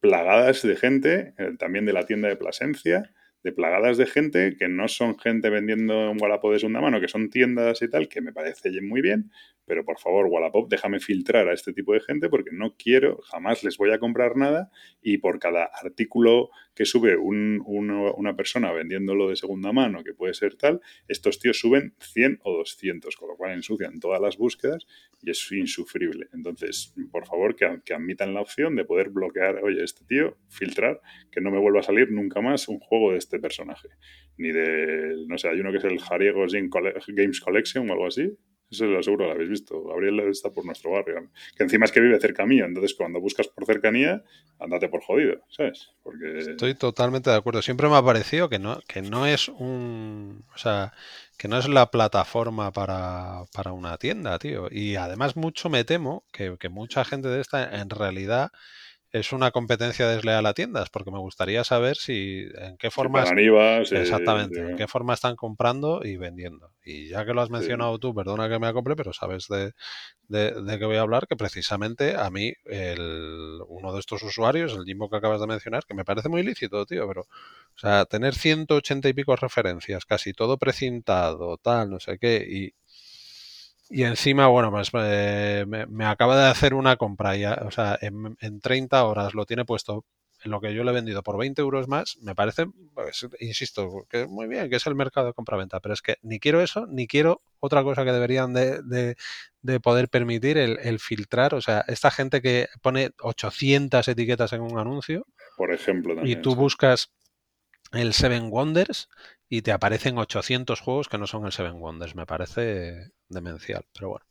plagadas de gente, eh, también de la tienda de Plasencia plagadas de gente que no son gente vendiendo un Wallapop de segunda mano, que son tiendas y tal, que me parece muy bien, pero por favor, Wallapop, déjame filtrar a este tipo de gente porque no quiero, jamás les voy a comprar nada y por cada artículo que sube una persona vendiéndolo de segunda mano, que puede ser tal, estos tíos suben 100 o 200, con lo cual ensucian todas las búsquedas y es insufrible. Entonces, por favor, que, que admitan la opción de poder bloquear, oye, este tío, filtrar, que no me vuelva a salir nunca más un juego de este personaje. Ni de, no sé, hay uno que es el Jariegos Games Collection o algo así, Eso lo seguro lo habéis visto. Gabriel está por nuestro barrio. Que encima es que vive cerca mío. Entonces, cuando buscas por cercanía, andate por jodido, ¿sabes? Porque... Estoy totalmente de acuerdo. Siempre me ha parecido que no, que no es un. O sea, que no es la plataforma para, para una tienda, tío. Y además, mucho me temo que, que mucha gente de esta en realidad es una competencia desleal a tiendas, porque me gustaría saber si en qué forma exactamente, en qué forma están comprando y vendiendo. Y ya que lo has mencionado tú, perdona que me acople, pero sabes de, de, qué voy a hablar, que precisamente a mí el, uno de estos usuarios, el Jimbo que acabas de mencionar, que me parece muy lícito, tío, pero o sea, tener 180 y pico referencias, casi todo precintado, tal, no sé qué, y y encima, bueno, pues eh, me, acaba de hacer una compra, ya, o sea, en, en, 30 horas lo tiene puesto en lo que yo le he vendido por 20 euros más, me parece, pues, insisto, que muy bien, que es el mercado de compra-venta, pero es que ni quiero eso, ni quiero otra cosa que deberían de, de, poder permitir, el, el, filtrar, o sea, esta gente que pone 800 etiquetas en un anuncio, por ejemplo, también, y tú buscas el Seven Wonders y te aparecen 800 juegos que no son el Seven Wonders. Me parece demencial, pero bueno.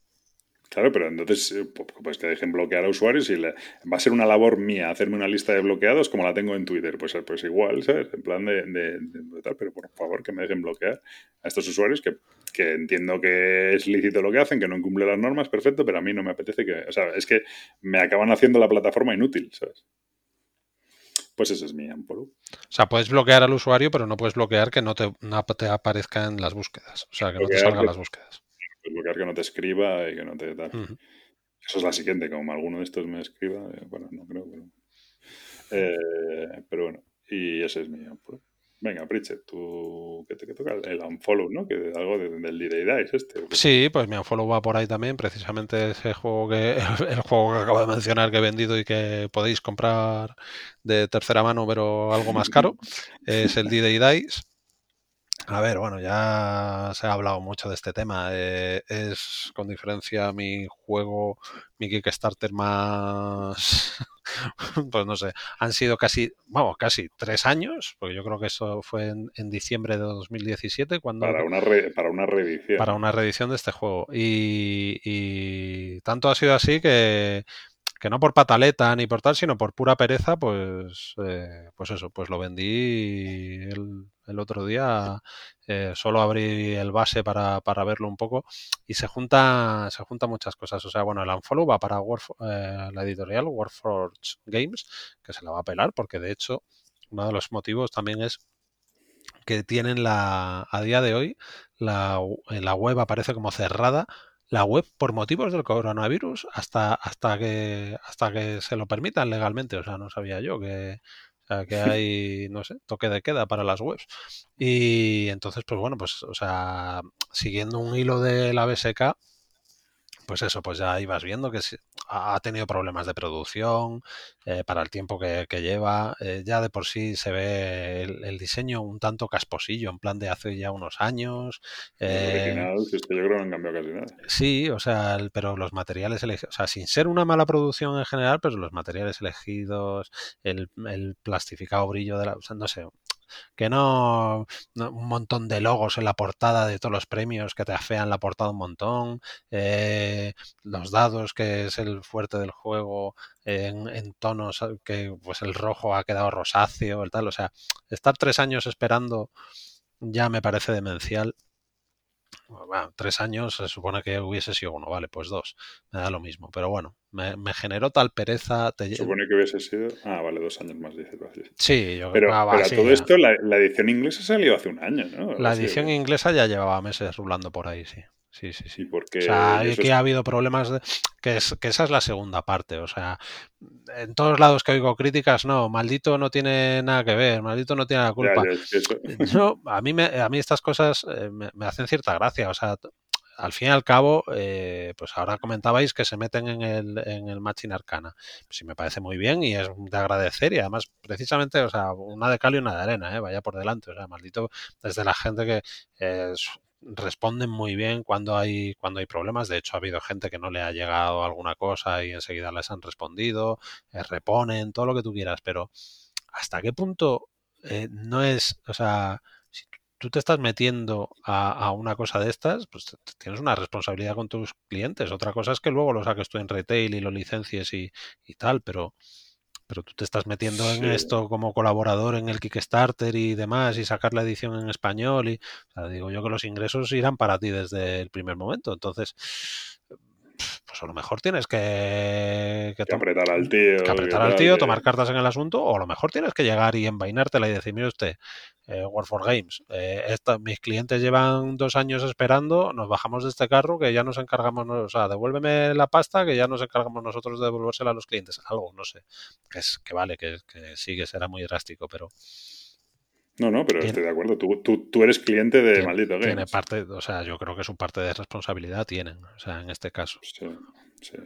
Claro, pero entonces eh, pues que dejen bloquear a usuarios y va a ser una labor mía hacerme una lista de bloqueados como la tengo en Twitter. Pues, pues igual, ¿sabes? En plan de, de, tal, pero por favor que me dejen bloquear a estos usuarios que, que, entiendo que es lícito lo que hacen, que no incumple las normas, perfecto, pero a mí no me apetece que... O sea, es que me acaban haciendo la plataforma inútil, ¿sabes? Pues ese es mi Ampolo. O sea, puedes bloquear al usuario, pero no puedes bloquear que no te, no te aparezca en las búsquedas. O sea, que no te salgan las búsquedas. bloquear que no te escriba y que no te tal. Eso es la siguiente, como alguno de estos me escriba. Eh, bueno, no creo, pero. Eh, pero bueno, y ese es mi Ampolo. Venga, Pritchett, tú que te toca el unfollow, ¿no? Que algo del D-Day Dice este. Sí, pues mi unfollow va por ahí también, precisamente ese juego que el juego que acabo de mencionar que he vendido y que podéis comprar de tercera mano, pero algo más caro, es el D-Day Dice. A ver, bueno, ya se ha hablado mucho de este tema. Eh, es con diferencia mi juego, mi Kickstarter más, pues no sé, han sido casi, vamos, casi tres años, porque yo creo que eso fue en, diciembre de 2017 cuando... Para una, para una reedición. Para una reedición de este juego. Y, y tanto ha sido así que que no por pataleta ni por tal, sino por pura pereza, pues, eh, pues eso, pues lo vendí el, otro día. Eh, solo abrí el base para, para, verlo un poco y se junta, se junta muchas cosas. O sea, bueno, el Unfollow va para eh, la editorial Warforge Games, que se la va a pelar, porque de hecho, uno de los motivos también es que tienen la, a día de hoy, la, la web aparece como cerrada la web por motivos del coronavirus hasta, hasta, que, hasta que se lo permitan legalmente. O sea, no sabía yo que, que hay, no sé, toque de queda para las webs. Y entonces, pues bueno, pues, o sea, siguiendo un hilo de la BSK, pues eso, pues ya ibas viendo que ha tenido problemas de producción eh, para el tiempo que, lleva. Eh, ya de por sí se ve el, diseño un tanto casposillo, en plan de hace ya unos años. Eh, es que yo creo que no han cambiado casi nada. Sí, o sea, pero los materiales elegidos, o sea, sin ser una mala producción en general, pero los materiales elegidos, el, el plastificado brillo de la, o sea, no sé, que no, un montón de logos en la portada de todos los premios que te afean la portada un montón, eh, los dados que es el fuerte del juego en, en, tonos que pues el rojo ha quedado rosáceo, el tal, o sea, estar tres años esperando ya me parece demencial bueno, tres años se supone que hubiese sido uno, vale, pues dos, me da lo mismo, pero bueno, me, generó tal pereza. Se supone que hubiese sido, ah, vale, dos años más, dice. Sí, yo Pero, ah, pero todo esto, la, edición inglesa salió hace un año, ¿no? La edición inglesa ya llevaba meses rulando por ahí, sí. Sí, sí, sí. Porque o sea, que ha habido problemas, que, es, que esa es la segunda parte. O sea, en todos lados que oigo críticas, no, maldito no tiene nada que ver, maldito no tiene la culpa. a, mí me, a mí estas cosas eh, me, hacen cierta gracia. O sea, al fin y al cabo, eh, pues ahora comentabais que se meten en el, en el Matching Arcana. Pues sí, me parece muy bien y es de agradecer y además, precisamente, o sea, una de cal y una de arena, ¿eh? vaya por delante. O sea, maldito, desde la gente que es responden muy bien cuando hay, cuando hay problemas. De hecho, ha habido gente que no le ha llegado alguna cosa y enseguida les han respondido, eh, reponen, todo lo que tú quieras, pero ¿hasta qué punto eh, no es, o sea, tú te estás metiendo a, una cosa de estas, pues tienes una responsabilidad con tus clientes. Otra cosa es que luego lo saques tú en retail y lo licencies y, y tal, pero pero tú te estás metiendo en esto como colaborador en el Kickstarter y demás y sacar la edición en español y digo yo que los ingresos irán para ti desde el primer momento. Entonces pues a lo mejor tienes que, que, apretar al tío. Que apretar al tío, tomar cartas en el asunto, o a lo mejor tienes que llegar y envainártela y decir, mire usted, eh, War for Games, eh, mis clientes llevan dos años esperando, nos bajamos de este carro que ya nos encargamos, o sea, devuélveme la pasta que ya nos encargamos nosotros de devolvérsela a los clientes. Algo, no sé, que, es, que vale, que, que sí que será muy drástico, pero... No, no, pero estoy de acuerdo. Tú, tú, tú eres cliente de Maldito Games. Tiene parte, o sea, yo creo que su parte de responsabilidad tienen, o sea, en este caso. Sí, sí.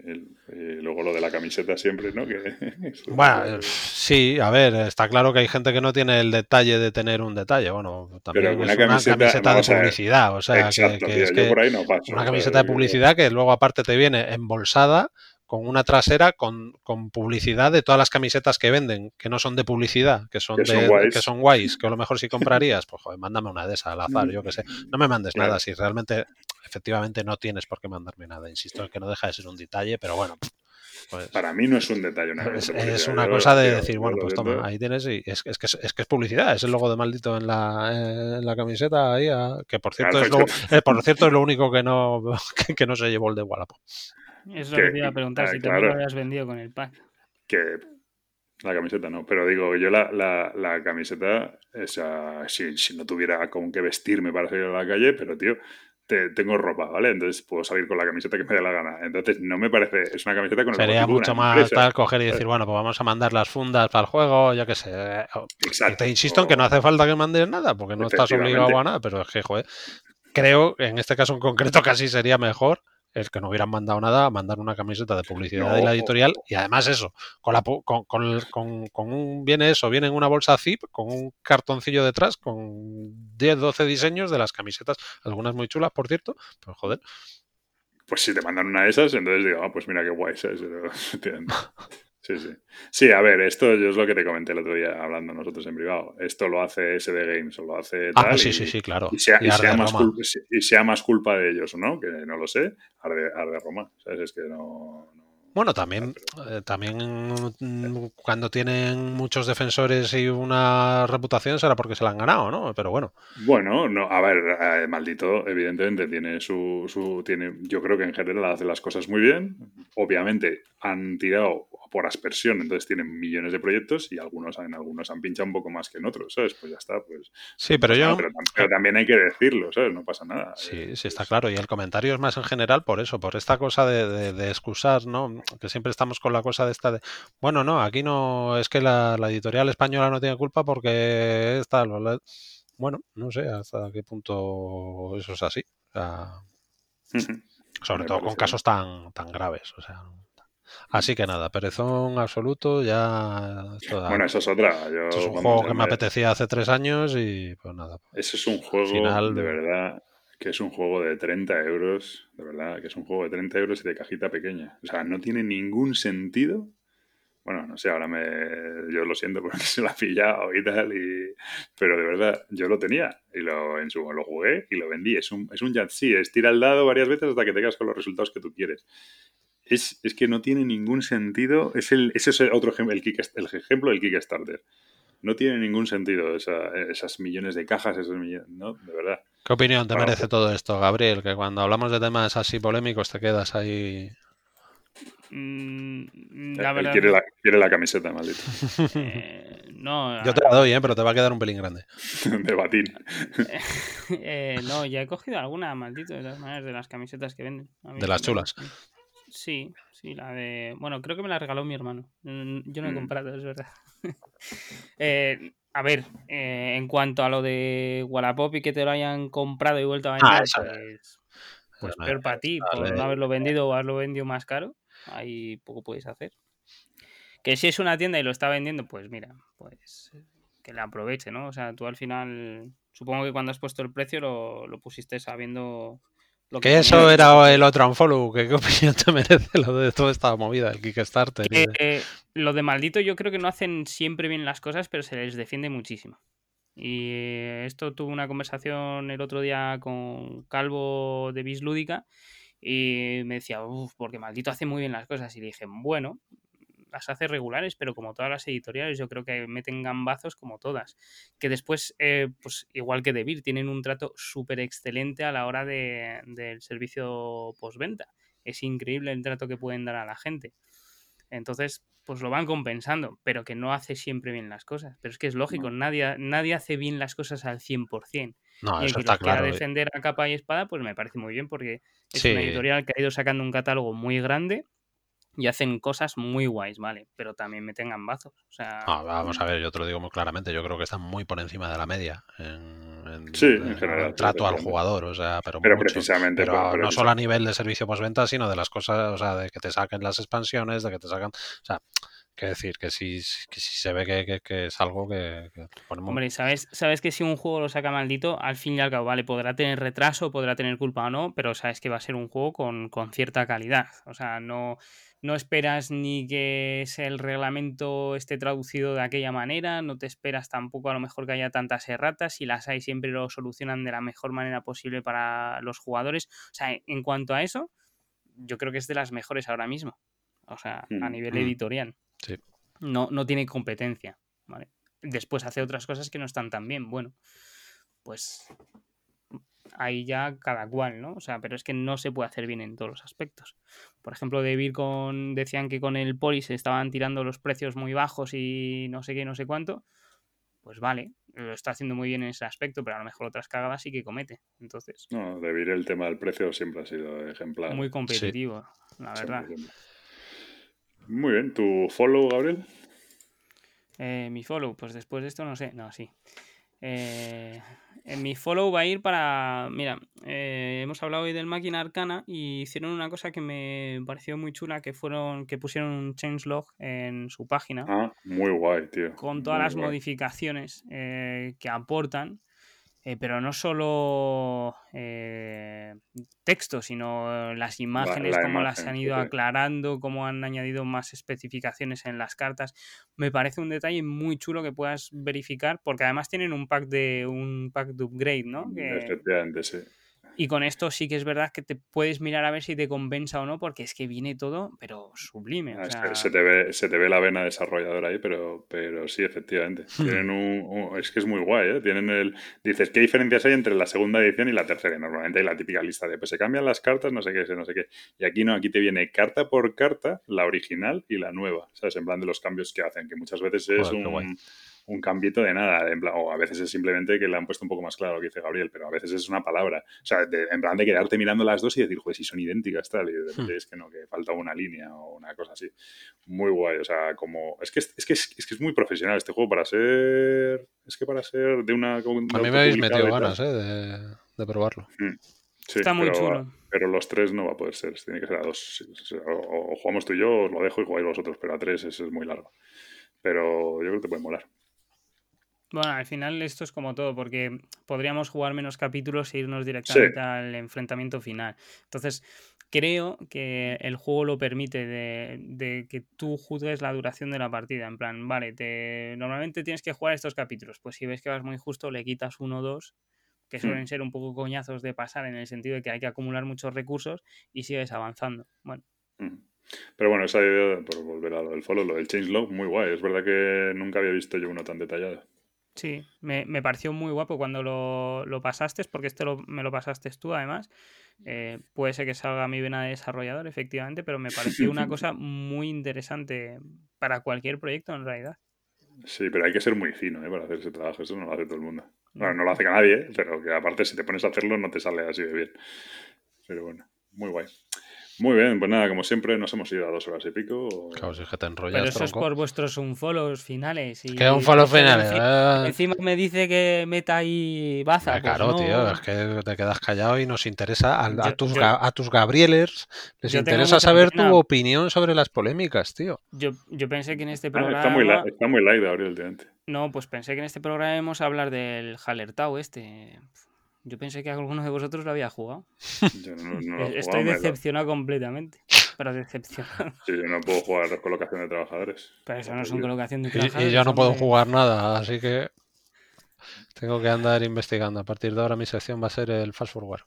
Y luego lo de la camiseta siempre, ¿no? Que, bueno, sí, a ver, está claro que hay gente que no tiene el detalle de tener un detalle. Bueno, también es una camiseta, de publicidad, o sea, que, es que una camiseta de publicidad que luego aparte te viene embolsada con una trasera con, publicidad de todas las camisetas que venden, que no son de publicidad, que son, de, que son guays, que a lo mejor si comprarías, pues joder, mándame una de esas al azar, yo que sé. No me mandes nada si realmente, efectivamente no tienes por qué mandarme nada. Insisto en que no deja de ser un detalle, pero bueno. Pues, Para mí no es un detalle. es, una cosa de decir, bueno, pues toma, ahí tienes y es, es, que es, que es publicidad, es el logo de maldito en la, en la camiseta ahí, que por cierto, es lo, eh, por cierto es lo único que no, que, no se llevó el de Wallapop. Eso lo que te iba a preguntar, ah, si también lo habías vendido con el pack. Que la camiseta no, pero digo, yo la, la, la camiseta, esa, si, si, no tuviera con qué vestirme para salir a la calle, pero tío, te, tengo ropa, ¿vale? Entonces puedo salir con la camiseta que me dé la gana. Entonces no me parece, es una camiseta con el Sería mucho más tal coger y decir, bueno, pues vamos a mandar las fundas para el juego, yo qué sé. Exacto. Te insisto en que no hace falta que mandes nada, porque no estás obligado a nada, pero es que, joder, creo, en este caso en concreto, casi sería mejor el que no hubieran mandado nada, mandar una camiseta de publicidad de la editorial y además eso, con, la, con, con, con, un, viene eso, viene en una bolsa zip con un cartoncillo detrás con 10, 12 diseños de las camisetas, algunas muy chulas, por cierto, pero joder. Pues si te mandan una de esas, entonces digo, ah, pues mira qué guay, ¿sabes? Sí, sí. Sí, a ver, esto yo es lo que te comenté el otro día hablando nosotros en privado. Esto lo hace SD Games o lo hace ah, tal. Ah, sí, sí, sí, claro. Y sea, más culpa, y sea, más culpa, de ellos o no, que no lo sé, arde, arde Roma. ¿Sabes? Es que no, bueno, también, eh, también mm, cuando tienen muchos defensores y una reputación será porque se la han ganado, ¿no? Pero bueno. Bueno, no, a ver, eh, maldito, evidentemente tiene su, su, tiene, yo creo que en general hace las cosas muy bien. Obviamente han tirado por aspersión, entonces tienen millones de proyectos y algunos en algunos han pinchado un poco más que en otros, ¿sabes? Pues ya está, pues. Sí, pero yo. pero, también hay que decirlo, ¿sabes? No pasa nada. Sí, sí, está claro. Y el comentario es más en general por eso, por esta cosa de, de excusar, ¿no? que siempre estamos con la cosa de esta de, bueno, no, aquí no, es que la, editorial española no tiene culpa porque está, bueno, no sé hasta qué punto eso es así. sobre todo con casos tan, tan graves, o sea. Así que nada, perezón absoluto, ya... bueno, eso es otra. es un juego que me apetecía hace tres años y pues nada. Eso es un juego, de verdad, que es un juego de 30 euros, de verdad, que es un juego de 30 euros y de cajita pequeña. O sea, no tiene ningún sentido. Bueno, no sé, ahora me, yo lo siento porque se lo ha pillado y tal, y, pero de verdad, yo lo tenía y lo, en su, lo jugué y lo vendí. Es un, es un Yahtzee, es tira el dado varias veces hasta que te quedas con los resultados que tú quieres. Es, es que no tiene ningún sentido. Es el, ese es el otro ejemplo, el, el ejemplo del Kickstarter. No tiene ningún sentido esas millones de cajas, esos millones, ¿no? De verdad. ¿Qué opinión te merece todo esto, Gabriel? Que cuando hablamos de temas así polémicos te quedas ahí. Mm, la verdad... quiere, la, quiere, la, camiseta, maldito. Eh, no, Yo te la doy, ¿eh? pero te va a quedar un pelín grande. de batín. Eh, no, ya he cogido alguna, maldito, de las maneras de las camisetas que venden. De las chulas. Sí, sí, la de. Bueno, creo que me la regaló mi hermano. Yo no he mm. comprado, es verdad. eh, a ver, eh, en cuanto a lo de Wallapop y que te lo hayan comprado y vuelto a vender, ah, pues, pues peor para ti, por no haberlo vendido o haberlo vendido más caro, ahí poco puedes hacer. Que si es una tienda y lo está vendiendo, pues mira, pues que le aproveche, ¿no? O sea, tú al final, supongo que cuando has puesto el precio lo, lo pusiste sabiendo que, eso era el otro unfollow. ¿Qué, opinión te merece lo de toda esta movida, el Kickstarter? Eh, lo de maldito yo creo que no hacen siempre bien las cosas, pero se les defiende muchísimo. Y esto tuve una conversación el otro día con Calvo de Bislúdica y me decía, uff, porque maldito hace muy bien las cosas. Y le dije, bueno, las hace regulares, pero como todas las editoriales, yo creo que meten gambazos como todas. Que después, eh, pues igual que Debir, tienen un trato súper excelente a la hora de, del servicio postventa. Es increíble el trato que pueden dar a la gente. Entonces, pues lo van compensando, pero que no hace siempre bien las cosas. Pero es que es lógico, nadie, nadie hace bien las cosas al 100%. No, y el que está claro. quiera defender a capa y espada, pues me parece muy bien, porque es una editorial que ha ido sacando un catálogo muy grande y hacen cosas muy guays, ¿vale? Pero también meten gambazos. O sea... vamos a ver, yo te lo digo muy claramente, yo creo que están muy por encima de la media en, sí, en, general, trato al jugador, o sea, pero, precisamente. Pero no solo a nivel de servicio postventa, sino de las cosas, o sea, de que te saquen las expansiones, de que te sacan, o sea, que decir que si, se ve que, es algo que, Hombre, ¿sabes, sabes que si un juego lo saca maldito, al fin y al cabo, vale, podrá tener retraso, podrá tener culpa o no, pero sabes que va a ser un juego con, con cierta calidad. O sea, no no esperas ni que el reglamento esté traducido de aquella manera, no te esperas tampoco a lo mejor que haya tantas erratas, si las hay siempre lo solucionan de la mejor manera posible para los jugadores. O sea, en cuanto a eso, yo creo que es de las mejores ahora mismo. O sea, a mm, nivel mm. editorial. Sí. No, no tiene competencia. ¿vale? Después hace otras cosas que no están tan bien. Bueno, pues ahí ya cada cual, ¿no? O sea, pero es que no se puede hacer bien en todos los aspectos. Por ejemplo, de con, decían que con el Poli se estaban tirando los precios muy bajos y no sé qué, no sé cuánto. Pues vale, lo está haciendo muy bien en ese aspecto, pero a lo mejor otras cagadas sí que comete. Entonces. No, Debir el tema del precio siempre ha sido ejemplar. Muy competitivo, la verdad. Muy bien, ¿tu follow, Gabriel? Eh, mi follow, pues después de esto no sé. No, sí. Eh, en mi follow va a ir para. Mira, eh, hemos hablado hoy del máquina arcana y hicieron una cosa que me pareció muy chula: que fueron que pusieron un changelog en su página. Ah, muy guay, tío. Con todas las modificaciones eh, que aportan. Eh, pero no solo eh, texto, sino las imágenes, cómo las han ido aclarando, cómo han añadido más especificaciones en las cartas. Me parece un detalle muy chulo que puedas verificar, porque además tienen un pack de un pack de upgrade, ¿no? Que, Efectivamente, sí. Y con esto sí que es verdad que te puedes mirar a ver si te compensa o no, porque es que viene todo, pero sublime. Ah, se, te ve, se te ve la vena desarrolladora ahí, pero, pero sí, efectivamente. Hmm. Tienen un, es que es muy guay, ¿eh? Tienen el. Dices, ¿qué diferencias hay entre la segunda edición y la tercera? normalmente hay la típica lista de, pues se cambian las cartas, no sé qué, no sé qué. Y aquí no, aquí te viene carta por carta, la original y la nueva. ¿Sabes? En plan de los cambios que hacen, que muchas veces es un un cambito de nada. o a veces es simplemente que le han puesto un poco más claro lo que dice Gabriel, pero a veces es una palabra. O sea, en plan de quedarte mirando las dos y decir, pues si son idénticas, tal, y de hmm. es que no, que falta una línea o una cosa así. Muy guay, o sea, como. Es que es, que es, que es muy profesional este juego para ser. Es que para ser de una. a mí me habéis metido ganas, ¿eh? De, probarlo. Hmm. Está muy chulo. Pero los tres no va a poder ser, tiene que ser a dos. O, jugamos tú y yo, os lo dejo y jugáis vosotros, pero a tres es muy largo. Pero yo creo que te puede molar. Bueno, al final esto es como todo, porque podríamos jugar menos capítulos e irnos directamente al enfrentamiento final. Entonces, creo que el juego lo permite de, que tú juzgues la duración de la partida. En plan, vale, te, normalmente tienes que jugar estos capítulos. Pues si ves que vas muy justo, le quitas uno o dos, que hmm. suelen ser un poco coñazos de pasar en el sentido de que hay que acumular muchos recursos y sigues avanzando. Bueno. Hmm. Pero bueno, esa idea, por volver a lo del follow, lo del changelog, muy guay. Es verdad que nunca había visto yo uno tan detallado. Sí, me, me, pareció muy guapo cuando lo, lo pasaste, porque este lo, me lo pasaste tú además. Eh, puede ser que salga mi vena de desarrollador, efectivamente, pero me pareció una cosa muy interesante para cualquier proyecto en realidad. Sí, pero hay que ser muy fino ¿eh? para hacer ese trabajo, eso no lo hace todo el mundo. Bueno, no lo hace nadie, pero que aparte si te pones a hacerlo no te sale así de bien. Pero bueno, muy guay. Muy bien, pues nada, como siempre, nos hemos ido a dos horas y pico. Claro, si es que te enrollas. Pero eso es por vuestros unfollows finales. Y, ¿Qué unfollows finales? Eh. Encima, me dice que meta ahí baza. Pues claro, tío, es que te quedas callado y nos interesa. A, tus, a tus Gabrielers les interesa saber tu opinión sobre las polémicas, tío. Yo, yo pensé que en este programa. está, muy está muy light, Gabriel, No, pues pensé que en este programa íbamos a hablar del Halertau este. Yo pensé que alguno de vosotros lo había jugado. Yo no, Estoy decepcionado completamente. Pero decepcionado. Sí, yo no puedo jugar colocación de trabajadores. Pero eso no es una colocación de trabajadores. Y, yo no puedo jugar nada, así que. Tengo que andar investigando. A partir de ahora mi sección va a ser el fast forward.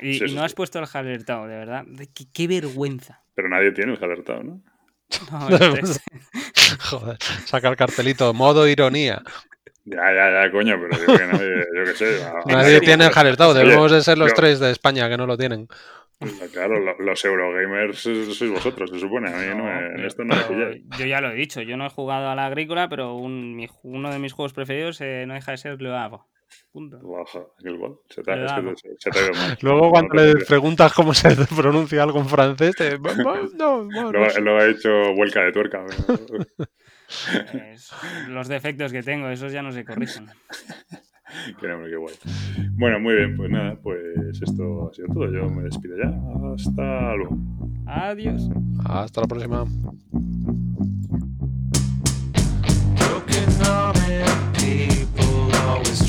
Y, no has puesto el alertado, de verdad. Qué, vergüenza. Pero nadie tiene el alertado, ¿no? no Joder, saca el cartelito, modo ironía. Ya, ya, ya, coño, pero digo que nadie, yo qué sé. Nadie tiene el alertado, debemos de ser los tres de España que no lo tienen. Claro, los Eurogamers sois vosotros, se supone. A mí no, me, esto no me Yo ya lo he dicho, yo no he jugado a la agrícola, pero un, uno de mis juegos preferidos eh, no deja de ser Se te, se te Luego, cuando le preguntas cómo se pronuncia algo en francés, te... no, no, lo, ha hecho vuelca de tuerca. los defectos que tengo, esos ya no se corrigen. qué nombre, qué guay. Bueno, muy bien, pues nada, pues esto ha sido todo. Yo me despido ya. Hasta luego. Adiós. Hasta la próxima.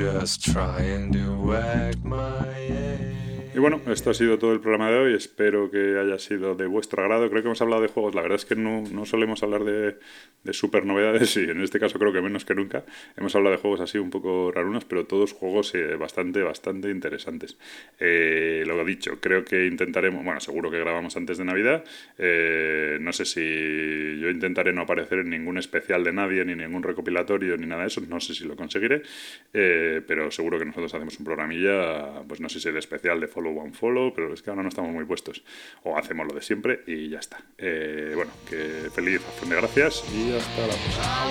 just trying to wag my head. Y bueno, esto ha sido todo el programa de hoy. Espero que haya sido de vuestro agrado. Creo que hemos hablado de juegos. La verdad es que no, no solemos hablar de, de super novedades y en este caso creo que menos que nunca. Hemos hablado de juegos así un poco rarunos, pero todos juegos eh, bastante, bastante interesantes. Eh, lo dicho, creo que intentaremos, bueno, seguro que grabamos antes de Navidad. Eh, no sé si yo intentaré no aparecer en ningún especial de nadie, ni ningún recopilatorio, ni nada de eso. No sé si lo conseguiré, eh, pero seguro que nosotros hacemos un programilla, pues no sé si el especial de Follow One Follow, pero es que ahora no estamos muy puestos. O hacemos lo de siempre y ya está. bueno, que feliz acción de gracias y hasta la próxima.